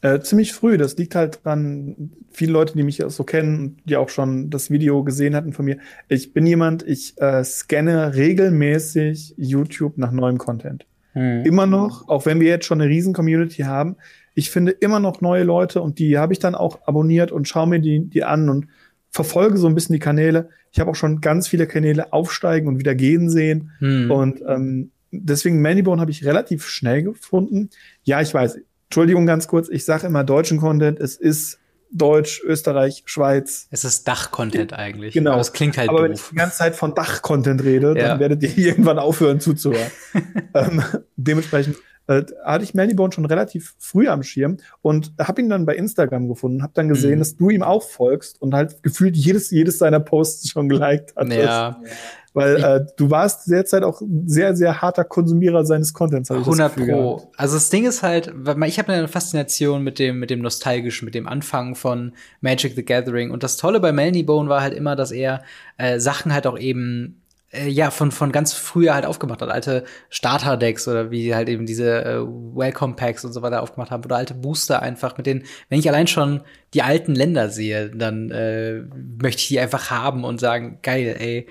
Speaker 2: Äh, ziemlich früh. Das liegt halt dran, viele Leute, die mich so kennen und die auch schon das Video gesehen hatten von mir. Ich bin jemand, ich äh, scanne regelmäßig YouTube nach neuem Content. Hm. Immer noch, auch wenn wir jetzt schon eine riesen Community haben, ich finde immer noch neue Leute und die habe ich dann auch abonniert und schaue mir die, die an und verfolge so ein bisschen die Kanäle. Ich habe auch schon ganz viele Kanäle aufsteigen und wieder gehen sehen. Hm. Und ähm, deswegen Manybone habe ich relativ schnell gefunden. Ja, ich weiß. Entschuldigung ganz kurz, ich sage immer deutschen Content, es ist Deutsch, Österreich, Schweiz.
Speaker 1: Es ist Dach-Content eigentlich.
Speaker 2: Genau. Aber es klingt halt Aber doof. wenn ich die ganze Zeit von Dach-Content rede, ja. dann werdet ihr irgendwann aufhören zuzuhören. ähm, dementsprechend äh, hatte ich Melbourne schon relativ früh am Schirm und habe ihn dann bei Instagram gefunden, habe dann gesehen, mhm. dass du ihm auch folgst und halt gefühlt jedes, jedes seiner Posts schon geliked
Speaker 1: hattest. Ja.
Speaker 2: Weil äh, du warst derzeit auch sehr, sehr harter Konsumierer seines Contents.
Speaker 1: 100 Pro. Gehabt. Also das Ding ist halt, ich habe eine Faszination mit dem, mit dem Nostalgischen, mit dem Anfang von Magic the Gathering. Und das Tolle bei Melny Bone war halt immer, dass er äh, Sachen halt auch eben äh, ja, von, von ganz früher halt aufgemacht hat. Alte Starter-Decks oder wie halt eben diese äh, Welcome-Packs und so weiter aufgemacht haben. Oder alte Booster einfach mit denen, wenn ich allein schon die alten Länder sehe, dann äh, möchte ich die einfach haben und sagen, geil, ey,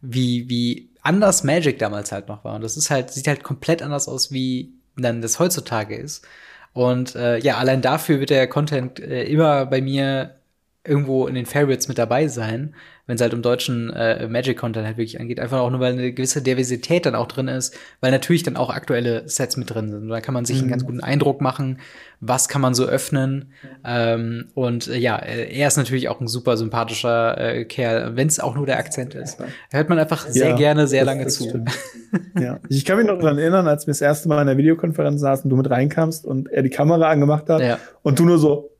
Speaker 1: wie, wie anders Magic damals halt noch war. Und das ist halt, sieht halt komplett anders aus, wie dann das heutzutage ist. Und äh, ja, allein dafür wird der Content äh, immer bei mir irgendwo in den Favorites mit dabei sein, wenn es halt um deutschen äh, Magic-Content halt wirklich angeht. Einfach auch nur, weil eine gewisse Diversität dann auch drin ist, weil natürlich dann auch aktuelle Sets mit drin sind. Da kann man sich mhm. einen ganz guten Eindruck machen, was kann man so öffnen. Ähm, und äh, ja, er ist natürlich auch ein super sympathischer äh, Kerl, wenn es auch nur der Akzent ist. Hört man einfach sehr ja, gerne, sehr lange zu.
Speaker 2: ja. Ich kann mich noch daran erinnern, als wir das erste Mal in der Videokonferenz saßen, du mit reinkamst und er die Kamera angemacht hat ja. und du nur so,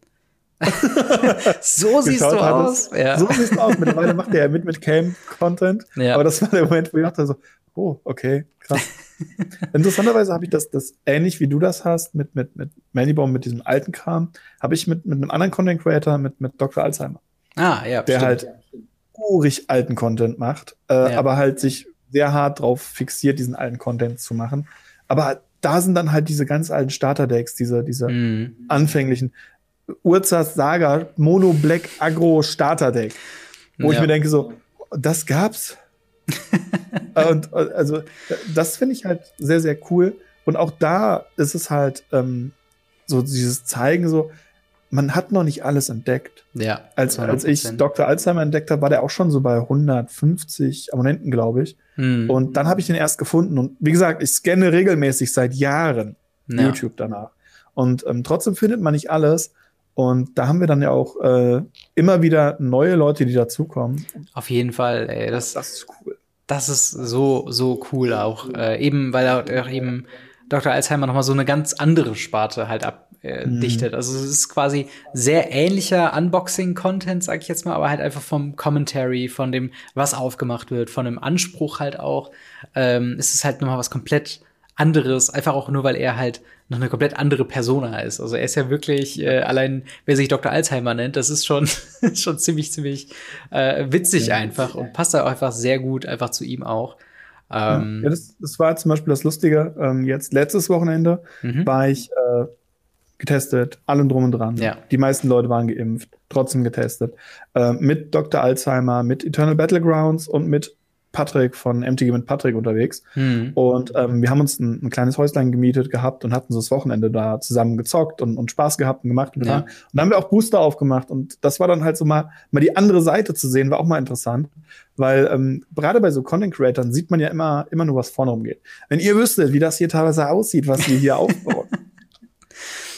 Speaker 1: so siehst du aus.
Speaker 2: Ja. So siehst du aus. Mittlerweile macht er ja mit mit Cam-Content. Ja. Aber das war der Moment, wo ich dachte so, oh, okay, krass. Interessanterweise habe ich das, das ähnlich wie du das hast mit, mit, mit Manibaum, mit diesem alten Kram, habe ich mit, mit einem anderen Content Creator, mit, mit Dr. Alzheimer.
Speaker 1: Ah, ja.
Speaker 2: Der stimmt. halt urig alten Content macht, äh, ja. aber halt sich sehr hart drauf fixiert, diesen alten Content zu machen. Aber da sind dann halt diese ganz alten Starter-Decks, diese, diese mm. anfänglichen. Urzas Saga Mono Black Agro Starter Deck. Wo ja. ich mir denke, so, das gab's. und also, das finde ich halt sehr, sehr cool. Und auch da ist es halt ähm, so dieses Zeigen, so, man hat noch nicht alles entdeckt.
Speaker 1: Ja.
Speaker 2: Als, als ich Dr. Alzheimer entdeckt habe, war der auch schon so bei 150 Abonnenten, glaube ich. Hm. Und dann habe ich den erst gefunden. Und wie gesagt, ich scanne regelmäßig seit Jahren ja. YouTube danach. Und ähm, trotzdem findet man nicht alles. Und da haben wir dann ja auch äh, immer wieder neue Leute, die dazukommen.
Speaker 1: Auf jeden Fall, ey. Das, das ist cool. Das ist so, so cool auch. Äh, eben, weil auch eben Dr. Alzheimer nochmal so eine ganz andere Sparte halt abdichtet. Äh, mhm. Also es ist quasi sehr ähnlicher Unboxing-Content, sag ich jetzt mal, aber halt einfach vom Commentary, von dem, was aufgemacht wird, von dem Anspruch halt auch. Ähm, ist es halt nochmal was komplett anderes, einfach auch nur, weil er halt noch eine komplett andere Persona ist. Also er ist ja wirklich, äh, allein wer sich Dr. Alzheimer nennt, das ist schon, schon ziemlich, ziemlich äh, witzig ja, einfach und passt da einfach sehr gut einfach zu ihm auch.
Speaker 2: Ähm, ja, das, das war zum Beispiel das Lustige. Ähm, jetzt letztes Wochenende mhm. war ich äh, getestet, allem drum und dran.
Speaker 1: Ja.
Speaker 2: Die meisten Leute waren geimpft, trotzdem getestet. Äh, mit Dr. Alzheimer, mit Eternal Battlegrounds und mit Patrick von MTG mit Patrick unterwegs.
Speaker 1: Hm.
Speaker 2: Und ähm, wir haben uns ein, ein, kleines Häuslein gemietet gehabt und hatten so das Wochenende da zusammen gezockt und, und Spaß gehabt und gemacht. Und,
Speaker 1: Ja.
Speaker 2: und dann haben wir auch Booster aufgemacht. Und das war dann halt so mal, mal die andere Seite zu sehen, war auch mal interessant. Weil ähm, gerade bei so Content Creatern sieht man ja immer, immer nur, was vorne rumgeht. Wenn ihr wüsstet, wie das hier teilweise aussieht, was wir hier aufbauen,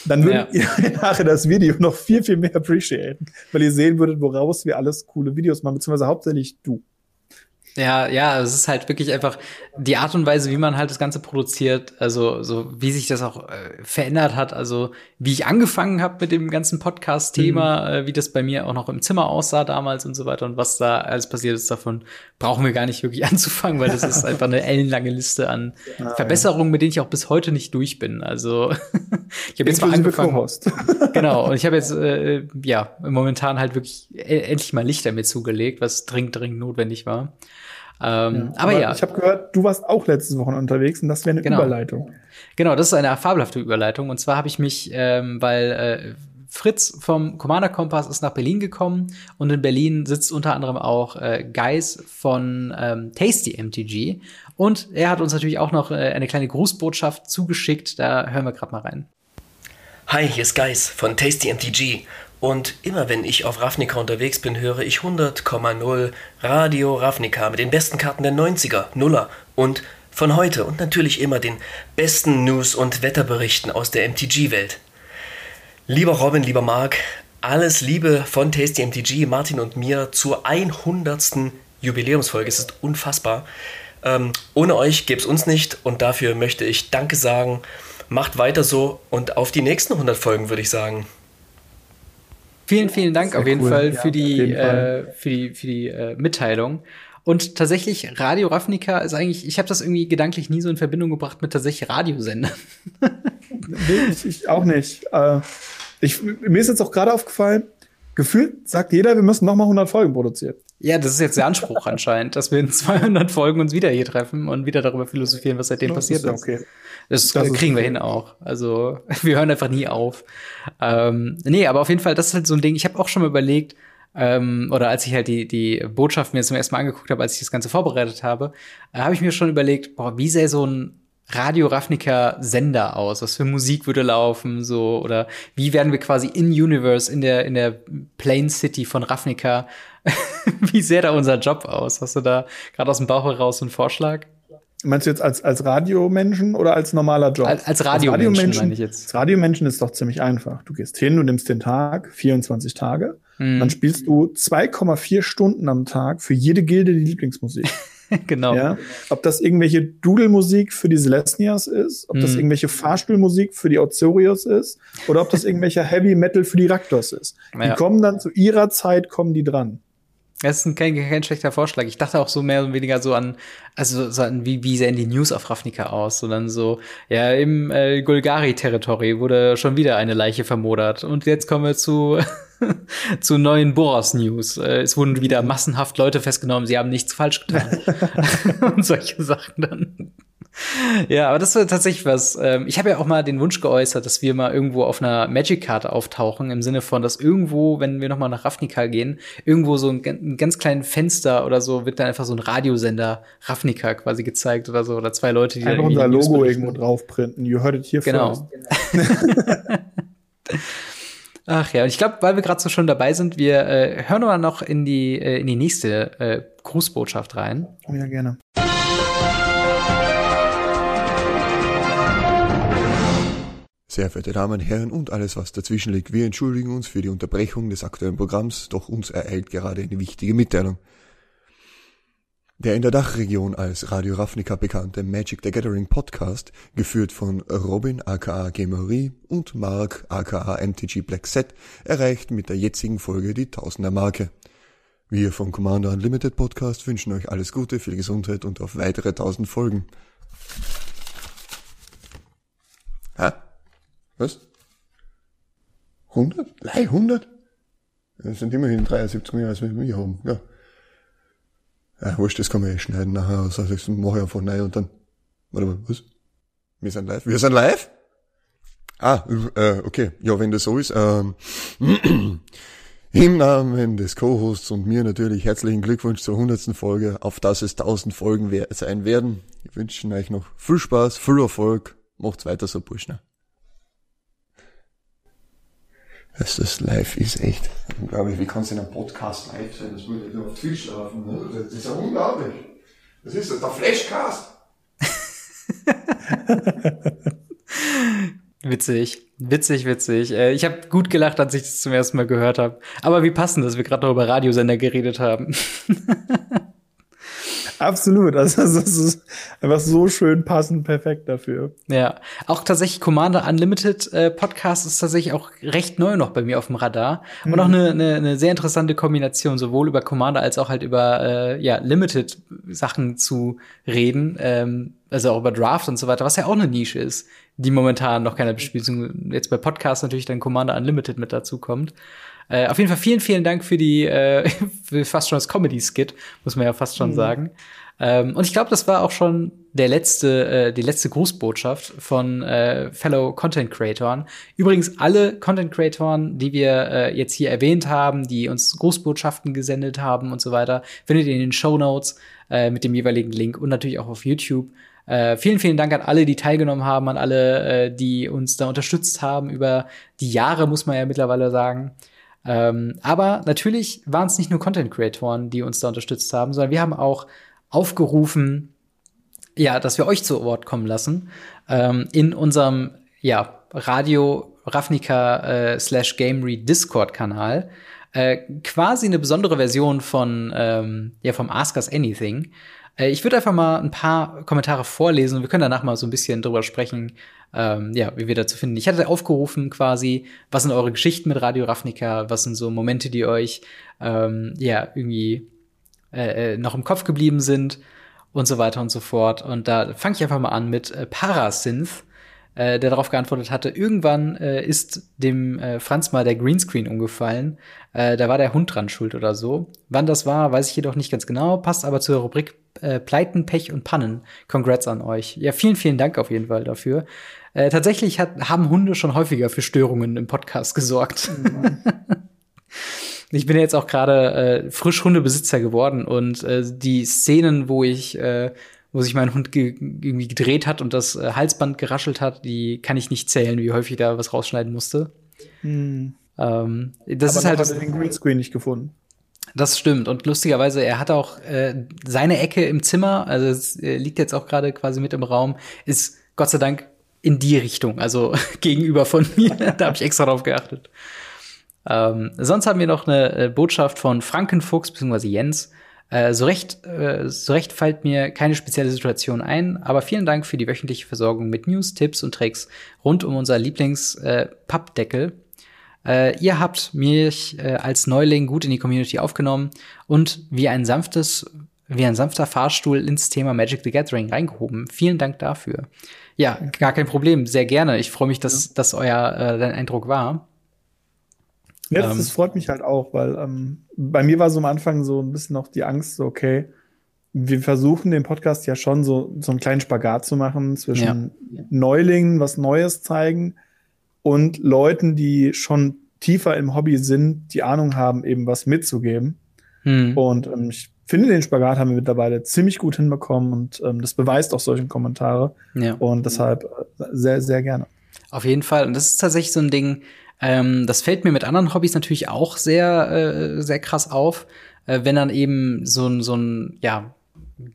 Speaker 2: dann würdet ihr nachher das Video noch viel, viel mehr appreciaten, weil ihr sehen würdet, woraus wir alles coole Videos machen, beziehungsweise hauptsächlich du.
Speaker 1: Ja, ja, es ist halt wirklich einfach die Art und Weise, wie man halt das Ganze produziert, also so wie sich das auch äh, verändert hat, also wie ich angefangen habe mit dem ganzen Podcast-Thema, äh, wie das bei mir auch noch im Zimmer aussah damals und so weiter und was da alles passiert ist, davon brauchen wir gar nicht wirklich anzufangen, weil das ist einfach eine ellenlange Liste an
Speaker 2: Ah,
Speaker 1: Verbesserungen, mit denen ich auch bis heute nicht durch bin. Also ich habe jetzt mal angefangen. Genau, und ich habe jetzt äh, ja momentan halt wirklich e endlich mal Lichter mir zugelegt, was dringend, dringend notwendig war. Ähm, aber, ja,
Speaker 2: Ich habe gehört, du warst auch letztes Wochen unterwegs und das wäre eine
Speaker 1: Genau.
Speaker 2: Überleitung.
Speaker 1: genau, das ist eine fabelhafte Überleitung. Und zwar habe ich mich, ähm, weil äh, Fritz vom Commander Kompass ist nach Berlin gekommen und in Berlin sitzt unter anderem auch äh, Guys von ähm, Tasty MTG. Und er hat uns natürlich auch noch äh, eine kleine Grußbotschaft zugeschickt. Da hören wir gerade mal rein.
Speaker 8: Hi, hier ist Geis von Tasty MTG. Und immer wenn ich auf Ravnica unterwegs bin, höre ich 100,0 Radio Ravnica mit den besten Karten der 90er, Nuller und von heute und natürlich immer den besten News- und Wetterberichten aus der MTG-Welt. Lieber Robin, lieber Marc, alles Liebe von Tasty MTG, Martin und mir zur 100. Jubiläumsfolge. Es ist unfassbar. Ähm, ohne euch gäbe es uns nicht und dafür möchte ich Danke sagen. Macht weiter so und auf die nächsten 100 Folgen, würde ich sagen.
Speaker 1: Vielen, vielen Dank
Speaker 2: Sehr
Speaker 1: auf jeden
Speaker 2: cool.
Speaker 1: Fall
Speaker 2: Ja,
Speaker 1: für die,
Speaker 2: jeden Fall.
Speaker 1: äh, für die, für die äh, Mitteilung. Und tatsächlich, Radio Ravnica ist eigentlich, ich habe das irgendwie gedanklich nie so in Verbindung gebracht mit tatsächlich Radiosendern.
Speaker 2: Nee, ich, ich auch nicht. Äh, ich, mir ist jetzt auch gerade aufgefallen, gefühlt sagt jeder, wir müssen noch mal 100 Folgen produzieren.
Speaker 1: Ja, das ist jetzt der Anspruch anscheinend, dass wir in 200 Folgen uns wieder hier treffen und wieder darüber philosophieren, was seitdem passiert ist.
Speaker 2: okay.
Speaker 1: Das,
Speaker 2: Das ist
Speaker 1: kriegen wir
Speaker 2: okay.
Speaker 1: hin auch. Also wir hören einfach nie auf. Ähm, nee, aber auf jeden Fall, das ist halt so ein Ding. Ich habe auch schon mal überlegt, ähm, oder als ich halt die, die Botschaft mir zum ersten Mal angeguckt habe, als ich das Ganze vorbereitet habe, äh, habe ich mir schon überlegt, boah, wie sähe so ein Radio Ravnica Sender aus? Was für Musik würde laufen? So, oder wie werden wir quasi in Universe, in der, in der Plain City von Ravnica? wie sähe da unser Job aus? Hast du da gerade aus dem Bauch heraus einen Vorschlag?
Speaker 2: Meinst du jetzt als, als Radiomenschen oder als normaler Job?
Speaker 1: Als, als Radiomenschen meine ich jetzt.
Speaker 2: Als Radiomenschen ist doch ziemlich einfach. Du gehst hin, du nimmst den Tag, 24 Tage,
Speaker 1: Mhm.
Speaker 2: dann spielst du 2,4 Stunden am Tag für jede Gilde die Lieblingsmusik.
Speaker 1: genau.
Speaker 2: Ja? Ob das irgendwelche Doodle-Musik für die Celestias ist, ob das
Speaker 1: Mhm.
Speaker 2: irgendwelche Fahrspielmusik für die Ozorios ist, oder ob das irgendwelcher Heavy Metal für die Raktors ist. Die
Speaker 1: Ja.
Speaker 2: kommen dann zu ihrer Zeit, kommen die dran.
Speaker 1: Das ist ein, kein, kein schlechter Vorschlag. Ich dachte auch so mehr oder weniger so an, also so an, wie, wie sehen die News auf Ravnica aus? Dann so, ja, im äh, Golgari-Territory wurde schon wieder eine Leiche vermodert. Und jetzt kommen wir zu, zu neuen Boros-News. Äh, es wurden wieder massenhaft Leute festgenommen, sie haben nichts falsch getan. Und solche Sachen dann. Ja, aber das ist tatsächlich was. Ähm, ich habe ja auch mal den Wunsch geäußert, dass wir mal irgendwo auf einer Magic-Karte auftauchen, im Sinne von, dass irgendwo, wenn wir noch mal nach Ravnica gehen, irgendwo so ein, ein ganz kleinen Fenster oder so wird dann einfach so ein Radiosender Ravnica quasi gezeigt oder so oder zwei Leute, die
Speaker 2: Einfach unser Logo irgendwo draufprinten. You heard it here
Speaker 1: Genau.
Speaker 2: first.
Speaker 1: Ach ja, und ich glaube, weil wir gerade so schon dabei sind, wir äh, hören mal noch in die äh, in die nächste äh, Grußbotschaft rein.
Speaker 2: Oh ja, gerne.
Speaker 9: Sehr verehrte Damen und Herren und alles, was dazwischen liegt, wir entschuldigen uns für die Unterbrechung des aktuellen Programms, doch uns ereilt gerade eine wichtige Mitteilung. Der in der Dachregion als Radio Ravnica bekannte Magic the Gathering Podcast, geführt von Robin aka Gamery und Mark aka MTG Black Set, erreicht mit der jetzigen Folge die Tausender Marke. Wir vom Commander Unlimited Podcast wünschen euch alles Gute, viel Gesundheit und auf weitere tausend Folgen. Hä? Was? 100? Lei, 100? Das sind immerhin 73 mehr, als wir haben, ja. Ja, wurscht, das kann man eh schneiden nachher aus. Also ich mache ich einfach neu und dann. Warte mal, was? Wir sind live? Wir sind live? Ah, äh, okay. Ja, wenn das so ist. Ähm, Im Namen des Co-Hosts und mir natürlich herzlichen Glückwunsch zur hundertsten Folge, auf das es tausend Folgen sein werden. Wir wünschen euch noch viel Spaß, viel Erfolg. Macht's weiter so, Burschner. Das, das live ist echt unglaublich. Wie kann es in einem Podcast live sein? Das würde nur auf Twitch laufen. Ne? Das ist ja unglaublich. Das ist der Flashcast.
Speaker 1: witzig, witzig, witzig. Äh, ich habe gut gelacht, als ich das zum ersten Mal gehört habe. Aber wie passend, dass wir gerade noch über Radiosender geredet haben.
Speaker 2: Absolut. Also das ist einfach so schön passend, perfekt dafür.
Speaker 1: Ja, auch tatsächlich Commander Unlimited äh, Podcast ist tatsächlich auch recht neu noch bei mir auf dem Radar mhm. und auch eine, eine, eine sehr interessante Kombination, sowohl über Commander als auch halt über äh, ja Limited Sachen zu reden, ähm, also auch über Draft und so weiter, was ja auch eine Nische ist, die momentan noch keiner bespielt. Jetzt bei Podcasts natürlich dann Commander Unlimited mit dazu kommt. Äh, auf jeden Fall vielen, vielen Dank für die, äh, für fast schon das Comedy-Skit, muss man ja fast schon mhm. sagen. Ähm, und ich glaube, das war auch schon der letzte, äh, die letzte Grußbotschaft von äh, Fellow Content Creatoren. Übrigens alle Content Creatoren, die wir äh, jetzt hier erwähnt haben, die uns Grußbotschaften gesendet haben und so weiter, findet ihr in den Show Notes äh, mit dem jeweiligen Link und natürlich auch auf YouTube. Äh, vielen, vielen Dank an alle, die teilgenommen haben, an alle, äh, die uns da unterstützt haben über die Jahre, muss man ja mittlerweile sagen. Ähm, aber natürlich waren es nicht nur Content-Creatoren, die uns da unterstützt haben, sondern wir haben auch aufgerufen, ja, dass wir euch zu Wort kommen lassen ähm, in unserem ja, Radio Ravnica äh, slash Gamery Discord-Kanal. Äh, quasi eine besondere Version von ähm, ja vom Ask Us Anything. Äh, ich würde einfach mal ein paar Kommentare vorlesen und wir können danach mal so ein bisschen drüber sprechen, ähm, ja, wie wir dazu finden. Ich hatte aufgerufen quasi, was sind eure Geschichten mit Radio Ravnica, was sind so Momente, die euch ähm, ja irgendwie äh, äh, noch im Kopf geblieben sind und so weiter und so fort. Und da fange ich einfach mal an mit äh, Parasynth, äh, der darauf geantwortet hatte, irgendwann äh, ist dem äh, Franz mal der Greenscreen umgefallen. Äh, da war der Hund dran schuld oder so. Wann das war, weiß ich jedoch nicht ganz genau, passt aber zur Rubrik äh, Pleiten, Pech und Pannen. Congrats an euch. Ja, vielen, vielen Dank auf jeden Fall dafür. Äh, tatsächlich hat, haben Hunde schon häufiger für Störungen im Podcast gesorgt. Mhm. ich bin jetzt auch gerade äh, frisch Hundebesitzer geworden und äh, die Szenen, wo ich äh, wo sich mein Hund ge irgendwie gedreht hat und das äh, Halsband geraschelt hat, die kann ich nicht zählen, wie häufig da was rausschneiden musste. Hm. Ähm, das Aber ist halt.
Speaker 2: Hat er den Greenscreen nicht gefunden.
Speaker 1: Das stimmt. Und lustigerweise, er hat auch äh, seine Ecke im Zimmer, also es äh, liegt jetzt auch gerade quasi mit im Raum, ist Gott sei Dank in die Richtung, also gegenüber von mir. da habe ich extra drauf geachtet. Ähm, sonst haben wir noch eine äh, Botschaft von Frankenfuchs bzw. Jens. Äh, so, recht, äh, so recht fällt mir keine spezielle Situation ein, aber vielen Dank für die wöchentliche Versorgung mit News, Tipps und Tricks rund um unser Lieblings-Pappdeckel. Äh, äh, ihr habt mich äh, als Neuling gut in die Community aufgenommen und wie ein sanftes, wie ein sanfter Fahrstuhl ins Thema Magic the Gathering reingehoben. Vielen Dank dafür. Ja, gar kein Problem, sehr gerne. Ich freue mich, dass das euer äh, dein Eindruck war.
Speaker 2: Ja, das, ähm, das, freut mich halt auch, weil ähm, bei mir war so am Anfang so ein bisschen noch die Angst, so, okay, wir versuchen den Podcast ja schon so, so einen kleinen Spagat zu machen zwischen ja. Neulingen, was Neues zeigen und Leuten, die schon tiefer im Hobby sind, die Ahnung haben, eben was mitzugeben. Hm. Und ähm, ich finde, den Spagat haben wir mittlerweile ziemlich gut hinbekommen und ähm, das beweist auch solche Kommentare. Ja. Und deshalb äh, sehr, sehr gerne.
Speaker 1: Auf jeden Fall. Und das ist tatsächlich so ein Ding, ähm, das fällt mir mit anderen Hobbys natürlich auch sehr, äh, sehr krass auf, äh, wenn dann eben so ein, so ein, ja,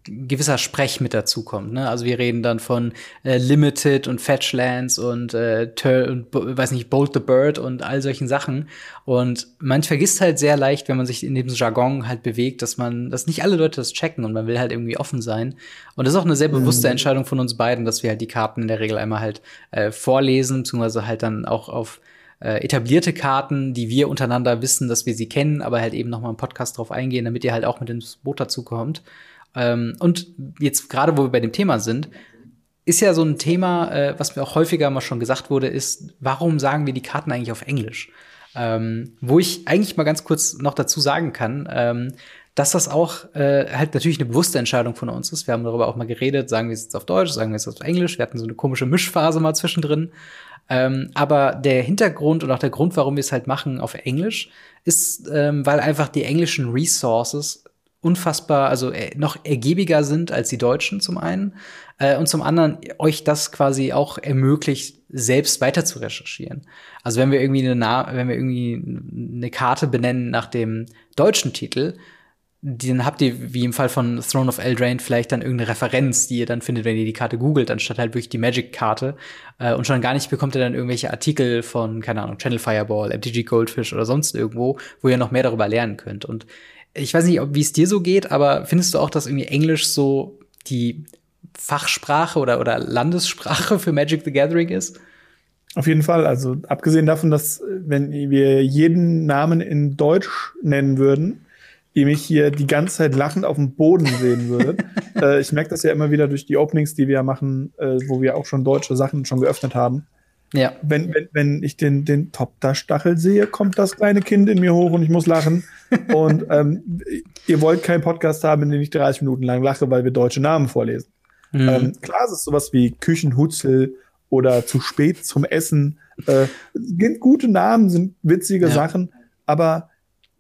Speaker 1: gewisser Sprech mit dazu kommt. Ne? Also wir reden dann von äh, Limited und Fetchlands und, äh, und weiß nicht Bolt the Bird und all solchen Sachen. Und man vergisst halt sehr leicht, wenn man sich in dem Jargon halt bewegt, dass man, dass nicht alle Leute das checken und man will halt irgendwie offen sein. Und das ist auch eine sehr bewusste mhm. Entscheidung von uns beiden, dass wir halt die Karten in der Regel einmal halt äh, vorlesen, beziehungsweise halt dann auch auf äh, etablierte Karten, die wir untereinander wissen, dass wir sie kennen, aber halt eben noch mal im Podcast drauf eingehen, damit ihr halt auch mit ins Boot dazu kommt. Ähm, und jetzt gerade, wo wir bei dem Thema sind, ist ja so ein Thema, äh, was mir auch häufiger mal schon gesagt wurde, ist, warum sagen wir die Karten eigentlich auf Englisch? Ähm, wo ich eigentlich mal ganz kurz noch dazu sagen kann, ähm, dass das auch äh, halt natürlich eine bewusste Entscheidung von uns ist. Wir haben darüber auch mal geredet, sagen wir es jetzt auf Deutsch, sagen wir es auf Englisch. Wir hatten so eine komische Mischphase mal zwischendrin. Ähm, aber der Hintergrund und auch der Grund, warum wir es halt machen auf Englisch, ist, ähm, weil einfach die englischen Resources unfassbar, also äh, noch ergiebiger sind als die Deutschen zum einen äh, und zum anderen euch das quasi auch ermöglicht, selbst weiter zu recherchieren. Also wenn wir irgendwie eine, Na wenn wir irgendwie eine Karte benennen nach dem deutschen Titel, dann habt ihr, wie im Fall von Throne of Eldraine, vielleicht dann irgendeine Referenz, die ihr dann findet, wenn ihr die Karte googelt, anstatt halt wirklich die Magic-Karte. Äh, und schon gar nicht bekommt ihr dann irgendwelche Artikel von, keine Ahnung, Channel Fireball, MTG Goldfish oder sonst irgendwo, wo ihr noch mehr darüber lernen könnt. Und ich weiß nicht, wie es dir so geht, aber findest du auch, dass irgendwie Englisch so die Fachsprache oder, oder Landessprache für Magic the Gathering ist?
Speaker 2: Auf jeden Fall. Also abgesehen davon, dass wenn wir jeden Namen in Deutsch nennen würden, ihr mich hier die ganze Zeit lachend auf dem Boden sehen würdet. äh, ich merke das ja immer wieder durch die Openings, die wir machen, äh, wo wir auch schon deutsche Sachen schon geöffnet haben. Ja. Wenn, wenn, wenn ich den, den Top-Da-Stachel sehe, kommt das kleine Kind in mir hoch und ich muss lachen. und ähm, ihr wollt keinen Podcast haben, in dem ich 30 Minuten lang lache, weil wir deutsche Namen vorlesen. Mhm. Ähm, klar, es ist sowas wie Küchenhutzel oder zu spät zum Essen. Äh, sind gute Namen, sind witzige ja. Sachen, aber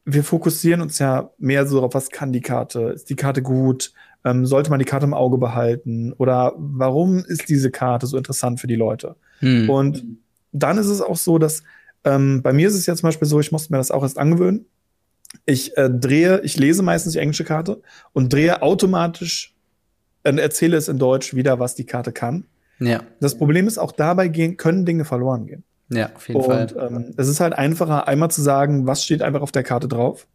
Speaker 2: wir fokussieren uns ja mehr so auf, was kann die Karte? Ist die Karte gut? Ähm, sollte man die Karte im Auge behalten? Oder warum ist diese Karte so interessant für die Leute? Hm. Und dann ist es auch so, dass ähm, bei mir ist es ja zum Beispiel so, ich musste mir das auch erst angewöhnen. Ich äh, drehe, ich lese meistens die englische Karte und drehe automatisch und äh, erzähle es in Deutsch wieder, was die Karte kann. Ja. Das Problem ist, auch dabei gehen, können Dinge verloren gehen.
Speaker 1: Ja, auf jeden und, Fall.
Speaker 2: Ähm, es ist halt einfacher, einmal zu sagen, was steht einfach auf der Karte drauf.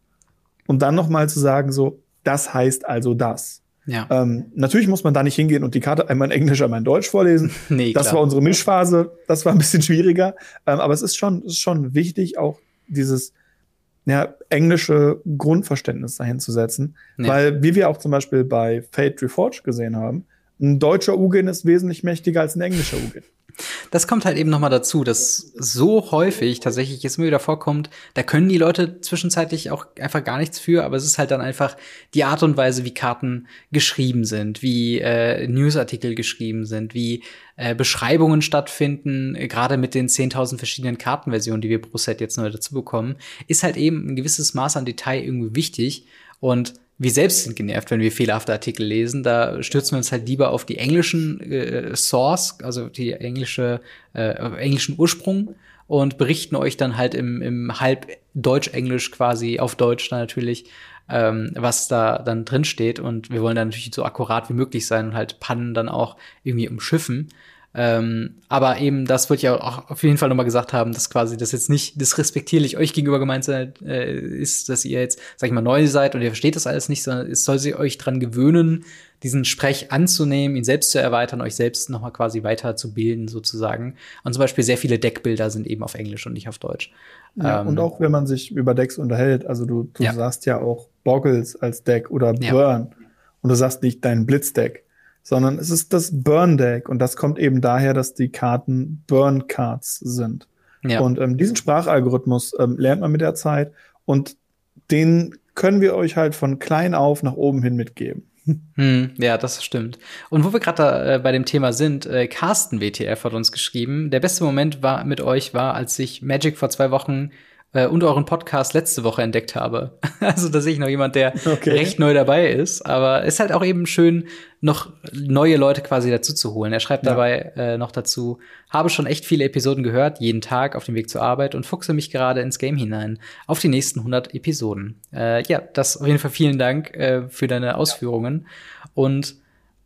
Speaker 2: Und dann nochmal zu sagen, so, das heißt also das. Ja. Ähm, natürlich muss man da nicht hingehen und die Karte einmal in Englisch, einmal in Deutsch vorlesen. nee, das klar. war unsere Mischphase. Das war ein bisschen schwieriger. Ähm, aber es ist schon, ist schon wichtig, auch dieses ja, englische Grundverständnis dahin zu setzen. Ja. Weil, wie wir auch zum Beispiel bei Fate Reforged gesehen haben, ein deutscher Ugin ist wesentlich mächtiger als ein englischer Ugin.
Speaker 1: Das kommt halt eben noch mal dazu, dass so häufig tatsächlich jetzt immer wieder vorkommt, da können die Leute zwischenzeitlich auch einfach gar nichts für, aber es ist halt dann einfach die Art und Weise, wie Karten geschrieben sind, wie äh, Newsartikel geschrieben sind, wie äh, Beschreibungen stattfinden, gerade mit den 10.000 verschiedenen Kartenversionen, die wir pro Set jetzt neu dazu bekommen, ist halt eben ein gewisses Maß an Detail irgendwie wichtig. Und wir selbst sind genervt, wenn wir fehlerhafte Artikel lesen. Da stürzen wir uns halt lieber auf die englischen äh, Source, also die englische, äh, englischen Ursprung und berichten euch dann halt im, im halb Deutsch-Englisch quasi auf Deutsch dann natürlich, ähm, was da dann drin steht. Und wir wollen dann natürlich so akkurat wie möglich sein und halt Pannen dann auch irgendwie umschiffen. Ähm, aber eben, das würde ich auch auf jeden Fall nochmal gesagt haben, dass quasi das jetzt nicht disrespektierlich euch gegenüber gemeint äh, ist, dass ihr jetzt, sag ich mal, neu seid und ihr versteht das alles nicht, sondern es soll sie euch dran gewöhnen, diesen Sprech anzunehmen, ihn selbst zu erweitern, euch selbst nochmal quasi weiterzubilden, sozusagen. Und zum Beispiel sehr viele Deckbilder sind eben auf Englisch und nicht auf Deutsch.
Speaker 2: Ja, ähm, und auch wenn man sich über Decks unterhält, also du, du ja. sagst ja auch Boggles als Deck oder Burn. Ja. Und du sagst nicht dein Blitzdeck sondern es ist das Burn Deck und das kommt eben daher, dass die Karten Burn Cards sind. Ja. Und ähm, diesen Sprachalgorithmus ähm, lernt man mit der Zeit und den können wir euch halt von klein auf nach oben hin mitgeben.
Speaker 1: Hm, ja, das stimmt. Und wo wir gerade äh, bei dem Thema sind, äh, Carsten WTF hat uns geschrieben, der beste Moment war mit euch war, als ich Magic vor zwei Wochen äh, und euren Podcast letzte Woche entdeckt habe. also da sehe ich noch jemand, der okay. recht neu dabei ist. Aber es ist halt auch eben schön, noch neue Leute quasi dazu zu holen. Er schreibt ja. dabei äh, noch dazu, habe schon echt viele Episoden gehört, jeden Tag auf dem Weg zur Arbeit und fuchse mich gerade ins Game hinein auf die nächsten 100 Episoden. Äh, ja, das auf jeden Fall vielen Dank äh, für deine Ausführungen. Und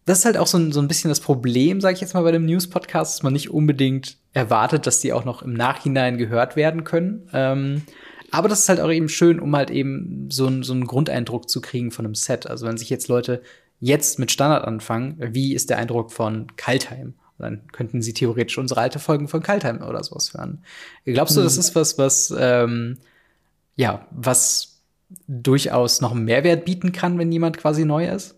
Speaker 1: das ist halt auch so ein, so ein bisschen das Problem, sage ich jetzt mal, bei dem News-Podcast, dass man nicht unbedingt erwartet, dass die auch noch im Nachhinein gehört werden können. Ähm, aber das ist halt auch eben schön, um halt eben so, ein, so einen Grundeindruck zu kriegen von einem Set. Also wenn sich jetzt Leute jetzt mit Standard anfangen, wie ist der Eindruck von Kaltheim? Dann könnten sie theoretisch unsere alte Folgen von Kaltheim oder sowas hören. Glaubst du, das mhm. ist was, was ähm, ja, was durchaus noch einen Mehrwert bieten kann, wenn jemand quasi neu ist?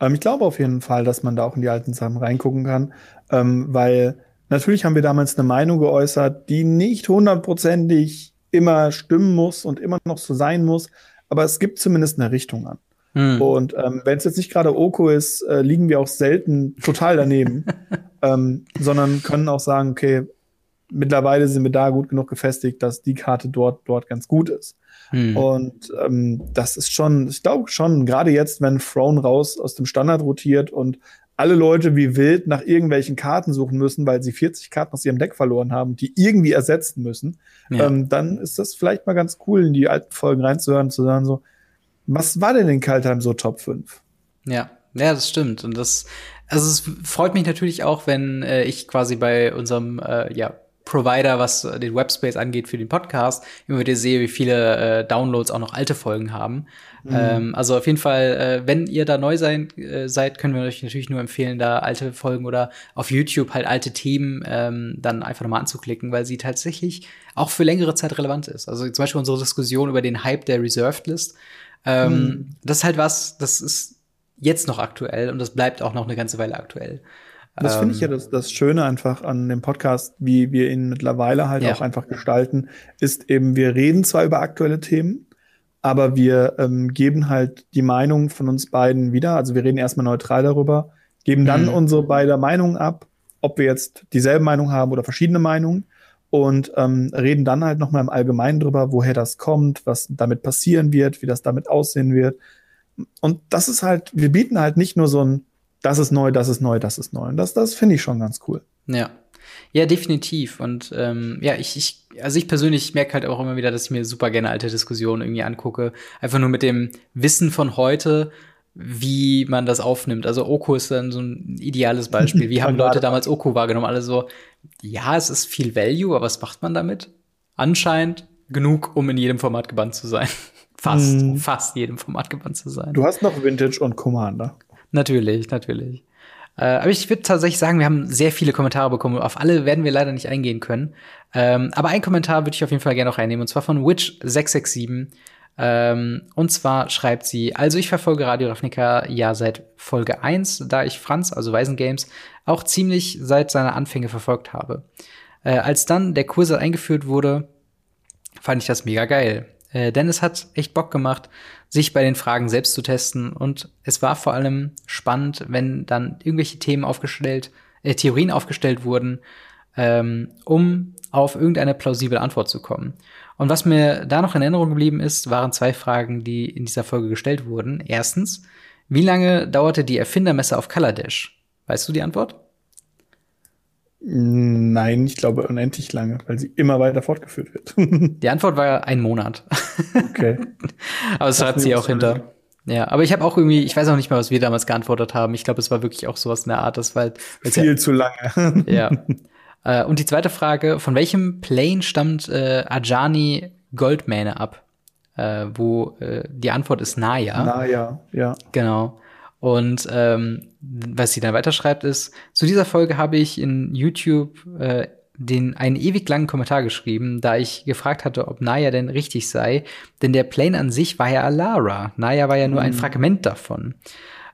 Speaker 2: Ähm, ich glaube auf jeden Fall, dass man da auch in die alten Sachen reingucken kann, ähm, weil Natürlich haben wir damals eine Meinung geäußert, die nicht hundertprozentig immer stimmen muss und immer noch so sein muss. aber es gibt zumindest eine Richtung an. Hm. Und ähm, wenn es jetzt nicht gerade Oko ist, äh, liegen wir auch selten total daneben, ähm, sondern können auch sagen, okay, mittlerweile sind wir da gut genug gefestigt, dass die Karte dort dort ganz gut ist. Hm. Und ähm, das ist schon, ich glaube schon, gerade jetzt, wenn Throne raus aus dem Standard rotiert und alle Leute wie wild nach irgendwelchen Karten suchen müssen, weil sie 40 Karten aus ihrem Deck verloren haben, die irgendwie ersetzen müssen, ja. ähm, dann ist das vielleicht mal ganz cool, in die alten Folgen reinzuhören, zu sagen so, was war denn in Kaltheim so Top 5?
Speaker 1: Ja, ja, das stimmt. Und das, also es freut mich natürlich auch, wenn äh, ich quasi bei unserem äh, ja, Provider, was den Webspace angeht für den Podcast, immer wieder sehe, wie viele äh, Downloads auch noch alte Folgen haben. Mhm. Ähm, also auf jeden Fall, äh, wenn ihr da neu sein, äh, seid, können wir euch natürlich nur empfehlen, da alte Folgen oder auf YouTube halt alte Themen ähm, dann einfach nochmal anzuklicken, weil sie tatsächlich auch für längere Zeit relevant ist. Also zum Beispiel unsere Diskussion über den Hype der Reserved List. Ähm, mhm. Das ist halt was, das ist jetzt noch aktuell und das bleibt auch noch eine ganze Weile aktuell.
Speaker 2: Das finde ich ja ähm, das, das Schöne einfach an dem Podcast, wie wir ihn mittlerweile halt ja. auch einfach gestalten, ist eben, wir reden zwar über aktuelle Themen, aber wir ähm, geben halt die Meinung von uns beiden wieder. Also wir reden erstmal neutral darüber, geben dann mhm. unsere beide Meinungen ab, ob wir jetzt dieselbe Meinung haben oder verschiedene Meinungen und ähm, reden dann halt nochmal im Allgemeinen drüber, woher das kommt, was damit passieren wird, wie das damit aussehen wird. Und das ist halt, wir bieten halt nicht nur so ein, das ist neu, das ist neu, das ist neu. Und das, das finde ich schon ganz cool.
Speaker 1: Ja. Ja, definitiv. Und ähm, ja, ich, ich, also ich persönlich merke halt auch immer wieder, dass ich mir super gerne alte Diskussionen irgendwie angucke. Einfach nur mit dem Wissen von heute, wie man das aufnimmt. Also Oko ist dann so ein ideales Beispiel. Wie haben Leute damals Oko wahrgenommen? Alle so, ja, es ist viel Value, aber was macht man damit? Anscheinend genug, um in jedem Format gebannt zu sein. fast, hm. fast jedem Format gebannt zu sein.
Speaker 2: Du hast noch Vintage und Commander.
Speaker 1: Natürlich, natürlich. Äh, aber ich würde tatsächlich sagen, wir haben sehr viele Kommentare bekommen. Auf alle werden wir leider nicht eingehen können. Ähm, aber ein Kommentar würde ich auf jeden Fall gerne noch reinnehmen, und zwar von Witch667. Ähm, und zwar schreibt sie, also ich verfolge Radio Ravnica ja seit Folge 1, da ich Franz, also Weisen Games, auch ziemlich seit seiner Anfänge verfolgt habe. Äh, als dann der Kurs eingeführt wurde, fand ich das mega geil. Äh, denn es hat echt Bock gemacht, sich bei den Fragen selbst zu testen. Und es war vor allem spannend, wenn dann irgendwelche Themen aufgestellt, äh, Theorien aufgestellt wurden, ähm, um auf irgendeine plausible Antwort zu kommen. Und was mir da noch in Erinnerung geblieben ist, waren zwei Fragen, die in dieser Folge gestellt wurden. Erstens, wie lange dauerte die Erfindermesse auf Kaladesh? Weißt du die Antwort?
Speaker 2: Nein, ich glaube unendlich lange, weil sie immer weiter fortgeführt wird.
Speaker 1: die Antwort war ein Monat. Okay. aber es hat sie auch hinter. Ja, aber ich habe auch irgendwie, ich weiß auch nicht mehr, was wir damals geantwortet haben. Ich glaube, es war wirklich auch sowas in der Art, das war halt,
Speaker 2: viel ja, zu lange.
Speaker 1: ja. Äh, und die zweite Frage, von welchem Plane stammt äh, Ajani Goldmane ab? Äh, wo äh, die Antwort ist Naya.
Speaker 2: Naya, ja.
Speaker 1: Genau. Und ähm, was sie dann weiterschreibt ist, zu dieser Folge habe ich in YouTube äh, den einen ewig langen Kommentar geschrieben, da ich gefragt hatte, ob Naya denn richtig sei, denn der Plane an sich war ja Alara. Naya war ja nur mhm. ein Fragment davon.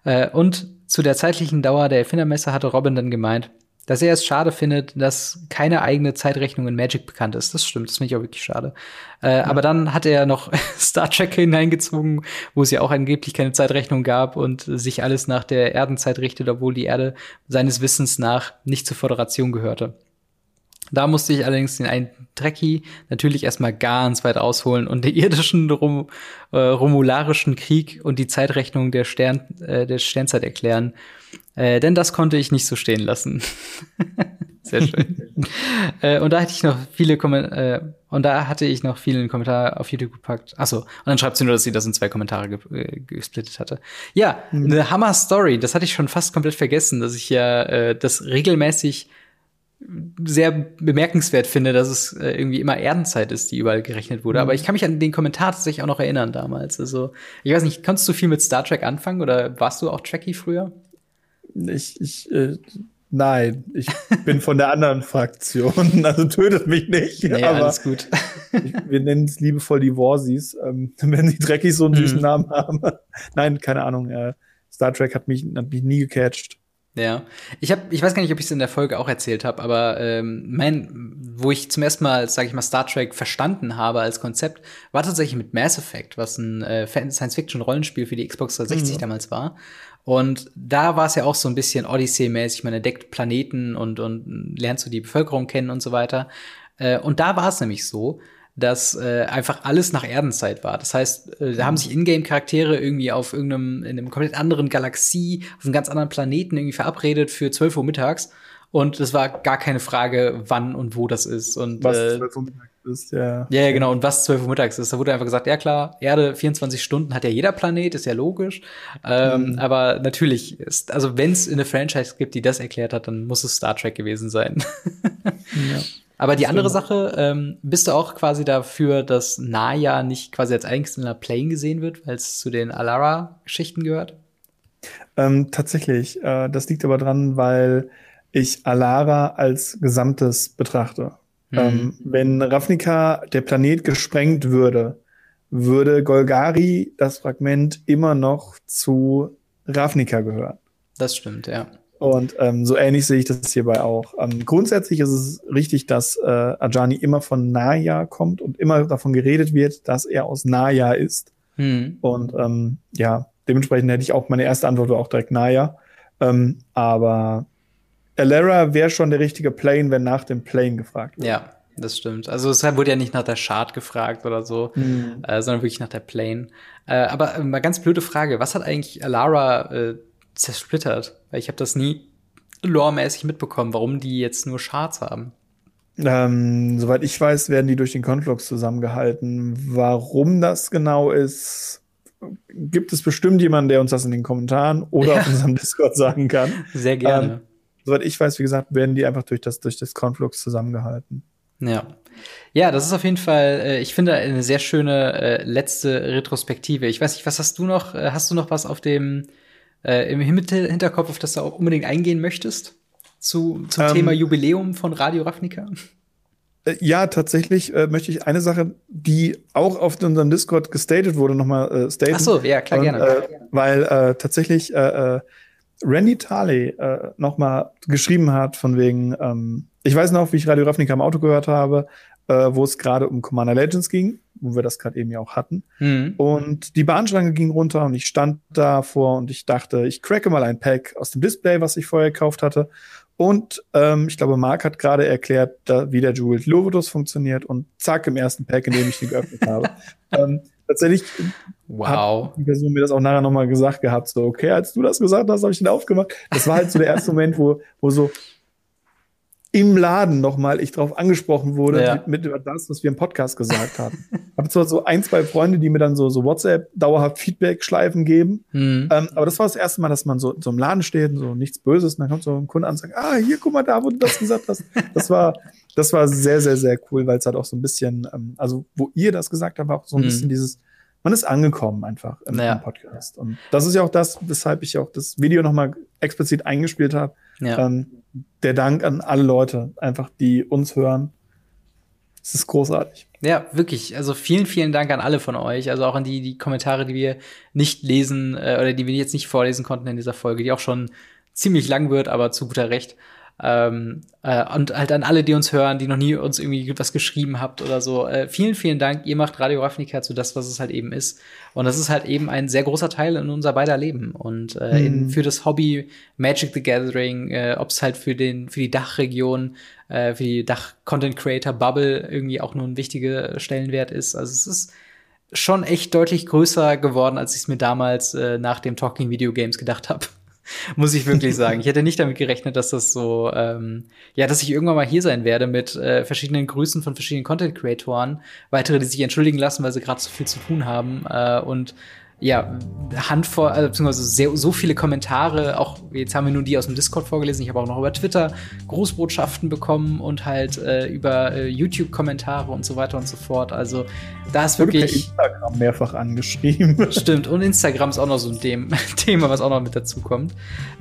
Speaker 1: Äh, und zu der zeitlichen Dauer der Erfindermesse hatte Robin dann gemeint, dass er es schade findet, dass keine eigene Zeitrechnung in Magic bekannt ist. Das stimmt, das finde ich auch wirklich schade. Äh, ja. Aber dann hat er noch Star Trek hineingezogen, wo es ja auch angeblich keine Zeitrechnung gab und sich alles nach der Erdenzeit richtet, obwohl die Erde seines Wissens nach nicht zur Föderation gehörte. Da musste ich allerdings den einen Trekkie natürlich erstmal ganz weit ausholen und den irdischen Rom, äh, romularischen Krieg und die Zeitrechnung der, Stern, äh, der Sternzeit erklären. Äh, denn das konnte ich nicht so stehen lassen. Sehr schön. äh, und da hatte ich noch viele Kommentare, äh, und da hatte ich noch viele Kommentare auf YouTube gepackt. Achso, und dann schreibt sie nur, dass sie das in zwei Kommentare ge äh, gesplittet hatte. Ja, mhm. eine Hammer-Story. Das hatte ich schon fast komplett vergessen, dass ich ja äh, das regelmäßig sehr bemerkenswert finde, dass es äh, irgendwie immer Erdenzeit ist, die überall gerechnet wurde. Mhm. Aber ich kann mich an den Kommentar tatsächlich auch noch erinnern damals. Also, ich weiß nicht, konntest du viel mit Star Trek anfangen oder warst du auch Trekkie früher?
Speaker 2: Ich, ich, äh, nein, ich bin von der anderen Fraktion, also tötet mich nicht.
Speaker 1: Nee, aber alles gut.
Speaker 2: ich, wir nennen es liebevoll die Warsies, ähm, wenn die Trekkies so einen süßen mhm. Namen haben. nein, keine Ahnung. Äh, Star Trek hat mich, hat mich nie gecatcht.
Speaker 1: Ja, ich habe, ich weiß gar nicht, ob ich es in der Folge auch erzählt habe, aber ähm, mein, wo ich zum ersten Mal, sage ich mal, Star Trek verstanden habe als Konzept, war tatsächlich mit Mass Effect, was ein äh, Science-Fiction-Rollenspiel für die Xbox 360 mhm. damals war. Und da war es ja auch so ein bisschen Odyssey-mäßig, man entdeckt Planeten und und lernt so die Bevölkerung kennen und so weiter. Äh, und da war es nämlich so, dass äh, einfach alles nach Erdenzeit war. Das heißt, äh, da haben sich Ingame-Charaktere irgendwie auf irgendeinem, in einem komplett anderen Galaxie, auf einem ganz anderen Planeten irgendwie verabredet für 12 Uhr mittags. Und es war gar keine Frage, wann und wo das ist. Und,
Speaker 2: was äh, 12 Uhr mittags ist, ja.
Speaker 1: Ja, ja, genau. Und was 12 Uhr mittags ist. Da wurde einfach gesagt, ja klar, Erde 24 Stunden hat ja jeder Planet, ist ja logisch. Ähm, mhm. Aber natürlich ist, also wenn es eine Franchise gibt, die das erklärt hat, dann muss es Star Trek gewesen sein. ja. Aber die andere Sache, ähm, bist du auch quasi dafür, dass Naya nicht quasi als einzelner Plane gesehen wird, weil es zu den Alara-Geschichten gehört?
Speaker 2: Ähm, tatsächlich. Äh, das liegt aber dran, weil ich Alara als Gesamtes betrachte. Mhm. Ähm, wenn Ravnica der Planet gesprengt würde, würde Golgari, das Fragment, immer noch zu Ravnica gehören.
Speaker 1: Das stimmt, ja.
Speaker 2: Und ähm, so ähnlich sehe ich das hierbei auch. Ähm, grundsätzlich ist es richtig, dass äh, Ajani immer von Naya kommt und immer davon geredet wird, dass er aus Naya ist. Hm. Und ähm, ja, dementsprechend hätte ich auch meine erste Antwort auch direkt Naya. Ähm, aber Alara wäre schon der richtige Plane, wenn nach dem Plane gefragt
Speaker 1: wird. Ja, das stimmt. Also es wurde ja nicht nach der Chart gefragt oder so, hm. äh, sondern wirklich nach der Plane. Äh, aber äh, mal ganz blöde Frage, was hat eigentlich Alara äh, zersplittert, weil ich habe das nie loremäßig mitbekommen, warum die jetzt nur Charts haben.
Speaker 2: Ähm, soweit ich weiß, werden die durch den Conflux zusammengehalten. Warum das genau ist, gibt es bestimmt jemanden, der uns das in den Kommentaren oder ja. auf unserem Discord sagen kann.
Speaker 1: Sehr gerne. Ähm,
Speaker 2: soweit ich weiß, wie gesagt, werden die einfach durch das, durch das Conflux zusammengehalten.
Speaker 1: Ja. Ja, das ist auf jeden Fall, äh, ich finde, eine sehr schöne äh, letzte Retrospektive. Ich weiß nicht, was hast du noch? Äh, hast du noch was auf dem äh, im Hinterkopf, auf das du auch unbedingt eingehen möchtest? Zu, zum ähm, Thema Jubiläum von Radio Ravnica?
Speaker 2: Äh, ja, tatsächlich äh, möchte ich eine Sache, die auch auf unserem Discord gestatet wurde, nochmal äh, staten. Ach
Speaker 1: so, ja, klar, Und, gerne.
Speaker 2: Weil tatsächlich Randy Tarley äh, nochmal geschrieben hat, von wegen, ähm, ich weiß noch, wie ich Radio Ravnica im Auto gehört habe, äh, wo es gerade um Commander Legends ging, wo wir das gerade eben ja auch hatten. Mhm. Und die Bahnschranke ging runter und ich stand davor und ich dachte, ich cracke mal ein Pack aus dem Display, was ich vorher gekauft hatte. Und ähm, ich glaube, Mark hat gerade erklärt, da, wie der Jeweled Lovotus funktioniert und zack, im ersten Pack, in dem ich ihn geöffnet habe. Ähm, tatsächlich
Speaker 1: wow.
Speaker 2: hat die Person mir das auch nachher nochmal gesagt gehabt, so, okay, als du das gesagt hast, habe ich den aufgemacht. Das war halt so der erste Moment, wo, wo so, im Laden nochmal ich drauf angesprochen wurde ja. mit, mit das, was wir im Podcast gesagt haben. habe zwar so ein, zwei Freunde, die mir dann so, so WhatsApp dauerhaft Feedback-Schleifen geben. Mhm. Ähm, aber das war das erste Mal, dass man so, so im Laden steht und so nichts Böses. Und dann kommt so ein Kunde an und sagt, ah, hier, guck mal da, wo du das gesagt hast. Das war, das war sehr, sehr, sehr cool, weil es halt auch so ein bisschen, ähm, also wo ihr das gesagt habt, war auch so ein mhm. bisschen dieses, man ist angekommen einfach im, ja. im, Podcast. Und das ist ja auch das, weshalb ich auch das Video nochmal explizit eingespielt habe. Ja. Ähm, der Dank an alle Leute, einfach die uns hören. Es ist großartig.
Speaker 1: Ja, wirklich. Also vielen, vielen Dank an alle von euch. Also auch an die, die Kommentare, die wir nicht lesen äh, oder die wir jetzt nicht vorlesen konnten in dieser Folge, die auch schon ziemlich lang wird, aber zu guter Recht. Ähm, äh, und halt an alle, die uns hören, die noch nie uns irgendwie was geschrieben habt oder so. Äh, vielen, vielen Dank. Ihr macht Radio Ravnica zu das, was es halt eben ist. Und das ist halt eben ein sehr großer Teil in unser beider Leben. Und äh, mhm. in, für das Hobby Magic the Gathering, äh, ob es halt für den, für die Dachregion, äh, für die Dach-Content-Creator-Bubble irgendwie auch nur ein wichtiger Stellenwert ist. Also es ist schon echt deutlich größer geworden, als ich es mir damals äh, nach dem Talking Video Games gedacht habe. Muss ich wirklich sagen. Ich hätte nicht damit gerechnet, dass das so, ähm, ja, dass ich irgendwann mal hier sein werde mit äh, verschiedenen Grüßen von verschiedenen Content-Creatoren. Weitere, die sich entschuldigen lassen, weil sie gerade so viel zu tun haben. Äh, und ja, Handvoll, also beziehungsweise sehr, so viele Kommentare, auch jetzt haben wir nur die aus dem Discord vorgelesen, ich habe auch noch über Twitter Großbotschaften bekommen und halt äh, über äh, YouTube-Kommentare und so weiter und so fort. Also da ist wirklich.
Speaker 2: Instagram mehrfach angeschrieben.
Speaker 1: Stimmt, und Instagram ist auch noch so ein Dem Thema, was auch noch mit dazu kommt.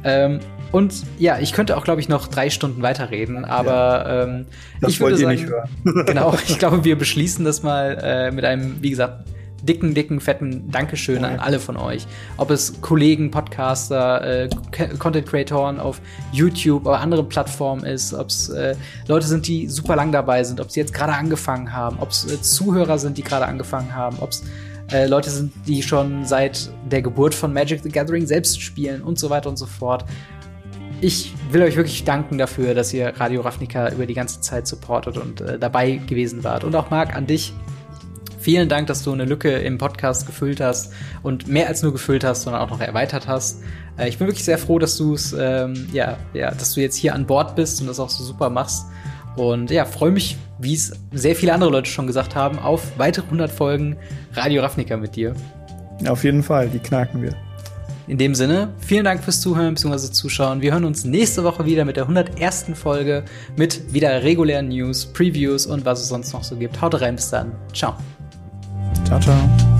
Speaker 1: Ähm, und ja, ich könnte auch, glaube ich, noch drei Stunden weiterreden, aber ja. ähm,
Speaker 2: das
Speaker 1: ich würde
Speaker 2: sagen,
Speaker 1: nicht hören. genau, ich glaube, wir beschließen das mal äh, mit einem, wie gesagt, dicken, dicken, fetten Dankeschön an alle von euch. Ob es Kollegen, Podcaster, äh, Content Creatoren auf YouTube oder anderen Plattformen ist, ob es äh, Leute sind, die super lang dabei sind, ob sie jetzt gerade angefangen haben, ob es äh, Zuhörer sind, die gerade angefangen haben, ob es äh, Leute sind, die schon seit der Geburt von Magic the Gathering selbst spielen und so weiter und so fort. Ich will euch wirklich danken dafür, dass ihr Radio Ravnica über die ganze Zeit supportet und äh, dabei gewesen wart. Und auch Marc, an dich. Vielen Dank, dass du eine Lücke im Podcast gefüllt hast und mehr als nur gefüllt hast, sondern auch noch erweitert hast. Äh, ich bin wirklich sehr froh, dass du es, ähm, ja, ja, dass du jetzt hier an Bord bist und das auch so super machst. Und ja, freue mich, wie es sehr viele andere Leute schon gesagt haben, auf weitere 100 Folgen Radio Ravnica mit dir.
Speaker 2: Auf jeden Fall, die knacken wir.
Speaker 1: In dem Sinne, vielen Dank fürs Zuhören bzw. Zuschauen. Wir hören uns nächste Woche wieder mit der 101. Folge mit wieder regulären News, Previews und was es sonst noch so gibt. Haut rein, bis dann. Ciao.
Speaker 2: Ciao, ciao.